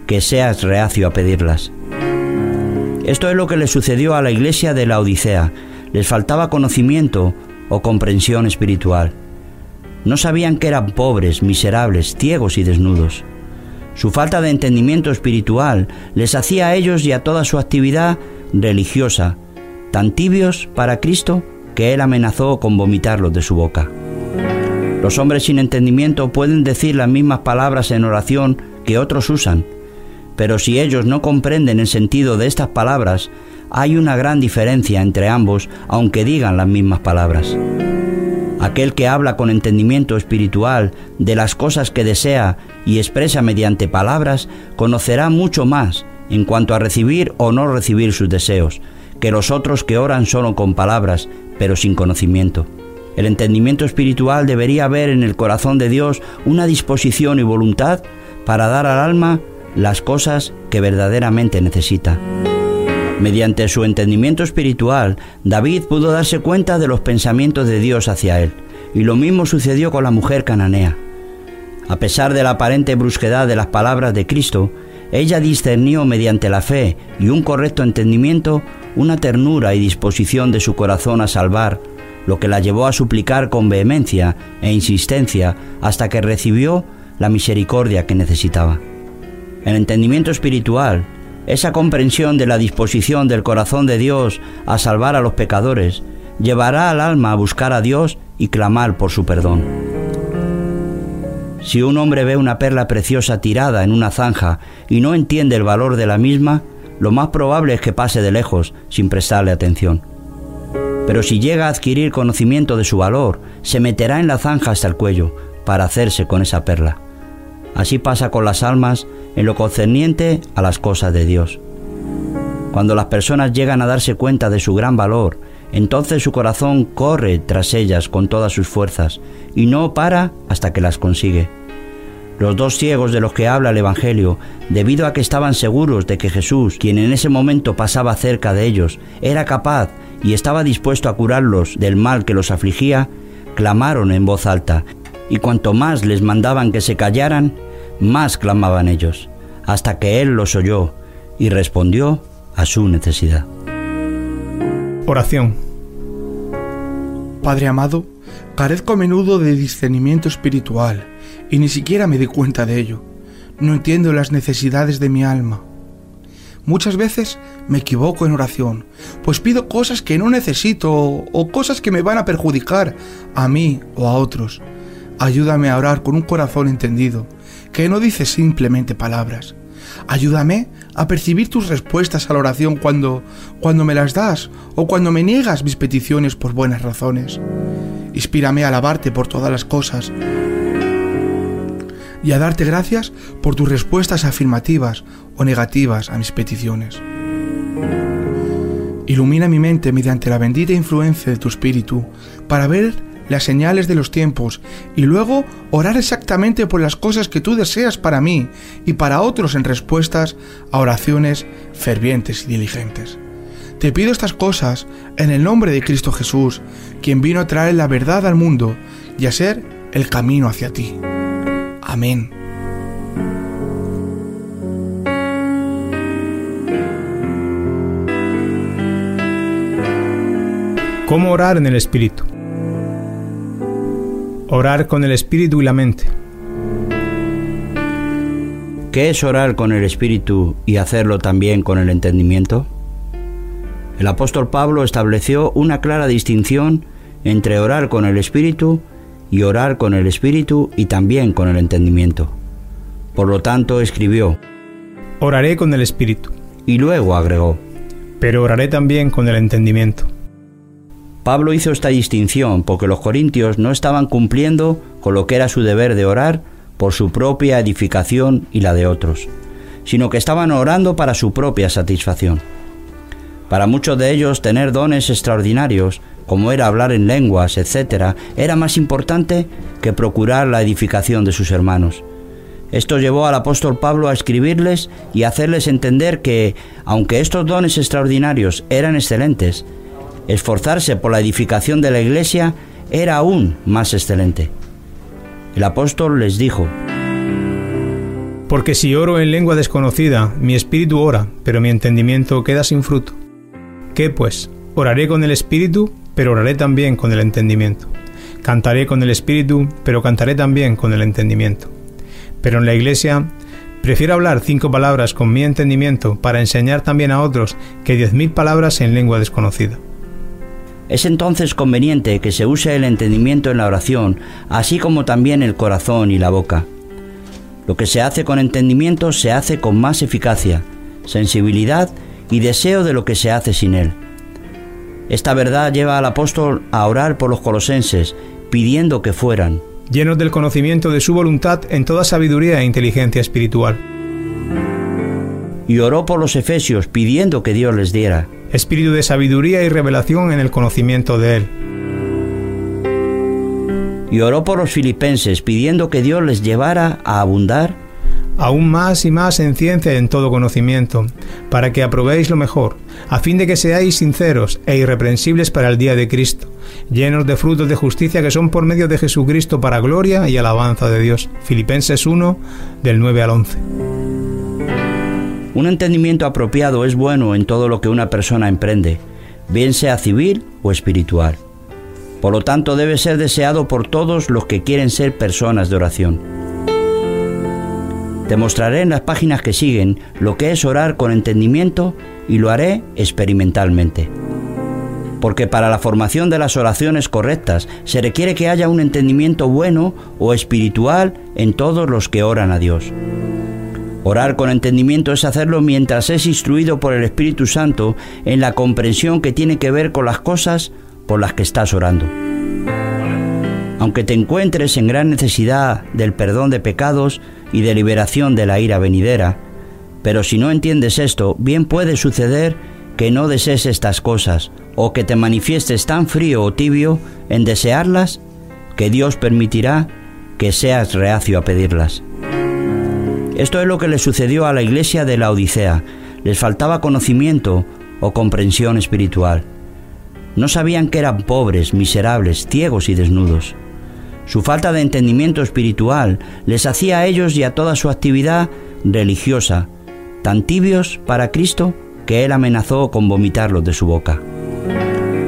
que seas reacio a pedirlas. Esto es lo que le sucedió a la iglesia de la Odisea. Les faltaba conocimiento o comprensión espiritual. No sabían que eran pobres, miserables, ciegos y desnudos. Su falta de entendimiento espiritual les hacía a ellos y a toda su actividad religiosa tan tibios para Cristo que Él amenazó con vomitarlos de su boca. Los hombres sin entendimiento pueden decir las mismas palabras en oración que otros usan, pero si ellos no comprenden el sentido de estas palabras, hay una gran diferencia entre ambos aunque digan las mismas palabras. Aquel que habla con entendimiento espiritual de las cosas que desea y expresa mediante palabras, conocerá mucho más en cuanto a recibir o no recibir sus deseos, que los otros que oran solo con palabras, pero sin conocimiento. El entendimiento espiritual debería haber en el corazón de Dios una disposición y voluntad para dar al alma las cosas que verdaderamente necesita. Mediante su entendimiento espiritual, David pudo darse cuenta de los pensamientos de Dios hacia él, y lo mismo sucedió con la mujer cananea. A pesar de la aparente brusquedad de las palabras de Cristo, ella discernió mediante la fe y un correcto entendimiento una ternura y disposición de su corazón a salvar, lo que la llevó a suplicar con vehemencia e insistencia hasta que recibió la misericordia que necesitaba. El entendimiento espiritual esa comprensión de la disposición del corazón de Dios a salvar a los pecadores llevará al alma a buscar a Dios y clamar por su perdón. Si un hombre ve una perla preciosa tirada en una zanja y no entiende el valor de la misma, lo más probable es que pase de lejos sin prestarle atención. Pero si llega a adquirir conocimiento de su valor, se meterá en la zanja hasta el cuello para hacerse con esa perla. Así pasa con las almas en lo concerniente a las cosas de Dios. Cuando las personas llegan a darse cuenta de su gran valor, entonces su corazón corre tras ellas con todas sus fuerzas y no para hasta que las consigue. Los dos ciegos de los que habla el Evangelio, debido a que estaban seguros de que Jesús, quien en ese momento pasaba cerca de ellos, era capaz y estaba dispuesto a curarlos del mal que los afligía, clamaron en voz alta, y cuanto más les mandaban que se callaran, más clamaban ellos, hasta que Él los oyó y respondió a su necesidad. Oración. Padre amado, carezco a menudo de discernimiento espiritual y ni siquiera me di cuenta de ello. No entiendo las necesidades de mi alma. Muchas veces me equivoco en oración, pues pido cosas que no necesito o cosas que me van a perjudicar a mí o a otros. Ayúdame a orar con un corazón entendido, que no dice simplemente palabras. Ayúdame a percibir tus respuestas a la oración cuando, cuando me las das o cuando me niegas mis peticiones por buenas razones. Inspírame a alabarte por todas las cosas y a darte gracias por tus respuestas afirmativas o negativas a mis peticiones. Ilumina mi mente mediante la bendita influencia de tu espíritu para ver las señales de los tiempos y luego orar exactamente por las cosas que tú deseas para mí y para otros en respuestas a oraciones fervientes y diligentes. Te pido estas cosas en el nombre de Cristo Jesús, quien vino a traer la verdad al mundo y a ser el camino hacia ti. Amén. ¿Cómo orar en el Espíritu? Orar con el Espíritu y la mente. ¿Qué es orar con el Espíritu y hacerlo también con el entendimiento? El apóstol Pablo estableció una clara distinción entre orar con el Espíritu y orar con el espíritu y también con el entendimiento. Por lo tanto, escribió, Oraré con el espíritu. Y luego agregó, Pero oraré también con el entendimiento. Pablo hizo esta distinción porque los corintios no estaban cumpliendo con lo que era su deber de orar por su propia edificación y la de otros, sino que estaban orando para su propia satisfacción. Para muchos de ellos tener dones extraordinarios como era hablar en lenguas, etc., era más importante que procurar la edificación de sus hermanos. Esto llevó al apóstol Pablo a escribirles y hacerles entender que, aunque estos dones extraordinarios eran excelentes, esforzarse por la edificación de la iglesia era aún más excelente. El apóstol les dijo, Porque si oro en lengua desconocida, mi espíritu ora, pero mi entendimiento queda sin fruto. ¿Qué pues? ¿Oraré con el espíritu? pero oraré también con el entendimiento. Cantaré con el espíritu, pero cantaré también con el entendimiento. Pero en la iglesia prefiero hablar cinco palabras con mi entendimiento para enseñar también a otros que diez mil palabras en lengua desconocida. Es entonces conveniente que se use el entendimiento en la oración, así como también el corazón y la boca. Lo que se hace con entendimiento se hace con más eficacia, sensibilidad y deseo de lo que se hace sin él. Esta verdad lleva al apóstol a orar por los colosenses, pidiendo que fueran llenos del conocimiento de su voluntad en toda sabiduría e inteligencia espiritual. Y oró por los efesios, pidiendo que Dios les diera espíritu de sabiduría y revelación en el conocimiento de Él. Y oró por los filipenses, pidiendo que Dios les llevara a abundar aún más y más en ciencia y en todo conocimiento, para que aprobéis lo mejor, a fin de que seáis sinceros e irreprensibles para el día de Cristo, llenos de frutos de justicia que son por medio de Jesucristo para gloria y alabanza de Dios. Filipenses 1, del 9 al 11. Un entendimiento apropiado es bueno en todo lo que una persona emprende, bien sea civil o espiritual. Por lo tanto, debe ser deseado por todos los que quieren ser personas de oración. Te mostraré en las páginas que siguen lo que es orar con entendimiento y lo haré experimentalmente. Porque para la formación de las oraciones correctas se requiere que haya un entendimiento bueno o espiritual en todos los que oran a Dios. Orar con entendimiento es hacerlo mientras es instruido por el Espíritu Santo en la comprensión que tiene que ver con las cosas por las que estás orando. Aunque te encuentres en gran necesidad del perdón de pecados y de liberación de la ira venidera, pero si no entiendes esto, bien puede suceder que no desees estas cosas o que te manifiestes tan frío o tibio en desearlas que Dios permitirá que seas reacio a pedirlas. Esto es lo que le sucedió a la iglesia de la Odisea. Les faltaba conocimiento o comprensión espiritual. No sabían que eran pobres, miserables, ciegos y desnudos. Su falta de entendimiento espiritual les hacía a ellos y a toda su actividad religiosa tan tibios para Cristo que Él amenazó con vomitarlos de su boca.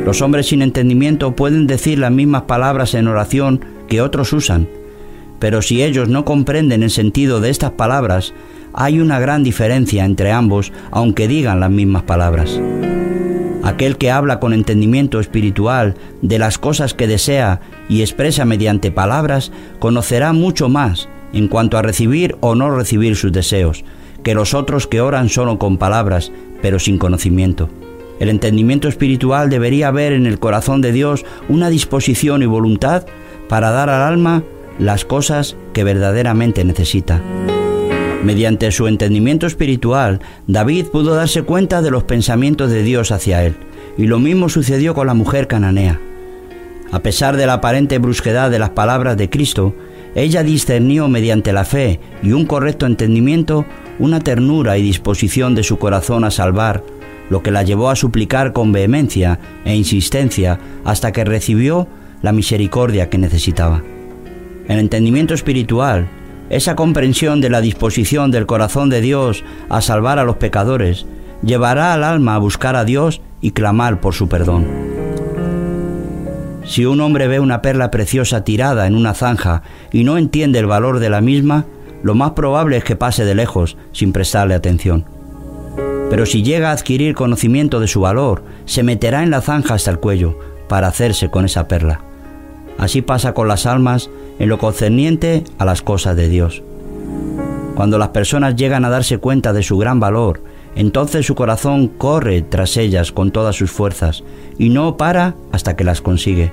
Los hombres sin entendimiento pueden decir las mismas palabras en oración que otros usan, pero si ellos no comprenden el sentido de estas palabras, hay una gran diferencia entre ambos aunque digan las mismas palabras. Aquel que habla con entendimiento espiritual de las cosas que desea y expresa mediante palabras, conocerá mucho más en cuanto a recibir o no recibir sus deseos, que los otros que oran solo con palabras, pero sin conocimiento. El entendimiento espiritual debería ver en el corazón de Dios una disposición y voluntad para dar al alma las cosas que verdaderamente necesita. Mediante su entendimiento espiritual, David pudo darse cuenta de los pensamientos de Dios hacia él, y lo mismo sucedió con la mujer cananea. A pesar de la aparente brusquedad de las palabras de Cristo, ella discernió mediante la fe y un correcto entendimiento una ternura y disposición de su corazón a salvar, lo que la llevó a suplicar con vehemencia e insistencia hasta que recibió la misericordia que necesitaba. El entendimiento espiritual esa comprensión de la disposición del corazón de Dios a salvar a los pecadores llevará al alma a buscar a Dios y clamar por su perdón. Si un hombre ve una perla preciosa tirada en una zanja y no entiende el valor de la misma, lo más probable es que pase de lejos sin prestarle atención. Pero si llega a adquirir conocimiento de su valor, se meterá en la zanja hasta el cuello para hacerse con esa perla. Así pasa con las almas en lo concerniente a las cosas de Dios. Cuando las personas llegan a darse cuenta de su gran valor, entonces su corazón corre tras ellas con todas sus fuerzas y no para hasta que las consigue.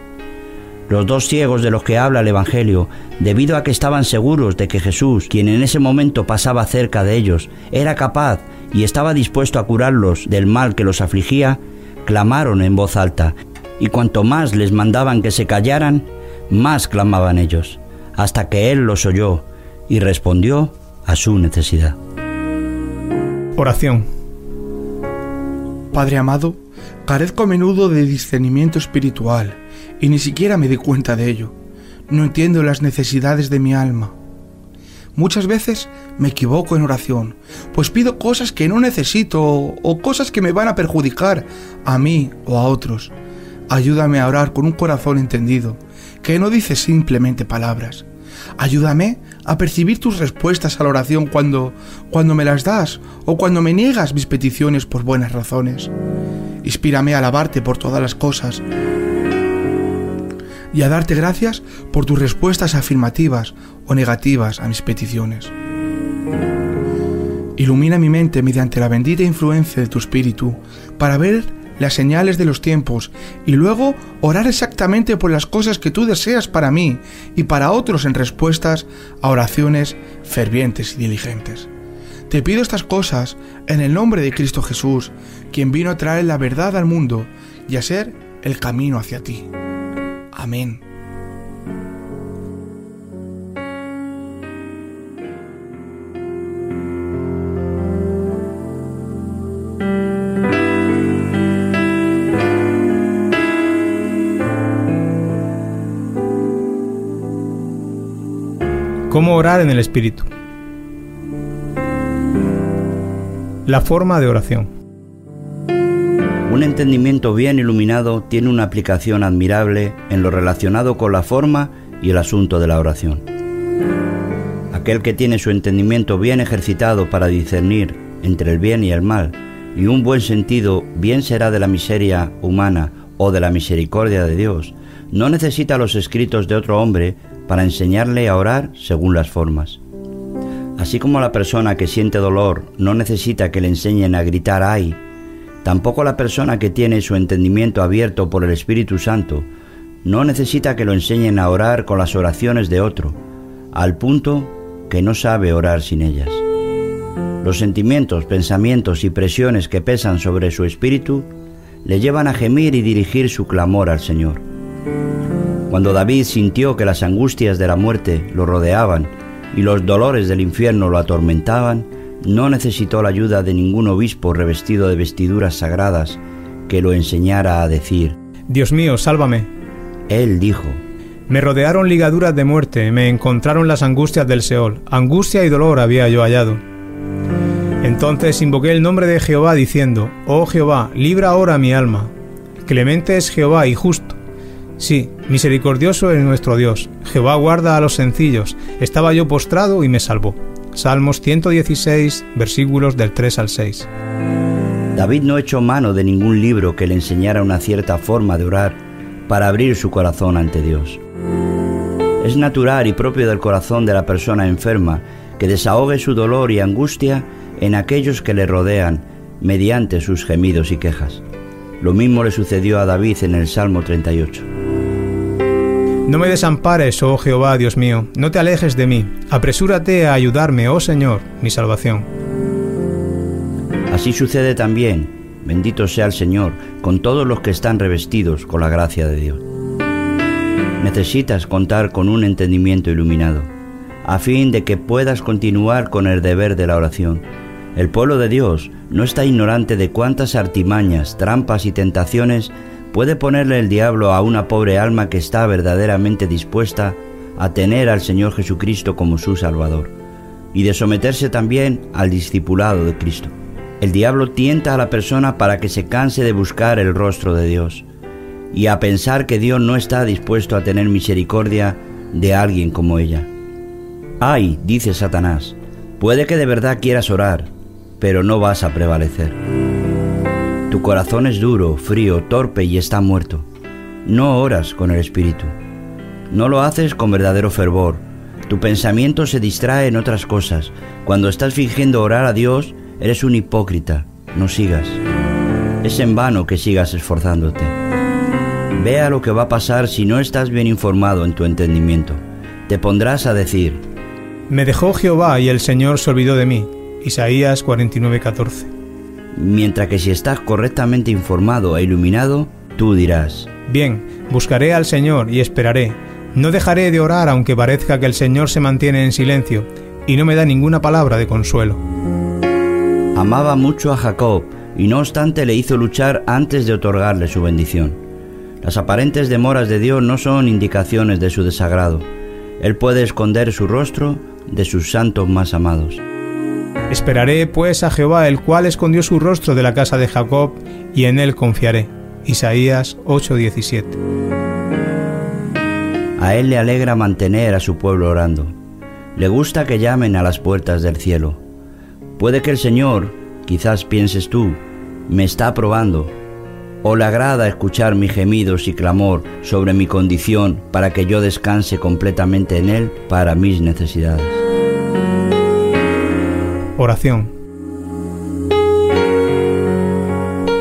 Los dos ciegos de los que habla el Evangelio, debido a que estaban seguros de que Jesús, quien en ese momento pasaba cerca de ellos, era capaz y estaba dispuesto a curarlos del mal que los afligía, clamaron en voz alta, y cuanto más les mandaban que se callaran, más clamaban ellos, hasta que Él los oyó y respondió a su necesidad. Oración. Padre amado, carezco a menudo de discernimiento espiritual y ni siquiera me di cuenta de ello. No entiendo las necesidades de mi alma. Muchas veces me equivoco en oración, pues pido cosas que no necesito o cosas que me van a perjudicar a mí o a otros. Ayúdame a orar con un corazón entendido que no dice simplemente palabras. Ayúdame a percibir tus respuestas a la oración cuando, cuando me las das o cuando me niegas mis peticiones por buenas razones. Inspírame a alabarte por todas las cosas y a darte gracias por tus respuestas afirmativas o negativas a mis peticiones. Ilumina mi mente mediante la bendita influencia de tu espíritu para ver las señales de los tiempos y luego orar exactamente por las cosas que tú deseas para mí y para otros en respuestas a oraciones fervientes y diligentes. Te pido estas cosas en el nombre de Cristo Jesús, quien vino a traer la verdad al mundo y a ser el camino hacia ti. Amén. ¿Cómo orar en el Espíritu? La forma de oración. Un entendimiento bien iluminado tiene una aplicación admirable en lo relacionado con la forma y el asunto de la oración. Aquel que tiene su entendimiento bien ejercitado para discernir entre el bien y el mal, y un buen sentido bien será de la miseria humana o de la misericordia de Dios, no necesita los escritos de otro hombre para enseñarle a orar según las formas. Así como la persona que siente dolor no necesita que le enseñen a gritar ay, tampoco la persona que tiene su entendimiento abierto por el Espíritu Santo no necesita que lo enseñen a orar con las oraciones de otro, al punto que no sabe orar sin ellas. Los sentimientos, pensamientos y presiones que pesan sobre su espíritu le llevan a gemir y dirigir su clamor al Señor. Cuando David sintió que las angustias de la muerte lo rodeaban y los dolores del infierno lo atormentaban, no necesitó la ayuda de ningún obispo revestido de vestiduras sagradas que lo enseñara a decir, Dios mío, sálvame. Él dijo, Me rodearon ligaduras de muerte, me encontraron las angustias del Seol, angustia y dolor había yo hallado. Entonces invoqué el nombre de Jehová diciendo, Oh Jehová, libra ahora mi alma. Clemente es Jehová y justo. Sí, misericordioso es nuestro Dios. Jehová guarda a los sencillos. Estaba yo postrado y me salvó. Salmos 116, versículos del 3 al 6. David no echó mano de ningún libro que le enseñara una cierta forma de orar para abrir su corazón ante Dios. Es natural y propio del corazón de la persona enferma que desahogue su dolor y angustia en aquellos que le rodean mediante sus gemidos y quejas. Lo mismo le sucedió a David en el Salmo 38. No me desampares, oh Jehová, Dios mío, no te alejes de mí. Apresúrate a ayudarme, oh Señor, mi salvación. Así sucede también, bendito sea el Señor, con todos los que están revestidos con la gracia de Dios. Necesitas contar con un entendimiento iluminado, a fin de que puedas continuar con el deber de la oración. El pueblo de Dios no está ignorante de cuántas artimañas, trampas y tentaciones puede ponerle el diablo a una pobre alma que está verdaderamente dispuesta a tener al Señor Jesucristo como su Salvador y de someterse también al discipulado de Cristo. El diablo tienta a la persona para que se canse de buscar el rostro de Dios y a pensar que Dios no está dispuesto a tener misericordia de alguien como ella. Ay, dice Satanás, puede que de verdad quieras orar, pero no vas a prevalecer. Tu corazón es duro, frío, torpe y está muerto. No oras con el Espíritu. No lo haces con verdadero fervor. Tu pensamiento se distrae en otras cosas. Cuando estás fingiendo orar a Dios, eres un hipócrita. No sigas. Es en vano que sigas esforzándote. Vea lo que va a pasar si no estás bien informado en tu entendimiento. Te pondrás a decir, Me dejó Jehová y el Señor se olvidó de mí. Isaías 49:14. Mientras que si estás correctamente informado e iluminado, tú dirás, Bien, buscaré al Señor y esperaré. No dejaré de orar aunque parezca que el Señor se mantiene en silencio y no me da ninguna palabra de consuelo. amaba mucho a Jacob y no obstante le hizo luchar antes de otorgarle su bendición. Las aparentes demoras de Dios no son indicaciones de su desagrado. Él puede esconder su rostro de sus santos más amados. Esperaré pues a Jehová, el cual escondió su rostro de la casa de Jacob, y en él confiaré. Isaías 8:17. A él le alegra mantener a su pueblo orando. Le gusta que llamen a las puertas del cielo. Puede que el Señor, quizás pienses tú, me está probando, o le agrada escuchar mis gemidos y clamor sobre mi condición para que yo descanse completamente en Él para mis necesidades. Oración.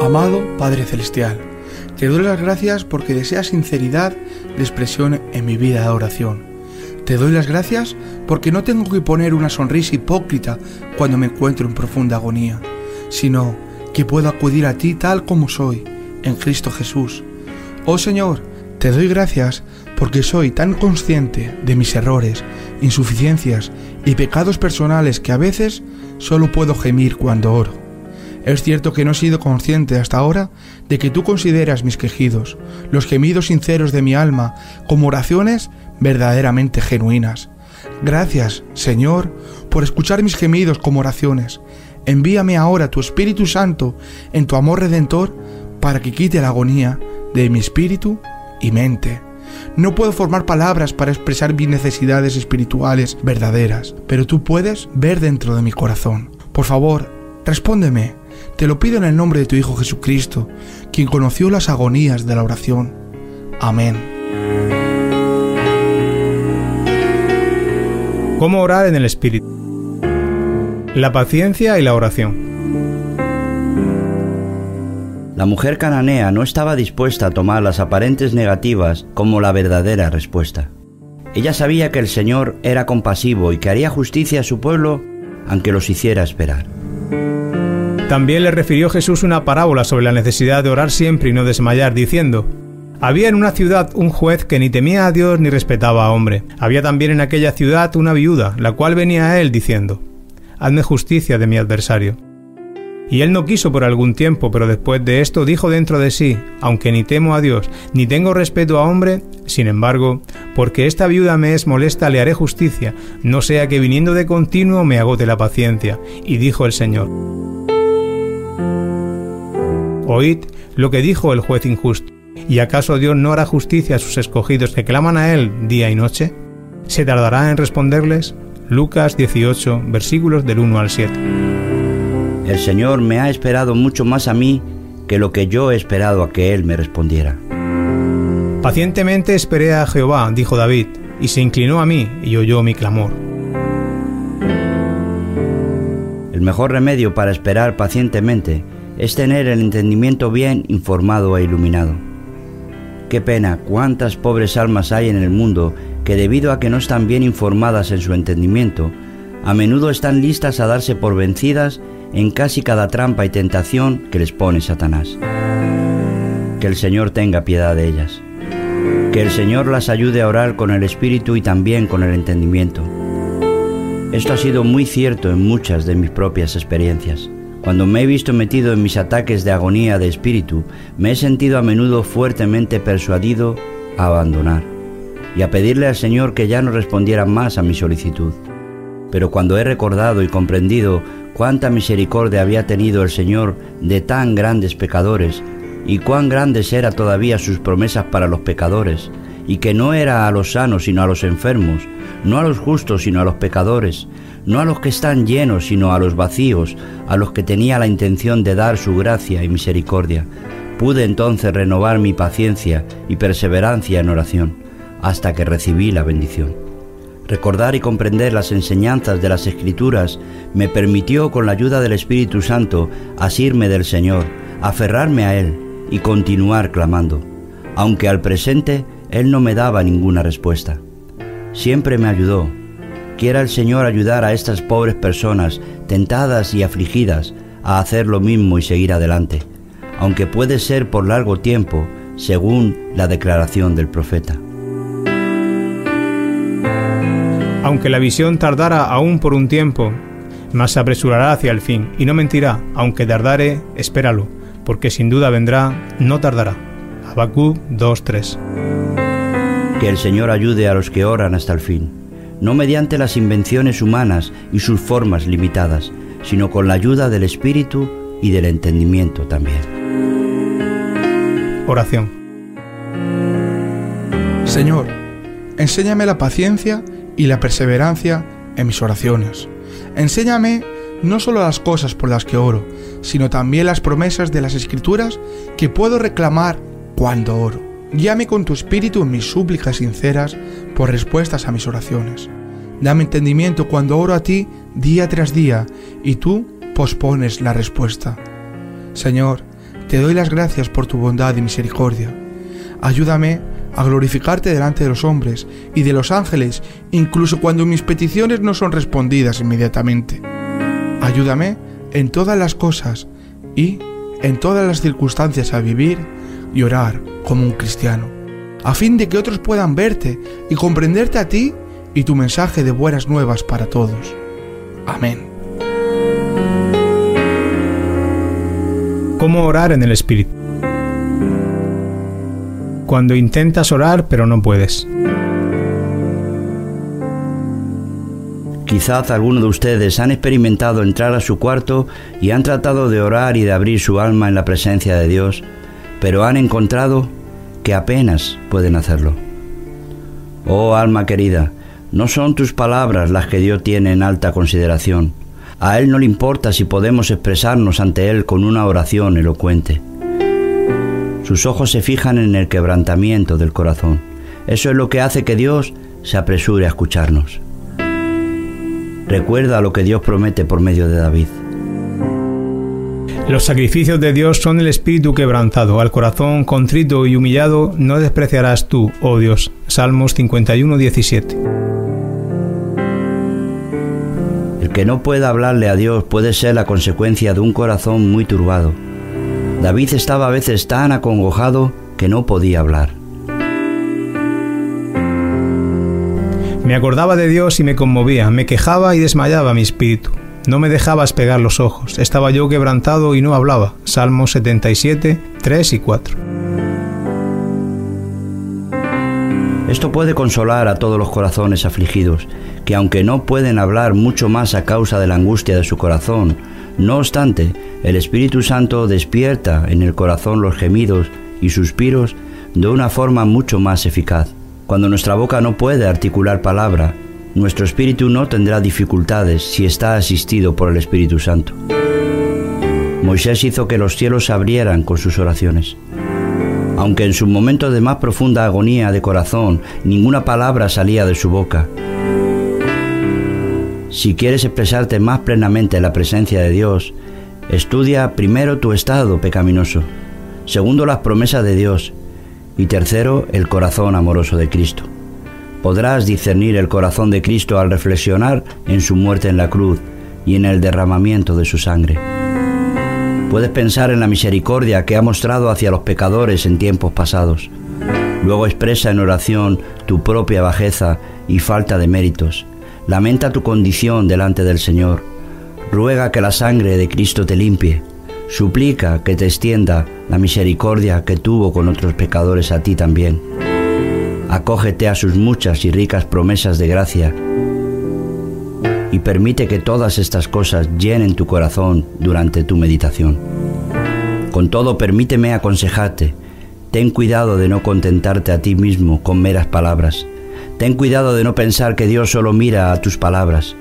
Amado Padre Celestial, te doy las gracias porque deseas sinceridad de expresión en mi vida de oración. Te doy las gracias porque no tengo que poner una sonrisa hipócrita cuando me encuentro en profunda agonía, sino que puedo acudir a ti tal como soy, en Cristo Jesús. Oh Señor, te doy gracias porque soy tan consciente de mis errores, insuficiencias y pecados personales que a veces solo puedo gemir cuando oro. Es cierto que no he sido consciente hasta ahora de que tú consideras mis quejidos, los gemidos sinceros de mi alma, como oraciones verdaderamente genuinas. Gracias, Señor, por escuchar mis gemidos como oraciones. Envíame ahora tu Espíritu Santo en tu amor redentor para que quite la agonía de mi espíritu y mente. No puedo formar palabras para expresar mis necesidades espirituales verdaderas, pero tú puedes ver dentro de mi corazón. Por favor, respóndeme. Te lo pido en el nombre de tu Hijo Jesucristo, quien conoció las agonías de la oración. Amén. ¿Cómo orar en el Espíritu? La paciencia y la oración. La mujer cananea no estaba dispuesta a tomar las aparentes negativas como la verdadera respuesta. Ella sabía que el Señor era compasivo y que haría justicia a su pueblo aunque los hiciera esperar. También le refirió Jesús una parábola sobre la necesidad de orar siempre y no desmayar, diciendo, había en una ciudad un juez que ni temía a Dios ni respetaba a hombre. Había también en aquella ciudad una viuda, la cual venía a él diciendo, Hazme justicia de mi adversario. Y él no quiso por algún tiempo, pero después de esto dijo dentro de sí, aunque ni temo a Dios, ni tengo respeto a hombre, sin embargo, porque esta viuda me es molesta, le haré justicia, no sea que viniendo de continuo me agote la paciencia. Y dijo el Señor, Oíd lo que dijo el juez injusto. ¿Y acaso Dios no hará justicia a sus escogidos que claman a Él día y noche? ¿Se tardará en responderles? Lucas 18, versículos del 1 al 7. El Señor me ha esperado mucho más a mí que lo que yo he esperado a que Él me respondiera. Pacientemente esperé a Jehová, dijo David, y se inclinó a mí y oyó mi clamor. El mejor remedio para esperar pacientemente es tener el entendimiento bien informado e iluminado. Qué pena cuántas pobres almas hay en el mundo que debido a que no están bien informadas en su entendimiento, a menudo están listas a darse por vencidas en casi cada trampa y tentación que les pone Satanás. Que el Señor tenga piedad de ellas. Que el Señor las ayude a orar con el espíritu y también con el entendimiento. Esto ha sido muy cierto en muchas de mis propias experiencias. Cuando me he visto metido en mis ataques de agonía de espíritu, me he sentido a menudo fuertemente persuadido a abandonar y a pedirle al Señor que ya no respondiera más a mi solicitud. Pero cuando he recordado y comprendido cuánta misericordia había tenido el Señor de tan grandes pecadores, y cuán grandes eran todavía sus promesas para los pecadores, y que no era a los sanos sino a los enfermos, no a los justos sino a los pecadores, no a los que están llenos, sino a los vacíos, a los que tenía la intención de dar su gracia y misericordia. Pude entonces renovar mi paciencia y perseverancia en oración, hasta que recibí la bendición. Recordar y comprender las enseñanzas de las Escrituras me permitió, con la ayuda del Espíritu Santo, asirme del Señor, aferrarme a Él y continuar clamando, aunque al presente Él no me daba ninguna respuesta. Siempre me ayudó, Quiera el Señor ayudar a estas pobres personas, tentadas y afligidas, a hacer lo mismo y seguir adelante, aunque puede ser por largo tiempo, según la declaración del profeta. Aunque la visión tardara aún por un tiempo, mas se apresurará hacia el fin, y no mentirá, aunque tardare, espéralo, porque sin duda vendrá, no tardará. Habacuc 2.3 Que el Señor ayude a los que oran hasta el fin no mediante las invenciones humanas y sus formas limitadas, sino con la ayuda del Espíritu y del entendimiento también. Oración. Señor, enséñame la paciencia y la perseverancia en mis oraciones. Enséñame no solo las cosas por las que oro, sino también las promesas de las Escrituras que puedo reclamar cuando oro. Guíame con tu espíritu en mis súplicas sinceras por respuestas a mis oraciones. Dame entendimiento cuando oro a ti día tras día y tú pospones la respuesta. Señor, te doy las gracias por tu bondad y misericordia. Ayúdame a glorificarte delante de los hombres y de los ángeles, incluso cuando mis peticiones no son respondidas inmediatamente. Ayúdame en todas las cosas y en todas las circunstancias a vivir y orar como un cristiano, a fin de que otros puedan verte y comprenderte a ti y tu mensaje de buenas nuevas para todos. Amén. ¿Cómo orar en el Espíritu? Cuando intentas orar pero no puedes. Quizás algunos de ustedes han experimentado entrar a su cuarto y han tratado de orar y de abrir su alma en la presencia de Dios, pero han encontrado que apenas pueden hacerlo. Oh alma querida, no son tus palabras las que Dios tiene en alta consideración. A Él no le importa si podemos expresarnos ante Él con una oración elocuente. Sus ojos se fijan en el quebrantamiento del corazón. Eso es lo que hace que Dios se apresure a escucharnos. Recuerda lo que Dios promete por medio de David. Los sacrificios de Dios son el espíritu quebrantado, al corazón contrito y humillado no despreciarás tú, oh Dios. Salmos 51, 17. El que no pueda hablarle a Dios puede ser la consecuencia de un corazón muy turbado. David estaba a veces tan acongojado que no podía hablar. Me acordaba de Dios y me conmovía, me quejaba y desmayaba mi espíritu. No me dejabas pegar los ojos, estaba yo quebrantado y no hablaba. Salmos 77, 3 y 4. Esto puede consolar a todos los corazones afligidos, que aunque no pueden hablar mucho más a causa de la angustia de su corazón, no obstante, el Espíritu Santo despierta en el corazón los gemidos y suspiros de una forma mucho más eficaz. Cuando nuestra boca no puede articular palabra, nuestro espíritu no tendrá dificultades si está asistido por el Espíritu Santo. Moisés hizo que los cielos se abrieran con sus oraciones. Aunque en su momento de más profunda agonía de corazón ninguna palabra salía de su boca. Si quieres expresarte más plenamente en la presencia de Dios, estudia primero tu estado pecaminoso, segundo las promesas de Dios y tercero, el corazón amoroso de Cristo. Podrás discernir el corazón de Cristo al reflexionar en su muerte en la cruz y en el derramamiento de su sangre. Puedes pensar en la misericordia que ha mostrado hacia los pecadores en tiempos pasados. Luego expresa en oración tu propia bajeza y falta de méritos. Lamenta tu condición delante del Señor. Ruega que la sangre de Cristo te limpie Suplica que te extienda la misericordia que tuvo con otros pecadores a ti también. Acógete a sus muchas y ricas promesas de gracia y permite que todas estas cosas llenen tu corazón durante tu meditación. Con todo, permíteme aconsejarte. Ten cuidado de no contentarte a ti mismo con meras palabras. Ten cuidado de no pensar que Dios solo mira a tus palabras.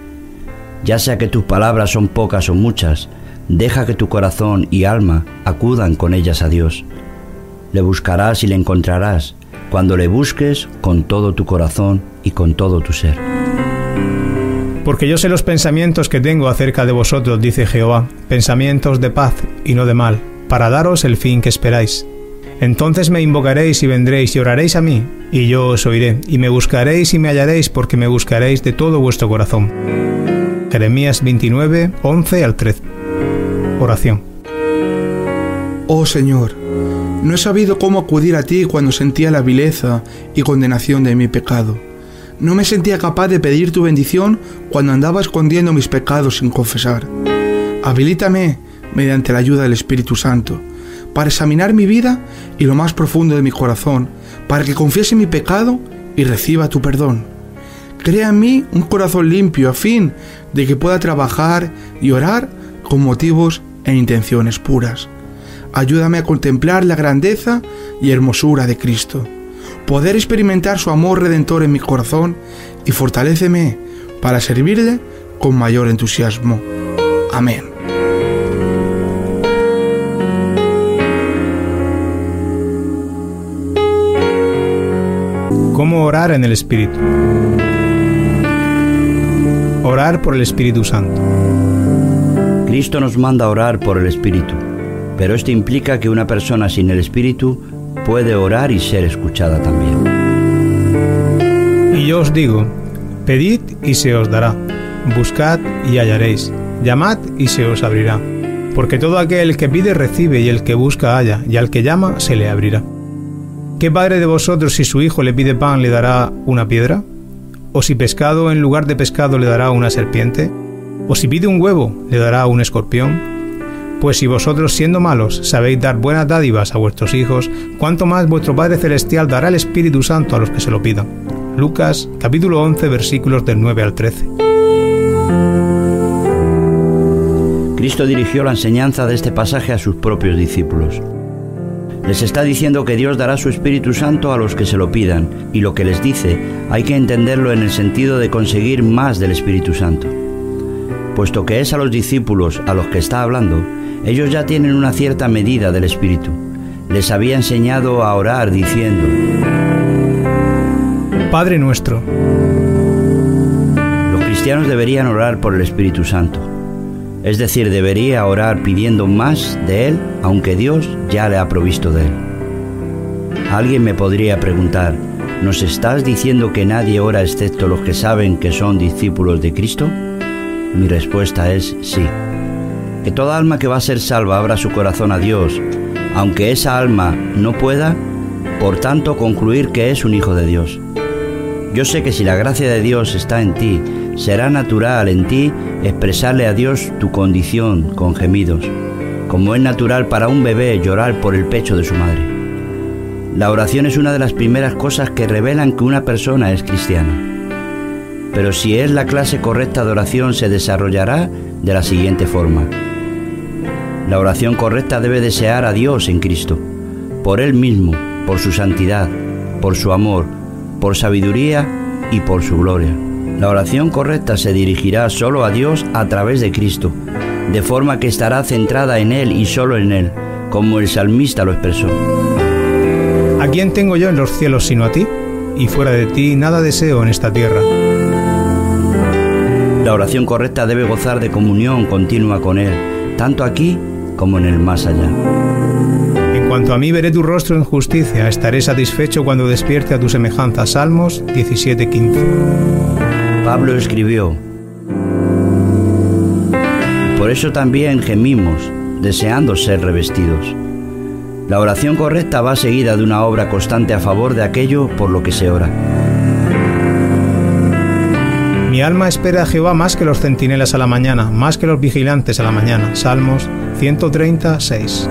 Ya sea que tus palabras son pocas o muchas, Deja que tu corazón y alma acudan con ellas a Dios. Le buscarás y le encontrarás cuando le busques con todo tu corazón y con todo tu ser. Porque yo sé los pensamientos que tengo acerca de vosotros, dice Jehová, pensamientos de paz y no de mal, para daros el fin que esperáis. Entonces me invocaréis y vendréis y oraréis a mí, y yo os oiré, y me buscaréis y me hallaréis porque me buscaréis de todo vuestro corazón. Jeremías 29, 11 al 13. Oración. Oh Señor, no he sabido cómo acudir a ti cuando sentía la vileza y condenación de mi pecado. No me sentía capaz de pedir tu bendición cuando andaba escondiendo mis pecados sin confesar. Habilítame, mediante la ayuda del Espíritu Santo, para examinar mi vida y lo más profundo de mi corazón, para que confiese mi pecado y reciba tu perdón. Crea en mí un corazón limpio a fin de que pueda trabajar y orar con motivos e intenciones puras. Ayúdame a contemplar la grandeza y hermosura de Cristo, poder experimentar su amor redentor en mi corazón y fortaléceme para servirle con mayor entusiasmo. Amén. ¿Cómo orar en el Espíritu? Orar por el Espíritu Santo. Cristo nos manda a orar por el Espíritu, pero esto implica que una persona sin el Espíritu puede orar y ser escuchada también. Y yo os digo, pedid y se os dará, buscad y hallaréis, llamad y se os abrirá, porque todo aquel que pide recibe y el que busca halla, y al que llama se le abrirá. ¿Qué padre de vosotros si su hijo le pide pan le dará una piedra? ¿O si pescado en lugar de pescado le dará una serpiente? ¿O si pide un huevo, le dará un escorpión? Pues si vosotros siendo malos sabéis dar buenas dádivas a vuestros hijos, cuánto más vuestro Padre Celestial dará el Espíritu Santo a los que se lo pidan. Lucas capítulo 11 versículos del 9 al 13. Cristo dirigió la enseñanza de este pasaje a sus propios discípulos. Les está diciendo que Dios dará su Espíritu Santo a los que se lo pidan, y lo que les dice hay que entenderlo en el sentido de conseguir más del Espíritu Santo puesto que es a los discípulos a los que está hablando, ellos ya tienen una cierta medida del Espíritu. Les había enseñado a orar diciendo, Padre nuestro. Los cristianos deberían orar por el Espíritu Santo. Es decir, debería orar pidiendo más de Él, aunque Dios ya le ha provisto de Él. Alguien me podría preguntar, ¿nos estás diciendo que nadie ora excepto los que saben que son discípulos de Cristo? Mi respuesta es sí. Que toda alma que va a ser salva abra su corazón a Dios, aunque esa alma no pueda, por tanto concluir que es un hijo de Dios. Yo sé que si la gracia de Dios está en ti, será natural en ti expresarle a Dios tu condición con gemidos, como es natural para un bebé llorar por el pecho de su madre. La oración es una de las primeras cosas que revelan que una persona es cristiana. Pero si es la clase correcta de oración se desarrollará de la siguiente forma. La oración correcta debe desear a Dios en Cristo, por Él mismo, por su santidad, por su amor, por sabiduría y por su gloria. La oración correcta se dirigirá solo a Dios a través de Cristo, de forma que estará centrada en Él y solo en Él, como el salmista lo expresó. ¿A quién tengo yo en los cielos sino a ti? Y fuera de ti nada deseo en esta tierra. La oración correcta debe gozar de comunión continua con Él, tanto aquí como en el más allá. En cuanto a mí veré tu rostro en justicia, estaré satisfecho cuando despierte a tu semejanza. Salmos 17:15. Pablo escribió, por eso también gemimos, deseando ser revestidos. La oración correcta va seguida de una obra constante a favor de aquello por lo que se ora. Mi alma espera a Jehová más que los centinelas a la mañana, más que los vigilantes a la mañana. Salmos 136.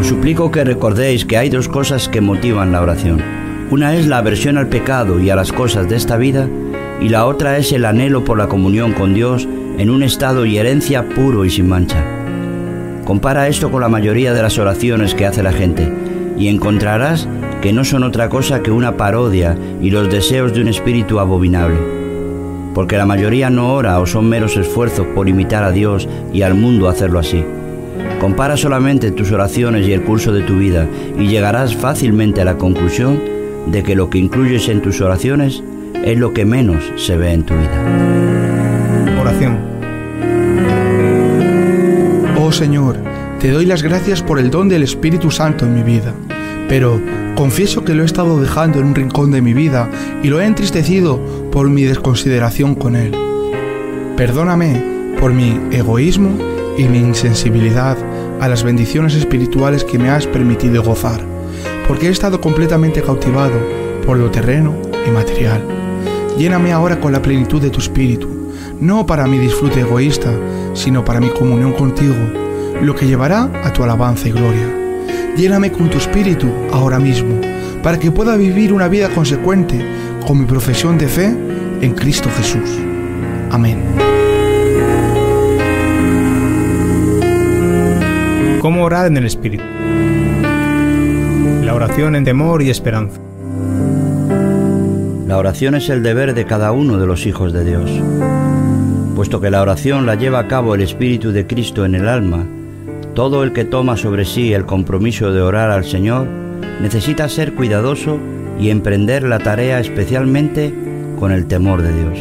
Os suplico que recordéis que hay dos cosas que motivan la oración. Una es la aversión al pecado y a las cosas de esta vida, y la otra es el anhelo por la comunión con Dios en un estado y herencia puro y sin mancha. Compara esto con la mayoría de las oraciones que hace la gente, y encontrarás que no son otra cosa que una parodia y los deseos de un espíritu abominable. Porque la mayoría no ora o son meros esfuerzos por imitar a Dios y al mundo hacerlo así. Compara solamente tus oraciones y el curso de tu vida y llegarás fácilmente a la conclusión de que lo que incluyes en tus oraciones es lo que menos se ve en tu vida. Oración. Oh Señor, te doy las gracias por el don del Espíritu Santo en mi vida, pero confieso que lo he estado dejando en un rincón de mi vida y lo he entristecido por mi desconsideración con él. Perdóname por mi egoísmo y mi insensibilidad a las bendiciones espirituales que me has permitido gozar, porque he estado completamente cautivado por lo terreno y material. Lléname ahora con la plenitud de tu espíritu, no para mi disfrute egoísta, sino para mi comunión contigo, lo que llevará a tu alabanza y gloria. Lléname con tu espíritu ahora mismo, para que pueda vivir una vida consecuente con mi profesión de fe en Cristo Jesús. Amén. ¿Cómo orar en el Espíritu? La oración en temor y esperanza. La oración es el deber de cada uno de los hijos de Dios. Puesto que la oración la lleva a cabo el Espíritu de Cristo en el alma, todo el que toma sobre sí el compromiso de orar al Señor necesita ser cuidadoso y emprender la tarea especialmente con el temor de Dios,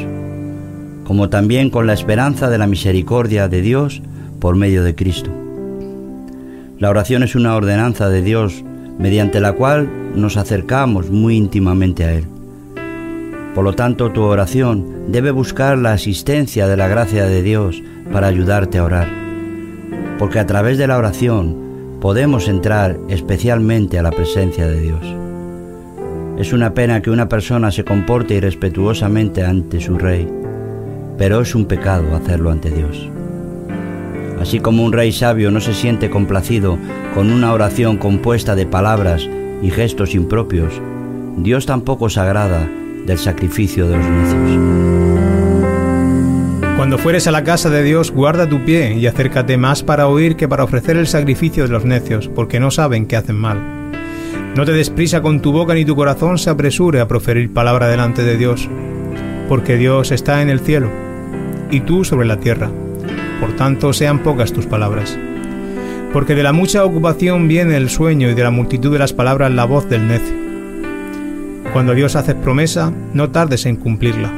como también con la esperanza de la misericordia de Dios por medio de Cristo. La oración es una ordenanza de Dios mediante la cual nos acercamos muy íntimamente a Él. Por lo tanto, tu oración debe buscar la asistencia de la gracia de Dios para ayudarte a orar, porque a través de la oración podemos entrar especialmente a la presencia de Dios. Es una pena que una persona se comporte irrespetuosamente ante su rey, pero es un pecado hacerlo ante Dios. Así como un rey sabio no se siente complacido con una oración compuesta de palabras y gestos impropios, Dios tampoco se agrada del sacrificio de los necios. Cuando fueres a la casa de Dios, guarda tu pie y acércate más para oír que para ofrecer el sacrificio de los necios, porque no saben que hacen mal. No te desprisa con tu boca ni tu corazón se apresure a proferir palabra delante de Dios, porque Dios está en el cielo y tú sobre la tierra. Por tanto, sean pocas tus palabras. Porque de la mucha ocupación viene el sueño y de la multitud de las palabras la voz del necio. Cuando Dios hace promesa, no tardes en cumplirla,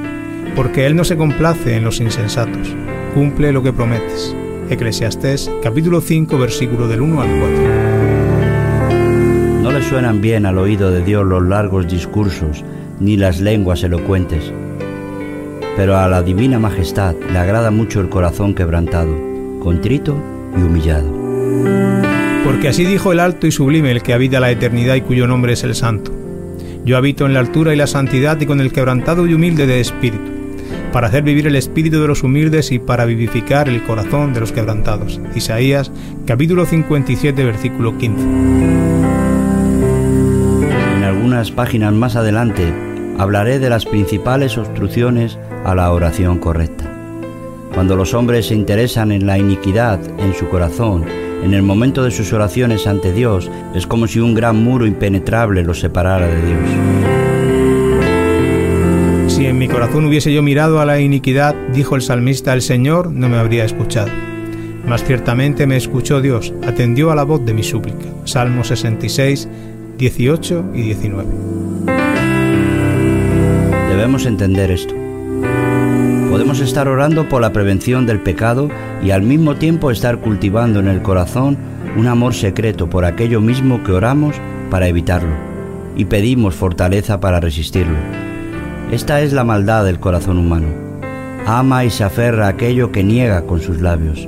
porque Él no se complace en los insensatos, cumple lo que prometes. Eclesiastés capítulo 5 versículo del 1 al 4. No le suenan bien al oído de Dios los largos discursos ni las lenguas elocuentes, pero a la divina majestad le agrada mucho el corazón quebrantado, contrito y humillado. Porque así dijo el alto y sublime el que habita la eternidad y cuyo nombre es el santo. Yo habito en la altura y la santidad y con el quebrantado y humilde de espíritu para hacer vivir el espíritu de los humildes y para vivificar el corazón de los quebrantados. Isaías capítulo 57 versículo 15. En algunas páginas más adelante hablaré de las principales obstrucciones a la oración correcta. Cuando los hombres se interesan en la iniquidad en su corazón, en el momento de sus oraciones ante Dios, es como si un gran muro impenetrable los separara de Dios. Si en mi corazón hubiese yo mirado a la iniquidad, dijo el salmista, el Señor no me habría escuchado. Mas ciertamente me escuchó Dios, atendió a la voz de mi súplica. Salmo 66, 18 y 19. Debemos entender esto. Podemos estar orando por la prevención del pecado y al mismo tiempo estar cultivando en el corazón un amor secreto por aquello mismo que oramos para evitarlo y pedimos fortaleza para resistirlo. Esta es la maldad del corazón humano. Ama y se aferra a aquello que niega con sus labios.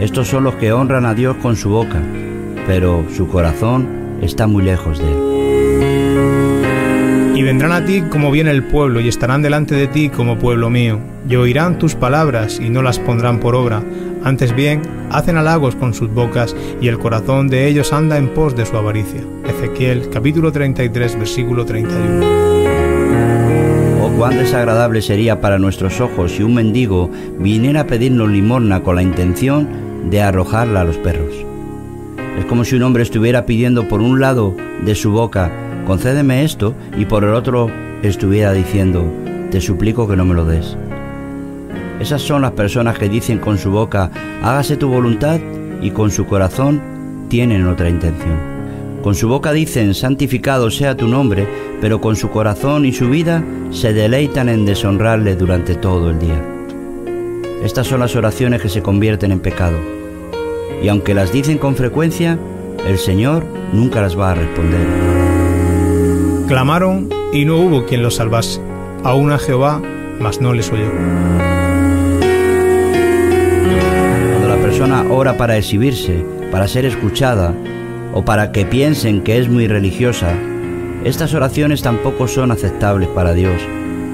Estos son los que honran a Dios con su boca, pero su corazón está muy lejos de él. Y vendrán a ti como viene el pueblo, y estarán delante de ti como pueblo mío, y oirán tus palabras y no las pondrán por obra. Antes bien, hacen halagos con sus bocas, y el corazón de ellos anda en pos de su avaricia. Ezequiel capítulo 33 versículo 31. Oh, cuán desagradable sería para nuestros ojos si un mendigo viniera a pedirnos limosna con la intención de arrojarla a los perros. Es como si un hombre estuviera pidiendo por un lado de su boca concédeme esto, y por el otro estuviera diciendo, te suplico que no me lo des. Esas son las personas que dicen con su boca, hágase tu voluntad, y con su corazón tienen otra intención. Con su boca dicen, santificado sea tu nombre, pero con su corazón y su vida se deleitan en deshonrarle durante todo el día. Estas son las oraciones que se convierten en pecado. Y aunque las dicen con frecuencia, el Señor nunca las va a responder. Clamaron y no hubo quien los salvase. Aún a Jehová, mas no les oyó. Cuando la persona ora para exhibirse, para ser escuchada o para que piensen que es muy religiosa, estas oraciones tampoco son aceptables para Dios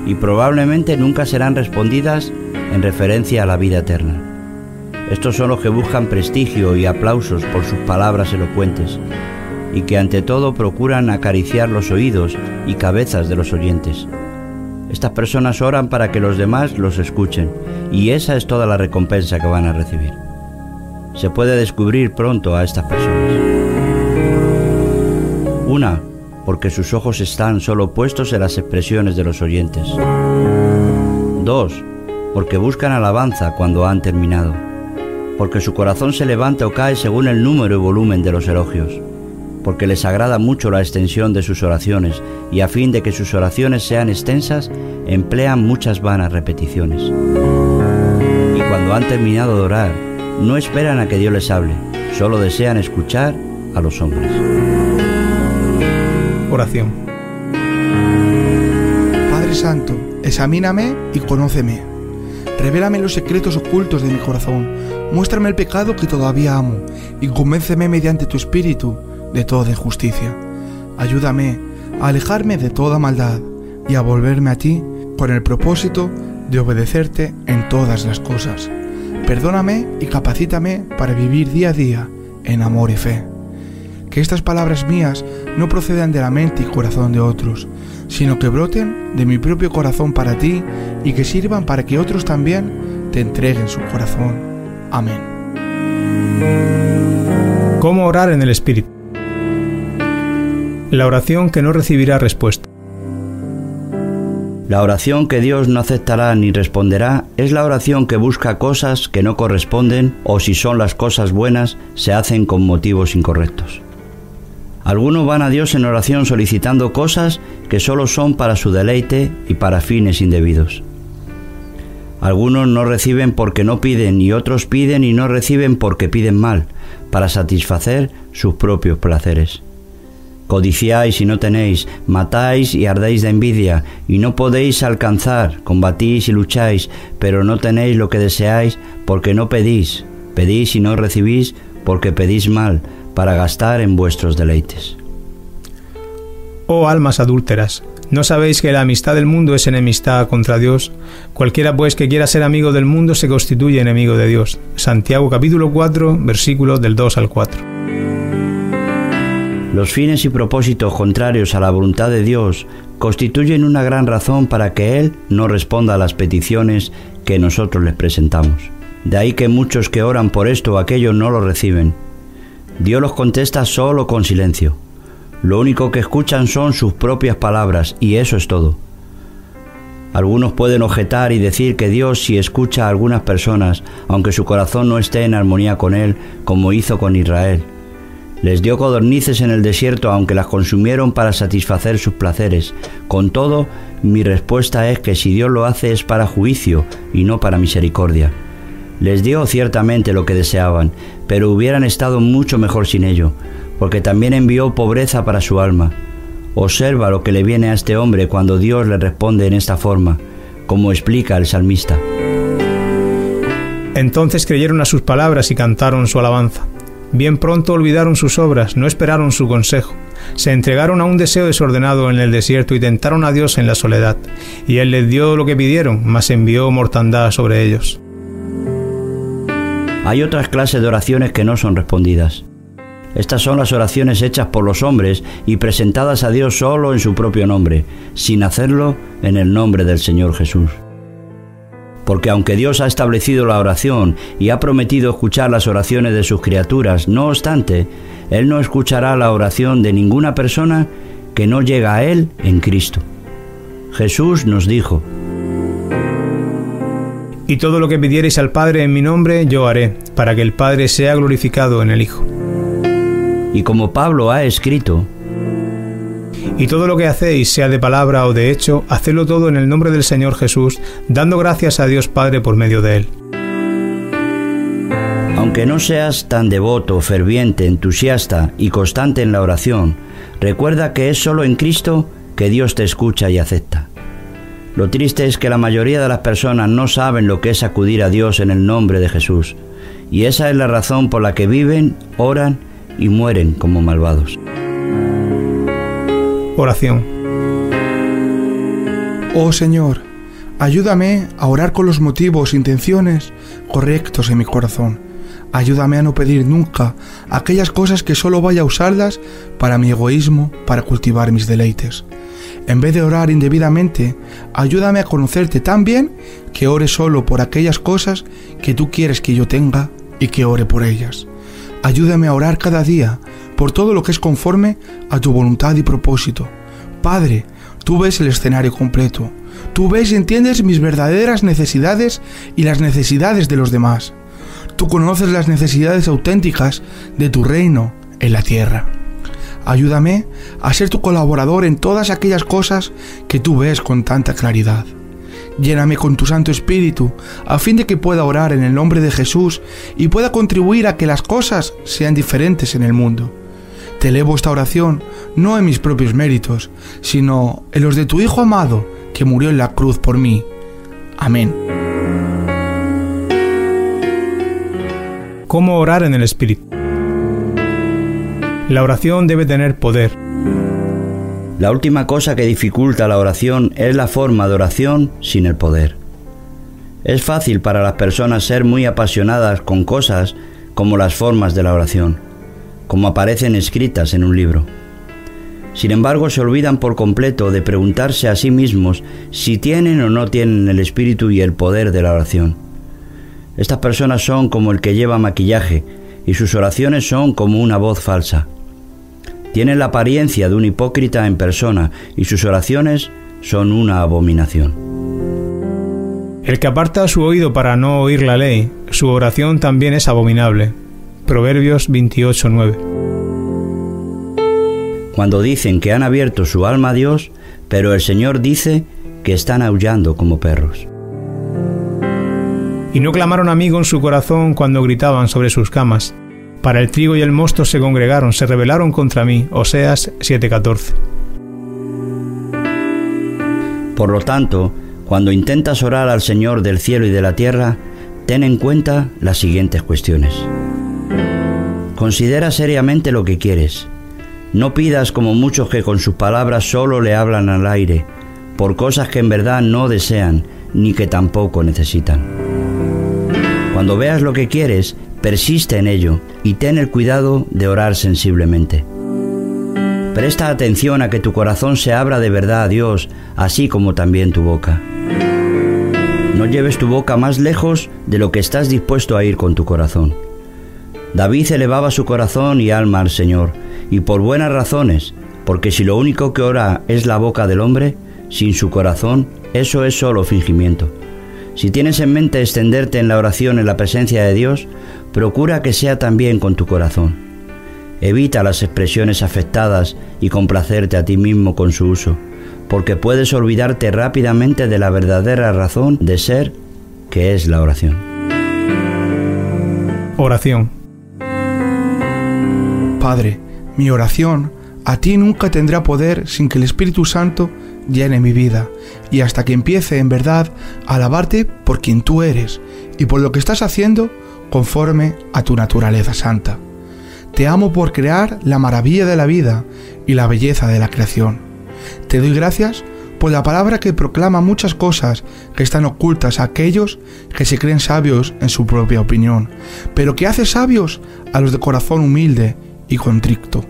y probablemente nunca serán respondidas en referencia a la vida eterna. Estos son los que buscan prestigio y aplausos por sus palabras elocuentes y que ante todo procuran acariciar los oídos y cabezas de los oyentes. Estas personas oran para que los demás los escuchen y esa es toda la recompensa que van a recibir. Se puede descubrir pronto a estas personas. Una, porque sus ojos están solo puestos en las expresiones de los oyentes. Dos, porque buscan alabanza cuando han terminado. Porque su corazón se levanta o cae según el número y volumen de los elogios porque les agrada mucho la extensión de sus oraciones y a fin de que sus oraciones sean extensas, emplean muchas vanas repeticiones. Y cuando han terminado de orar, no esperan a que Dios les hable, solo desean escuchar a los hombres. Oración. Padre Santo, examíname y conóceme. Revélame los secretos ocultos de mi corazón. Muéstrame el pecado que todavía amo y convénceme mediante tu espíritu de toda injusticia. Ayúdame a alejarme de toda maldad y a volverme a ti con el propósito de obedecerte en todas las cosas. Perdóname y capacítame para vivir día a día en amor y fe. Que estas palabras mías no procedan de la mente y corazón de otros, sino que broten de mi propio corazón para ti y que sirvan para que otros también te entreguen su corazón. Amén. ¿Cómo orar en el Espíritu? La oración que no recibirá respuesta. La oración que Dios no aceptará ni responderá es la oración que busca cosas que no corresponden o si son las cosas buenas se hacen con motivos incorrectos. Algunos van a Dios en oración solicitando cosas que solo son para su deleite y para fines indebidos. Algunos no reciben porque no piden y otros piden y no reciben porque piden mal, para satisfacer sus propios placeres. Codiciáis y no tenéis, matáis y ardéis de envidia, y no podéis alcanzar, combatís y lucháis, pero no tenéis lo que deseáis porque no pedís, pedís y no recibís porque pedís mal, para gastar en vuestros deleites. Oh almas adúlteras, ¿no sabéis que la amistad del mundo es enemistad contra Dios? Cualquiera pues que quiera ser amigo del mundo se constituye enemigo de Dios. Santiago capítulo 4, versículos del 2 al 4. Los fines y propósitos contrarios a la voluntad de Dios constituyen una gran razón para que Él no responda a las peticiones que nosotros les presentamos. De ahí que muchos que oran por esto o aquello no lo reciben. Dios los contesta solo con silencio. Lo único que escuchan son sus propias palabras y eso es todo. Algunos pueden objetar y decir que Dios si escucha a algunas personas, aunque su corazón no esté en armonía con Él, como hizo con Israel. Les dio codornices en el desierto, aunque las consumieron para satisfacer sus placeres. Con todo, mi respuesta es que si Dios lo hace es para juicio y no para misericordia. Les dio ciertamente lo que deseaban, pero hubieran estado mucho mejor sin ello, porque también envió pobreza para su alma. Observa lo que le viene a este hombre cuando Dios le responde en esta forma, como explica el salmista. Entonces creyeron a sus palabras y cantaron su alabanza. Bien pronto olvidaron sus obras, no esperaron su consejo. Se entregaron a un deseo desordenado en el desierto y tentaron a Dios en la soledad. Y Él les dio lo que pidieron, mas envió mortandad sobre ellos. Hay otras clases de oraciones que no son respondidas. Estas son las oraciones hechas por los hombres y presentadas a Dios solo en su propio nombre, sin hacerlo en el nombre del Señor Jesús. Porque aunque Dios ha establecido la oración y ha prometido escuchar las oraciones de sus criaturas, no obstante, Él no escuchará la oración de ninguna persona que no llega a Él en Cristo. Jesús nos dijo, Y todo lo que pidiereis al Padre en mi nombre, yo haré, para que el Padre sea glorificado en el Hijo. y como Pablo ha escrito, Y todo lo que hacéis, sea de palabra o de hecho, hacedlo todo en el nombre del Señor Jesús, dando gracias a Dios Padre por medio de Él. Aunque no seas tan devoto, ferviente, entusiasta y constante en la oración, recuerda que es solo en Cristo que Dios te escucha y acepta. Lo triste es que la mayoría de las personas no saben lo que es acudir a Dios en el nombre de Jesús, y esa es la razón por la que viven, oran y mueren como malvados. Oración. Oh Señor, ayúdame a orar con los motivos e intenciones correctos en mi corazón. Ayúdame a no pedir nunca aquellas cosas que solo vaya a usarlas para mi egoísmo, para cultivar mis deleites. En vez de orar indebidamente, ayúdame a conocerte tan bien que ore solo por aquellas cosas que tú quieres que yo tenga y que ore por ellas. Ayúdame a orar cada día por todo lo que es conforme a tu voluntad y propósito. Padre, tú ves el escenario completo. Tú ves y entiendes mis verdaderas necesidades y las necesidades de los demás. Tú conoces las necesidades auténticas de tu reino en la tierra. Ayúdame a ser tu colaborador en todas aquellas cosas que tú ves con tanta claridad. Lléname con tu Santo Espíritu, a fin de que pueda orar en el nombre de Jesús y pueda contribuir a que las cosas sean diferentes en el mundo. Te elevo esta oración no en mis propios méritos, sino en los de tu Hijo amado, que murió en la cruz por mí. Amén. ¿Cómo orar en el Espíritu? La oración debe tener poder. La última cosa que dificulta la oración es la forma de oración sin el poder. Es fácil para las personas ser muy apasionadas con cosas como las formas de la oración, como aparecen escritas en un libro. Sin embargo, se olvidan por completo de preguntarse a sí mismos si tienen o no tienen el espíritu y el poder de la oración. Estas personas son como el que lleva maquillaje y sus oraciones son como una voz falsa. Tienen la apariencia de un hipócrita en persona y sus oraciones son una abominación. El que aparta su oído para no oír la ley, su oración también es abominable. Proverbios 28:9. Cuando dicen que han abierto su alma a Dios, pero el Señor dice que están aullando como perros. y no clamaron amigo en su corazón cuando gritaban sobre sus camas. Para el trigo y el mosto se congregaron, se rebelaron contra mí. Oseas 7:14. Por lo tanto, cuando intentas orar al Señor del cielo y de la tierra, ten en cuenta las siguientes cuestiones. Considera seriamente lo que quieres. No pidas como muchos que con sus palabras solo le hablan al aire, por cosas que en verdad no desean ni que tampoco necesitan. Cuando veas lo que quieres, persiste en ello y ten el cuidado de orar sensiblemente. Presta atención a que tu corazón se abra de verdad a Dios, así como también tu boca. No lleves tu boca más lejos de lo que estás dispuesto a ir con tu corazón. David elevaba su corazón y alma al Señor, y por buenas razones, porque si lo único que ora es la boca del hombre, sin su corazón, eso es solo fingimiento. Si tienes en mente extenderte en la oración en la presencia de Dios, procura que sea también con tu corazón. Evita las expresiones afectadas y complacerte a ti mismo con su uso, porque puedes olvidarte rápidamente de la verdadera razón de ser, que es la oración. Oración. Padre, mi oración a ti nunca tendrá poder sin que el Espíritu Santo llene mi vida y hasta que empiece en verdad a alabarte por quien tú eres y por lo que estás haciendo conforme a tu naturaleza santa. Te amo por crear la maravilla de la vida y la belleza de la creación. Te doy gracias por la palabra que proclama muchas cosas que están ocultas a aquellos que se creen sabios en su propia opinión, pero que hace sabios a los de corazón humilde y contricto.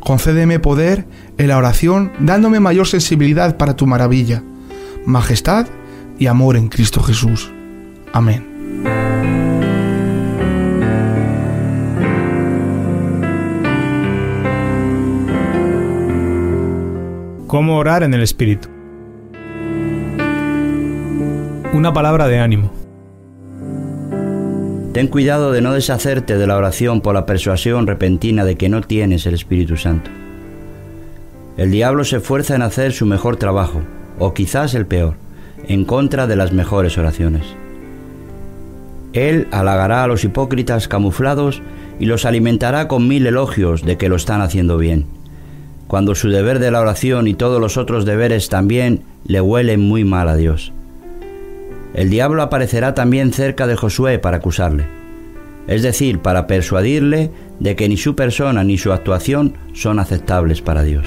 Concédeme poder en la oración dándome mayor sensibilidad para tu maravilla, majestad y amor en Cristo Jesús. Amén. ¿Cómo orar en el Espíritu? Una palabra de ánimo. Ten cuidado de no deshacerte de la oración por la persuasión repentina de que no tienes el Espíritu Santo. El diablo se esfuerza en hacer su mejor trabajo, o quizás el peor, en contra de las mejores oraciones. Él halagará a los hipócritas camuflados y los alimentará con mil elogios de que lo están haciendo bien cuando su deber de la oración y todos los otros deberes también le huelen muy mal a Dios. El diablo aparecerá también cerca de Josué para acusarle, es decir, para persuadirle de que ni su persona ni su actuación son aceptables para Dios.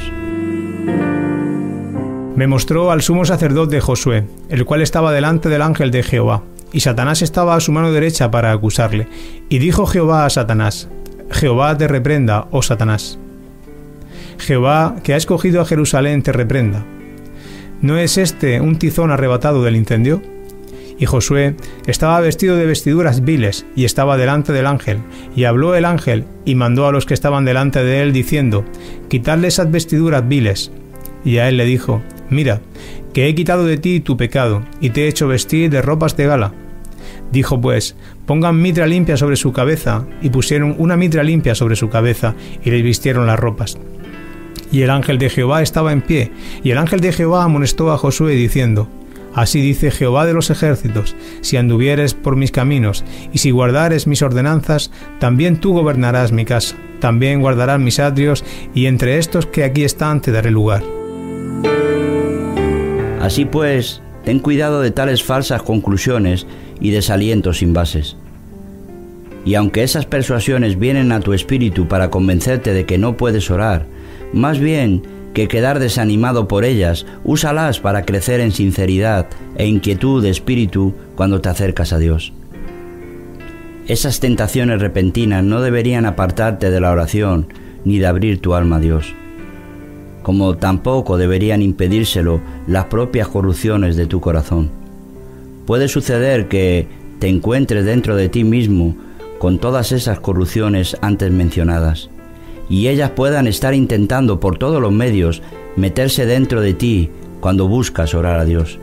Me mostró al sumo sacerdote Josué, el cual estaba delante del ángel de Jehová, y Satanás estaba a su mano derecha para acusarle. Y dijo Jehová a Satanás, Jehová te reprenda, oh Satanás. Jehová, que ha escogido a Jerusalén, te reprenda. ¿No es este un tizón arrebatado del incendio? Y Josué estaba vestido de vestiduras viles y estaba delante del ángel. Y habló el ángel y mandó a los que estaban delante de él diciendo, Quitadle esas vestiduras viles. Y a él le dijo, Mira, que he quitado de ti tu pecado y te he hecho vestir de ropas de gala. Dijo pues, pongan mitra limpia sobre su cabeza, y pusieron una mitra limpia sobre su cabeza, y le vistieron las ropas. Y el ángel de Jehová estaba en pie, y el ángel de Jehová amonestó a Josué diciendo, Así dice Jehová de los ejércitos, si anduvieres por mis caminos, y si guardares mis ordenanzas, también tú gobernarás mi casa, también guardarás mis atrios, y entre estos que aquí están te daré lugar. Así pues, ten cuidado de tales falsas conclusiones y desalientos sin bases. Y aunque esas persuasiones vienen a tu espíritu para convencerte de que no puedes orar, más bien que quedar desanimado por ellas, úsalas para crecer en sinceridad e inquietud de espíritu cuando te acercas a Dios. Esas tentaciones repentinas no deberían apartarte de la oración ni de abrir tu alma a Dios, como tampoco deberían impedírselo las propias corrupciones de tu corazón. Puede suceder que te encuentres dentro de ti mismo con todas esas corrupciones antes mencionadas y ellas puedan estar intentando por todos los medios meterse dentro de ti cuando buscas orar a Dios.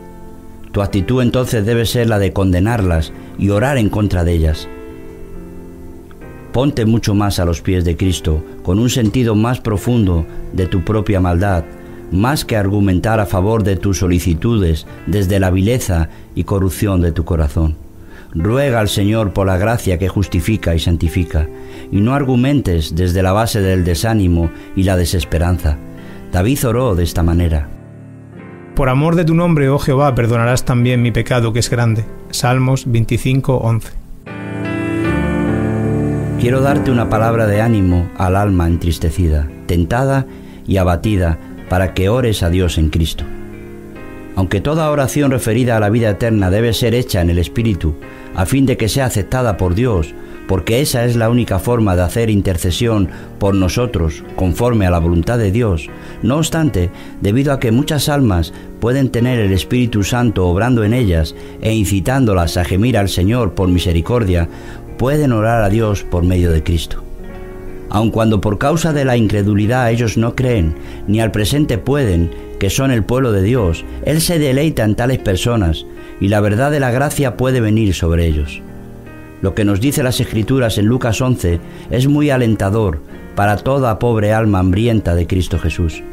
Tu actitud entonces debe ser la de condenarlas y orar en contra de ellas. Ponte mucho más a los pies de Cristo, con un sentido más profundo de tu propia maldad, más que argumentar a favor de tus solicitudes desde la vileza y corrupción de tu corazón. Ruega al Señor por la gracia que justifica y santifica, y no argumentes desde la base del desánimo y la desesperanza. David oró de esta manera. Por amor de tu nombre, oh Jehová, perdonarás también mi pecado que es grande. Salmos 25, 11. Quiero darte una palabra de ánimo al alma entristecida, tentada y abatida, para que ores a Dios en Cristo. Aunque toda oración referida a la vida eterna debe ser hecha en el Espíritu, a fin de que sea aceptada por Dios, porque esa es la única forma de hacer intercesión por nosotros conforme a la voluntad de Dios. No obstante, debido a que muchas almas pueden tener el Espíritu Santo obrando en ellas e incitándolas a gemir al Señor por misericordia, pueden orar a Dios por medio de Cristo. Aun cuando por causa de la incredulidad ellos no creen, ni al presente pueden, que son el pueblo de Dios, Él se deleita en tales personas y la verdad de la gracia puede venir sobre ellos. Lo que nos dice las Escrituras en Lucas 11 es muy alentador para toda pobre alma hambrienta de Cristo Jesús.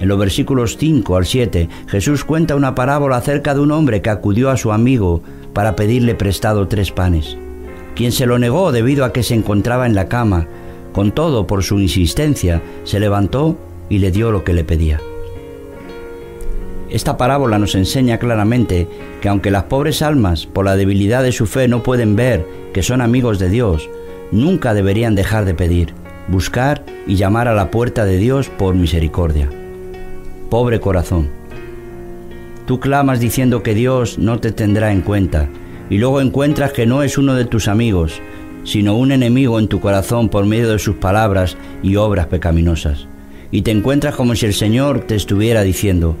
En los versículos 5 al 7, Jesús cuenta una parábola acerca de un hombre que acudió a su amigo para pedirle prestado tres panes, quien se lo negó debido a que se encontraba en la cama. Con todo, por su insistencia, se levantó y le dio lo que le pedía. Esta parábola nos enseña claramente que aunque las pobres almas, por la debilidad de su fe, no pueden ver que son amigos de Dios, nunca deberían dejar de pedir, buscar y llamar a la puerta de Dios por misericordia. Pobre corazón, tú clamas diciendo que Dios no te tendrá en cuenta y luego encuentras que no es uno de tus amigos, sino un enemigo en tu corazón por medio de sus palabras y obras pecaminosas. Y te encuentras como si el Señor te estuviera diciendo,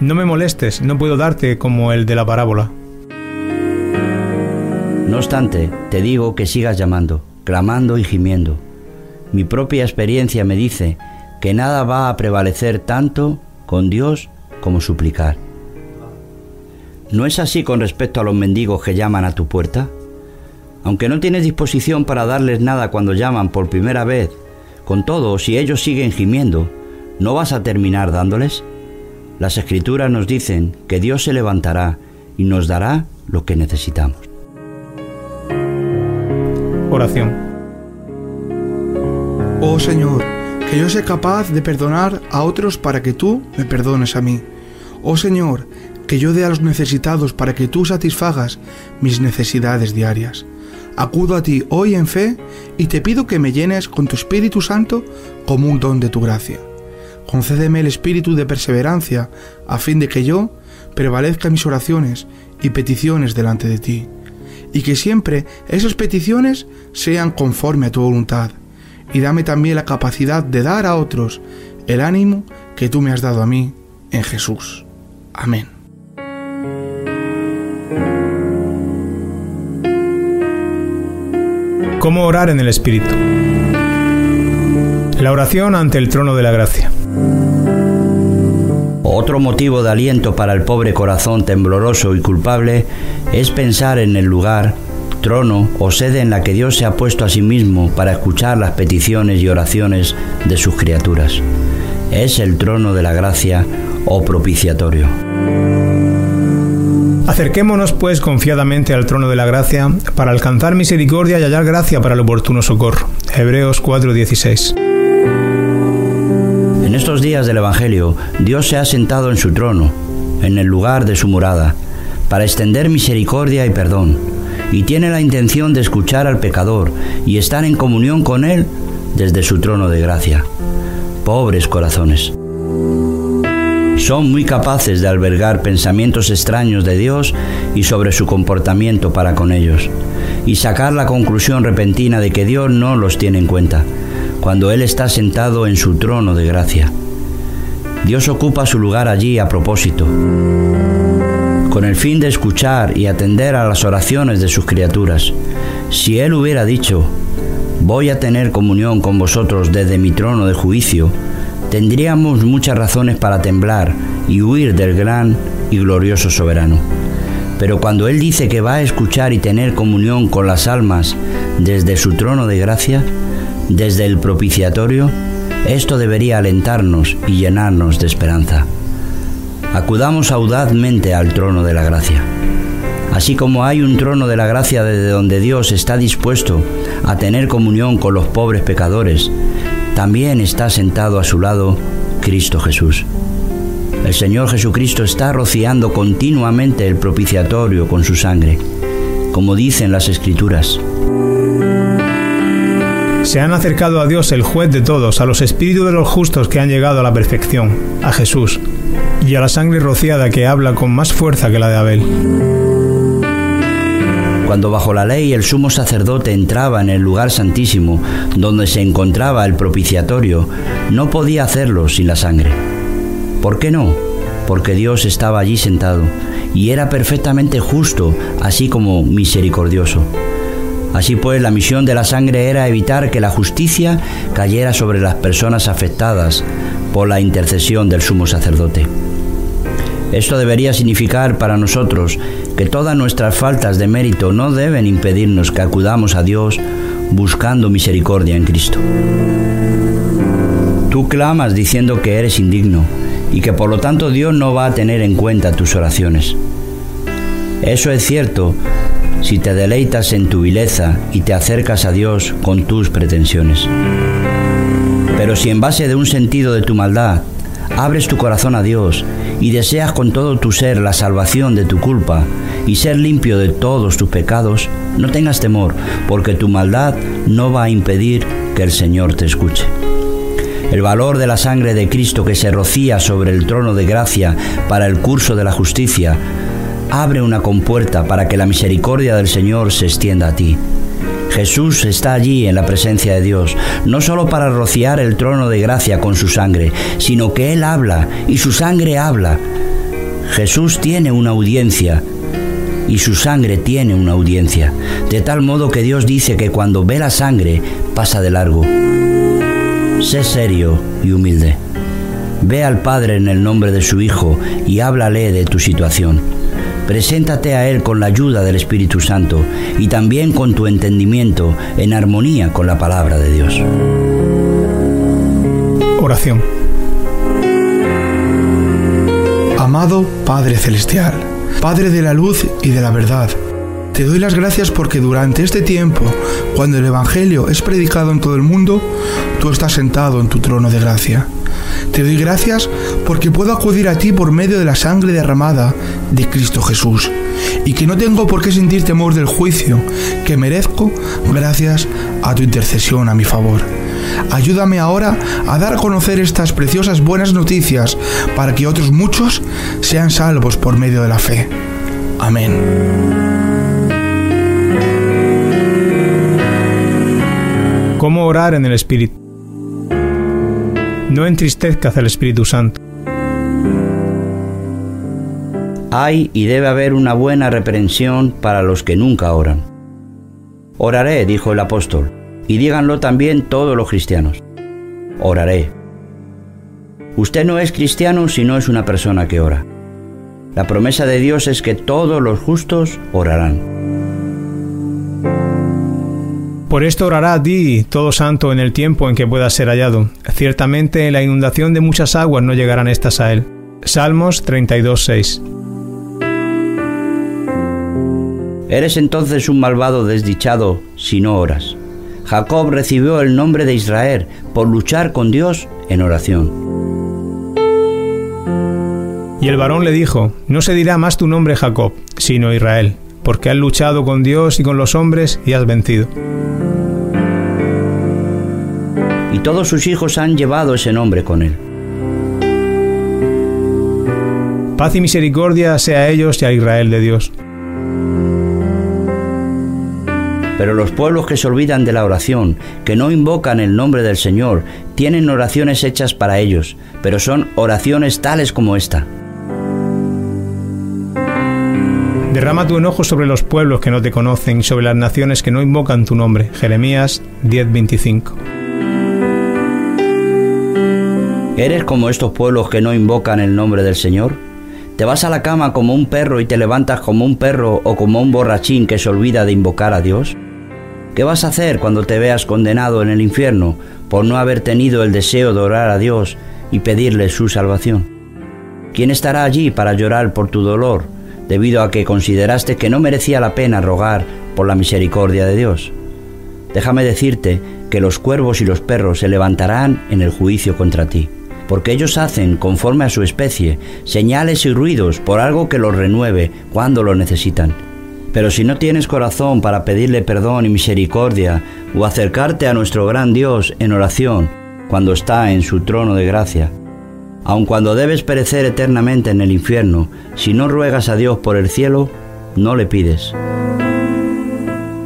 no me molestes, no puedo darte como el de la parábola. No obstante, te digo que sigas llamando, clamando y gimiendo. Mi propia experiencia me dice que nada va a prevalecer tanto con Dios como suplicar. ¿No es así con respecto a los mendigos que llaman a tu puerta? Aunque no tienes disposición para darles nada cuando llaman por primera vez, con todo, si ellos siguen gimiendo, ¿no vas a terminar dándoles? Las escrituras nos dicen que Dios se levantará y nos dará lo que necesitamos. Oración. Oh Señor, que yo sea capaz de perdonar a otros para que tú me perdones a mí. Oh Señor, que yo dé a los necesitados para que tú satisfagas mis necesidades diarias. Acudo a ti hoy en fe y te pido que me llenes con tu Espíritu Santo como un don de tu gracia concédeme el espíritu de perseverancia, a fin de que yo prevalezca mis oraciones y peticiones delante de ti, y que siempre esas peticiones sean conforme a tu voluntad, y dame también la capacidad de dar a otros el ánimo que tú me has dado a mí en Jesús. Amén. ¿Cómo orar en el Espíritu? La oración ante el trono de la gracia. Otro motivo de aliento para el pobre corazón tembloroso y culpable es pensar en el lugar, trono o sede en la que Dios se ha puesto a sí mismo para escuchar las peticiones y oraciones de sus criaturas. Es el trono de la gracia o propiciatorio. Acerquémonos pues confiadamente al trono de la gracia para alcanzar misericordia y hallar gracia para el oportuno socorro. Hebreos 4:16 estos días del Evangelio, Dios se ha sentado en su trono, en el lugar de su morada, para extender misericordia y perdón, y tiene la intención de escuchar al pecador y estar en comunión con él desde su trono de gracia. Pobres corazones. Son muy capaces de albergar pensamientos extraños de Dios y sobre su comportamiento para con ellos, y sacar la conclusión repentina de que Dios no los tiene en cuenta cuando Él está sentado en su trono de gracia. Dios ocupa su lugar allí a propósito, con el fin de escuchar y atender a las oraciones de sus criaturas. Si Él hubiera dicho, voy a tener comunión con vosotros desde mi trono de juicio, tendríamos muchas razones para temblar y huir del gran y glorioso soberano. Pero cuando Él dice que va a escuchar y tener comunión con las almas desde su trono de gracia, desde el propiciatorio, esto debería alentarnos y llenarnos de esperanza. Acudamos audazmente al trono de la gracia. Así como hay un trono de la gracia desde donde Dios está dispuesto a tener comunión con los pobres pecadores, también está sentado a su lado Cristo Jesús. El Señor Jesucristo está rociando continuamente el propiciatorio con su sangre, como dicen las Escrituras. Se han acercado a Dios, el juez de todos, a los espíritus de los justos que han llegado a la perfección, a Jesús, y a la sangre rociada que habla con más fuerza que la de Abel. Cuando bajo la ley el sumo sacerdote entraba en el lugar santísimo, donde se encontraba el propiciatorio, no podía hacerlo sin la sangre. ¿Por qué no? Porque Dios estaba allí sentado y era perfectamente justo, así como misericordioso. Así pues, la misión de la sangre era evitar que la justicia cayera sobre las personas afectadas por la intercesión del sumo sacerdote. Esto debería significar para nosotros que todas nuestras faltas de mérito no deben impedirnos que acudamos a Dios buscando misericordia en Cristo. Tú clamas diciendo que eres indigno y que por lo tanto Dios no va a tener en cuenta tus oraciones. Eso es cierto si te deleitas en tu vileza y te acercas a Dios con tus pretensiones. Pero si en base de un sentido de tu maldad abres tu corazón a Dios y deseas con todo tu ser la salvación de tu culpa y ser limpio de todos tus pecados, no tengas temor, porque tu maldad no va a impedir que el Señor te escuche. El valor de la sangre de Cristo que se rocía sobre el trono de gracia para el curso de la justicia abre una compuerta para que la misericordia del Señor se extienda a ti. Jesús está allí en la presencia de Dios, no solo para rociar el trono de gracia con su sangre, sino que Él habla y su sangre habla. Jesús tiene una audiencia y su sangre tiene una audiencia, de tal modo que Dios dice que cuando ve la sangre pasa de largo. Sé serio y humilde. Ve al Padre en el nombre de su Hijo y háblale de tu situación. Preséntate a Él con la ayuda del Espíritu Santo y también con tu entendimiento en armonía con la palabra de Dios. Oración. Amado Padre Celestial, Padre de la luz y de la verdad, te doy las gracias porque durante este tiempo, cuando el Evangelio es predicado en todo el mundo, tú estás sentado en tu trono de gracia. Te doy gracias porque puedo acudir a ti por medio de la sangre derramada de Cristo Jesús y que no tengo por qué sentir temor del juicio que merezco gracias a tu intercesión a mi favor. Ayúdame ahora a dar a conocer estas preciosas buenas noticias para que otros muchos sean salvos por medio de la fe. Amén. ¿Cómo orar en el Espíritu? No entristezcas al Espíritu Santo. Hay y debe haber una buena reprensión para los que nunca oran. Oraré, dijo el apóstol, y díganlo también todos los cristianos. Oraré. Usted no es cristiano si no es una persona que ora. La promesa de Dios es que todos los justos orarán. Por esto orará a ti, todo santo, en el tiempo en que pueda ser hallado. Ciertamente en la inundación de muchas aguas no llegarán estas a él. Salmos 32.6 Eres entonces un malvado desdichado si no oras. Jacob recibió el nombre de Israel por luchar con Dios en oración. Y el varón le dijo, no se dirá más tu nombre Jacob, sino Israel, porque has luchado con Dios y con los hombres y has vencido. Y todos sus hijos han llevado ese nombre con él. Paz y misericordia sea a ellos y a Israel de Dios. Pero los pueblos que se olvidan de la oración, que no invocan el nombre del Señor, tienen oraciones hechas para ellos, pero son oraciones tales como esta. Derrama tu enojo sobre los pueblos que no te conocen y sobre las naciones que no invocan tu nombre. Jeremías 10:25. ¿Eres como estos pueblos que no invocan el nombre del Señor? ¿Te vas a la cama como un perro y te levantas como un perro o como un borrachín que se olvida de invocar a Dios? ¿Qué vas a hacer cuando te veas condenado en el infierno por no haber tenido el deseo de orar a Dios y pedirle su salvación? ¿Quién estará allí para llorar por tu dolor, debido a que consideraste que no merecía la pena rogar por la misericordia de Dios. Déjame decirte que los cuervos y los perros se levantarán en el juicio contra ti, porque ellos hacen, conforme a su especie, señales y ruidos por algo que los renueve cuando lo necesitan. Pero si no tienes corazón para pedirle perdón y misericordia o acercarte a nuestro gran Dios en oración cuando está en su trono de gracia, aun cuando debes perecer eternamente en el infierno, si no ruegas a Dios por el cielo, no le pides.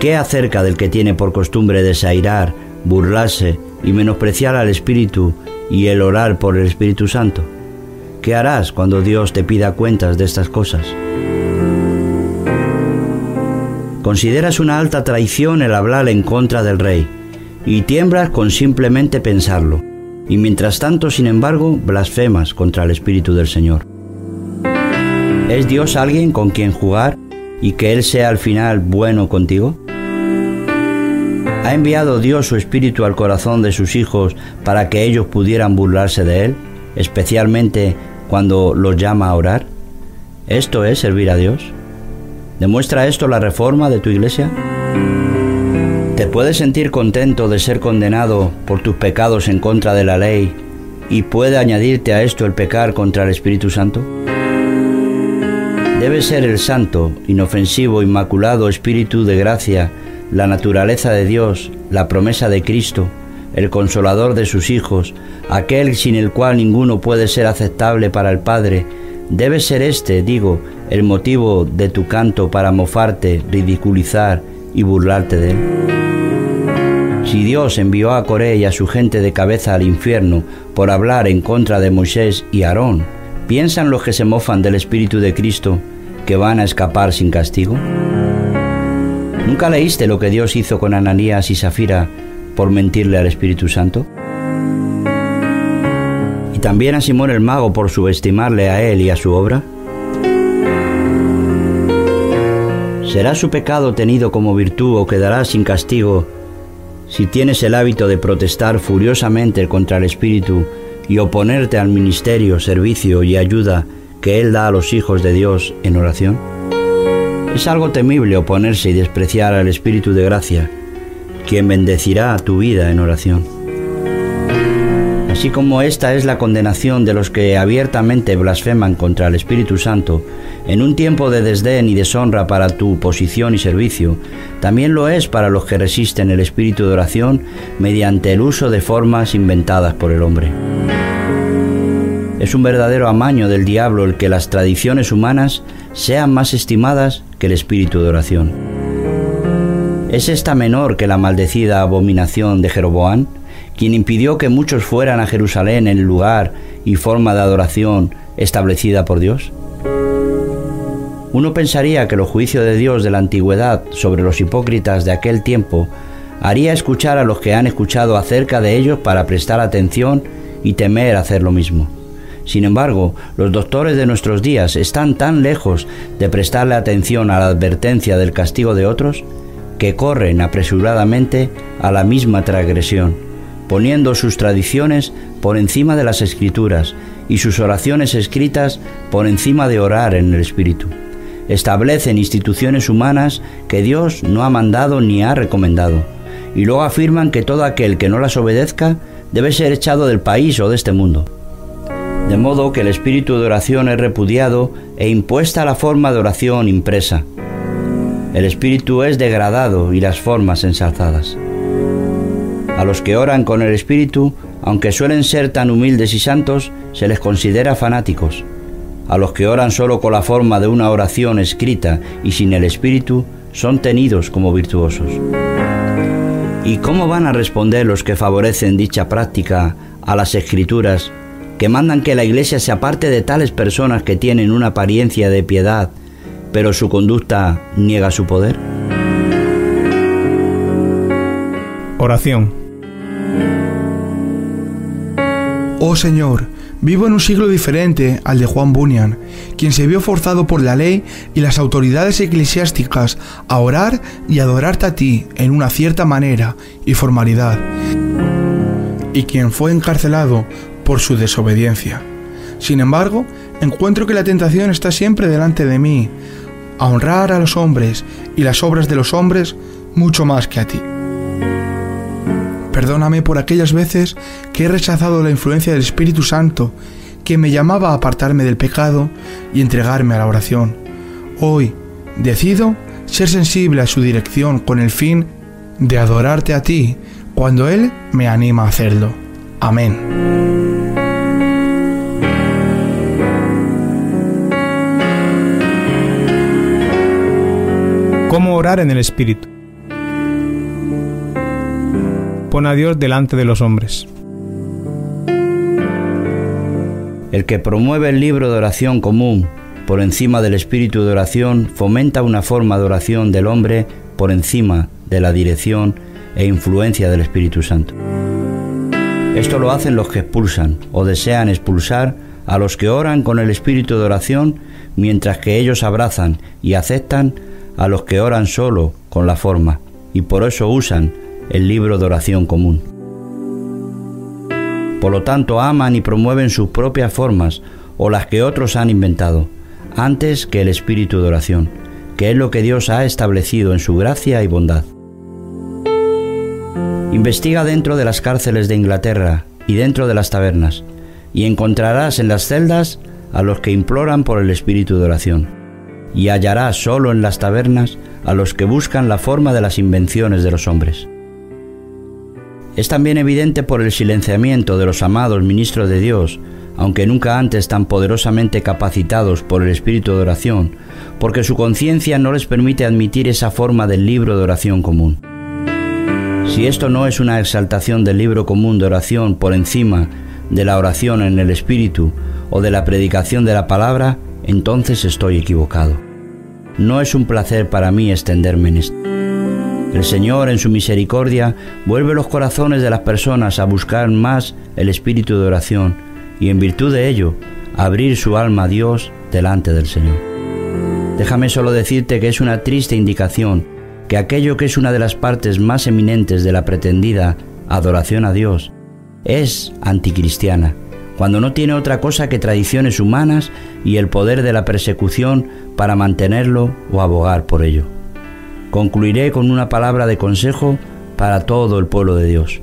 ¿Qué acerca del que tiene por costumbre desairar, burlarse y menospreciar al Espíritu y el orar por el Espíritu Santo? ¿Qué harás cuando Dios te pida cuentas de estas cosas? Consideras una alta traición el hablar en contra del rey, y tiemblas con simplemente pensarlo, y mientras tanto, sin embargo, blasfemas contra el Espíritu del Señor. ¿Es Dios alguien con quien jugar y que Él sea al final bueno contigo? ¿Ha enviado Dios su Espíritu al corazón de sus hijos para que ellos pudieran burlarse de Él, especialmente cuando los llama a orar? ¿Esto es servir a Dios? ¿Demuestra esto la reforma de tu iglesia? ¿Te puedes sentir contento de ser condenado por tus pecados en contra de la ley y puede añadirte a esto el pecar contra el Espíritu Santo? Debe ser el santo, inofensivo, inmaculado Espíritu de gracia, la naturaleza de Dios, la promesa de Cristo, el consolador de sus hijos, aquel sin el cual ninguno puede ser aceptable para el Padre, debe ser este, digo, el motivo de tu canto para mofarte, ridiculizar y burlarte de él. Si Dios envió a Coré y a su gente de cabeza al infierno por hablar en contra de Moisés y Aarón, ¿piensan los que se mofan del Espíritu de Cristo que van a escapar sin castigo? ¿Nunca leíste lo que Dios hizo con Ananías y Safira por mentirle al Espíritu Santo? ¿Y también a Simón el mago por subestimarle a él y a su obra? ¿Será su pecado tenido como virtud o quedará sin castigo si tienes el hábito de protestar furiosamente contra el Espíritu y oponerte al ministerio, servicio y ayuda que Él da a los hijos de Dios en oración? Es algo temible oponerse y despreciar al Espíritu de gracia, quien bendecirá tu vida en oración. Así como esta es la condenación de los que abiertamente blasfeman contra el Espíritu Santo, en un tiempo de desdén y deshonra para tu posición y servicio, también lo es para los que resisten el espíritu de oración mediante el uso de formas inventadas por el hombre. Es un verdadero amaño del diablo el que las tradiciones humanas sean más estimadas que el espíritu de oración. ¿Es esta menor que la maldecida abominación de Jeroboán, quien impidió que muchos fueran a Jerusalén el lugar y forma de adoración establecida por Dios? Uno pensaría que los juicios de Dios de la antigüedad sobre los hipócritas de aquel tiempo haría escuchar a los que han escuchado acerca de ellos para prestar atención y temer hacer lo mismo. Sin embargo, los doctores de nuestros días están tan lejos de prestarle atención a la advertencia del castigo de otros que corren apresuradamente a la misma transgresión, poniendo sus tradiciones por encima de las escrituras y sus oraciones escritas por encima de orar en el Espíritu establecen instituciones humanas que Dios no ha mandado ni ha recomendado, y luego afirman que todo aquel que no las obedezca debe ser echado del país o de este mundo. De modo que el espíritu de oración es repudiado e impuesta la forma de oración impresa. El espíritu es degradado y las formas ensalzadas. A los que oran con el espíritu, aunque suelen ser tan humildes y santos, se les considera fanáticos a los que oran solo con la forma de una oración escrita y sin el espíritu, son tenidos como virtuosos. ¿Y cómo van a responder los que favorecen dicha práctica a las escrituras, que mandan que la iglesia se aparte de tales personas que tienen una apariencia de piedad, pero su conducta niega su poder? Oración. Oh Señor, Vivo en un siglo diferente al de Juan Bunyan, quien se vio forzado por la ley y las autoridades eclesiásticas a orar y adorarte a ti en una cierta manera y formalidad, y quien fue encarcelado por su desobediencia. Sin embargo, encuentro que la tentación está siempre delante de mí, a honrar a los hombres y las obras de los hombres mucho más que a ti. Perdóname por aquellas veces que he rechazado la influencia del Espíritu Santo, que me llamaba a apartarme del pecado y entregarme a la oración. Hoy decido ser sensible a su dirección con el fin de adorarte a ti cuando Él me anima a hacerlo. Amén. ¿Cómo orar en el Espíritu? Pon a Dios delante de los hombres. El que promueve el libro de oración común por encima del espíritu de oración fomenta una forma de oración del hombre por encima de la dirección e influencia del Espíritu Santo. Esto lo hacen los que expulsan o desean expulsar a los que oran con el espíritu de oración, mientras que ellos abrazan y aceptan a los que oran solo con la forma, y por eso usan el libro de oración común. Por lo tanto, aman y promueven sus propias formas o las que otros han inventado, antes que el espíritu de oración, que es lo que Dios ha establecido en su gracia y bondad. Investiga dentro de las cárceles de Inglaterra y dentro de las tabernas, y encontrarás en las celdas a los que imploran por el espíritu de oración y hallará solo en las tabernas a los que buscan la forma de las invenciones de los hombres. Es también evidente por el silenciamiento de los amados ministros de Dios, aunque nunca antes tan poderosamente capacitados por el espíritu de oración, porque su conciencia no les permite admitir esa forma del libro de oración común. Si esto no es una exaltación del libro común de oración por encima de la oración en el espíritu o de la predicación de la palabra, entonces estoy equivocado. No es un placer para mí extenderme en esto. El Señor, en su misericordia, vuelve los corazones de las personas a buscar más el espíritu de oración y en virtud de ello, abrir su alma a Dios delante del Señor. Déjame solo decirte que es una triste indicación que aquello que es una de las partes más eminentes de la pretendida adoración a Dios es anticristiana cuando no tiene otra cosa que tradiciones humanas y el poder de la persecución para mantenerlo o abogar por ello. Concluiré con una palabra de consejo para todo el pueblo de Dios.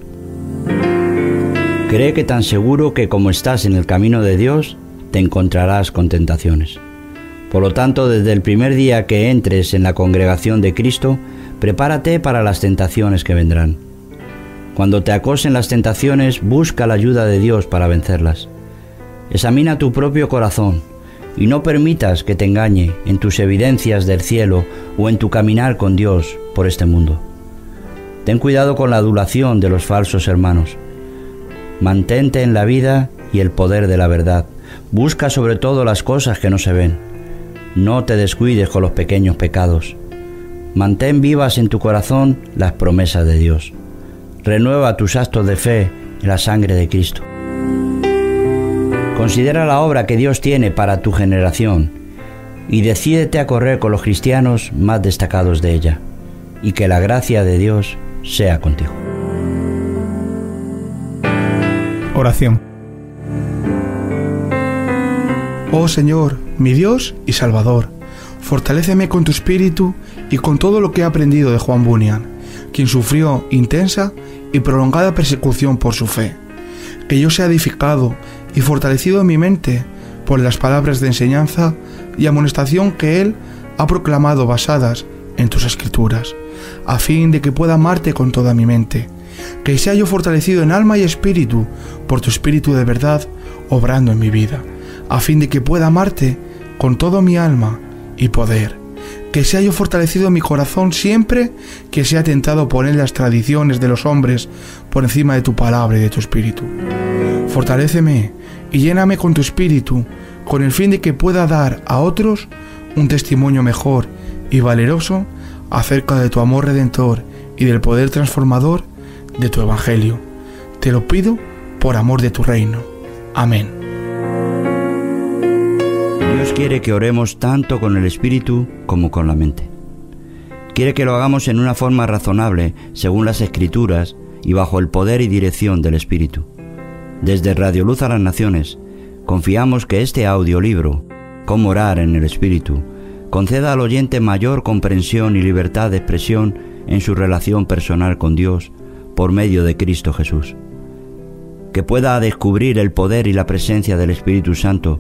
Cree que tan seguro que como estás en el camino de Dios, te encontrarás con tentaciones. Por lo tanto, desde el primer día que entres en la congregación de Cristo, prepárate para las tentaciones que vendrán. Cuando te acosen las tentaciones, busca la ayuda de Dios para vencerlas. Examina tu propio corazón y no permitas que te engañe en tus evidencias del cielo o en tu caminar con Dios por este mundo. Ten cuidado con la adulación de los falsos hermanos. Mantente en la vida y el poder de la verdad. Busca sobre todo las cosas que no se ven. No te descuides con los pequeños pecados. Mantén vivas en tu corazón las promesas de Dios. Renueva tus actos de fe en la sangre de Cristo. Considera la obra que Dios tiene para tu generación y decídete a correr con los cristianos más destacados de ella y que la gracia de Dios sea contigo. Oración. Oh Señor, mi Dios y Salvador, fortaléceme con tu espíritu y con todo lo que he aprendido de Juan Bunyan, quien sufrió intensa y prolongada persecución por su fe. Que yo sea edificado y fortalecido mi mente por las palabras de enseñanza y amonestación que Él ha proclamado basadas en tus escrituras, a fin de que pueda amarte con toda mi mente. Que sea yo fortalecido en alma y espíritu por tu espíritu de verdad obrando en mi vida, a fin de que pueda amarte con todo mi alma y poder que sea yo fortalecido mi corazón siempre que sea tentado poner las tradiciones de los hombres por encima de tu palabra y de tu espíritu. Fortaléceme y lléname con tu espíritu, con el fin de que pueda dar a otros un testimonio mejor y valeroso acerca de tu amor redentor y del poder transformador de tu evangelio. Te lo pido por amor de tu reino. Amén. Dios quiere que oremos tanto con el espíritu como con la mente. Quiere que lo hagamos en una forma razonable, según las escrituras y bajo el poder y dirección del espíritu. Desde Radio Luz a las Naciones, Confiamos que este audiolibro, Cómo orar en el Espíritu, conceda al oyente mayor comprensión y libertad de expresión en su relación personal con Dios por medio de Cristo Jesús. Que pueda descubrir el poder y la presencia del Espíritu Santo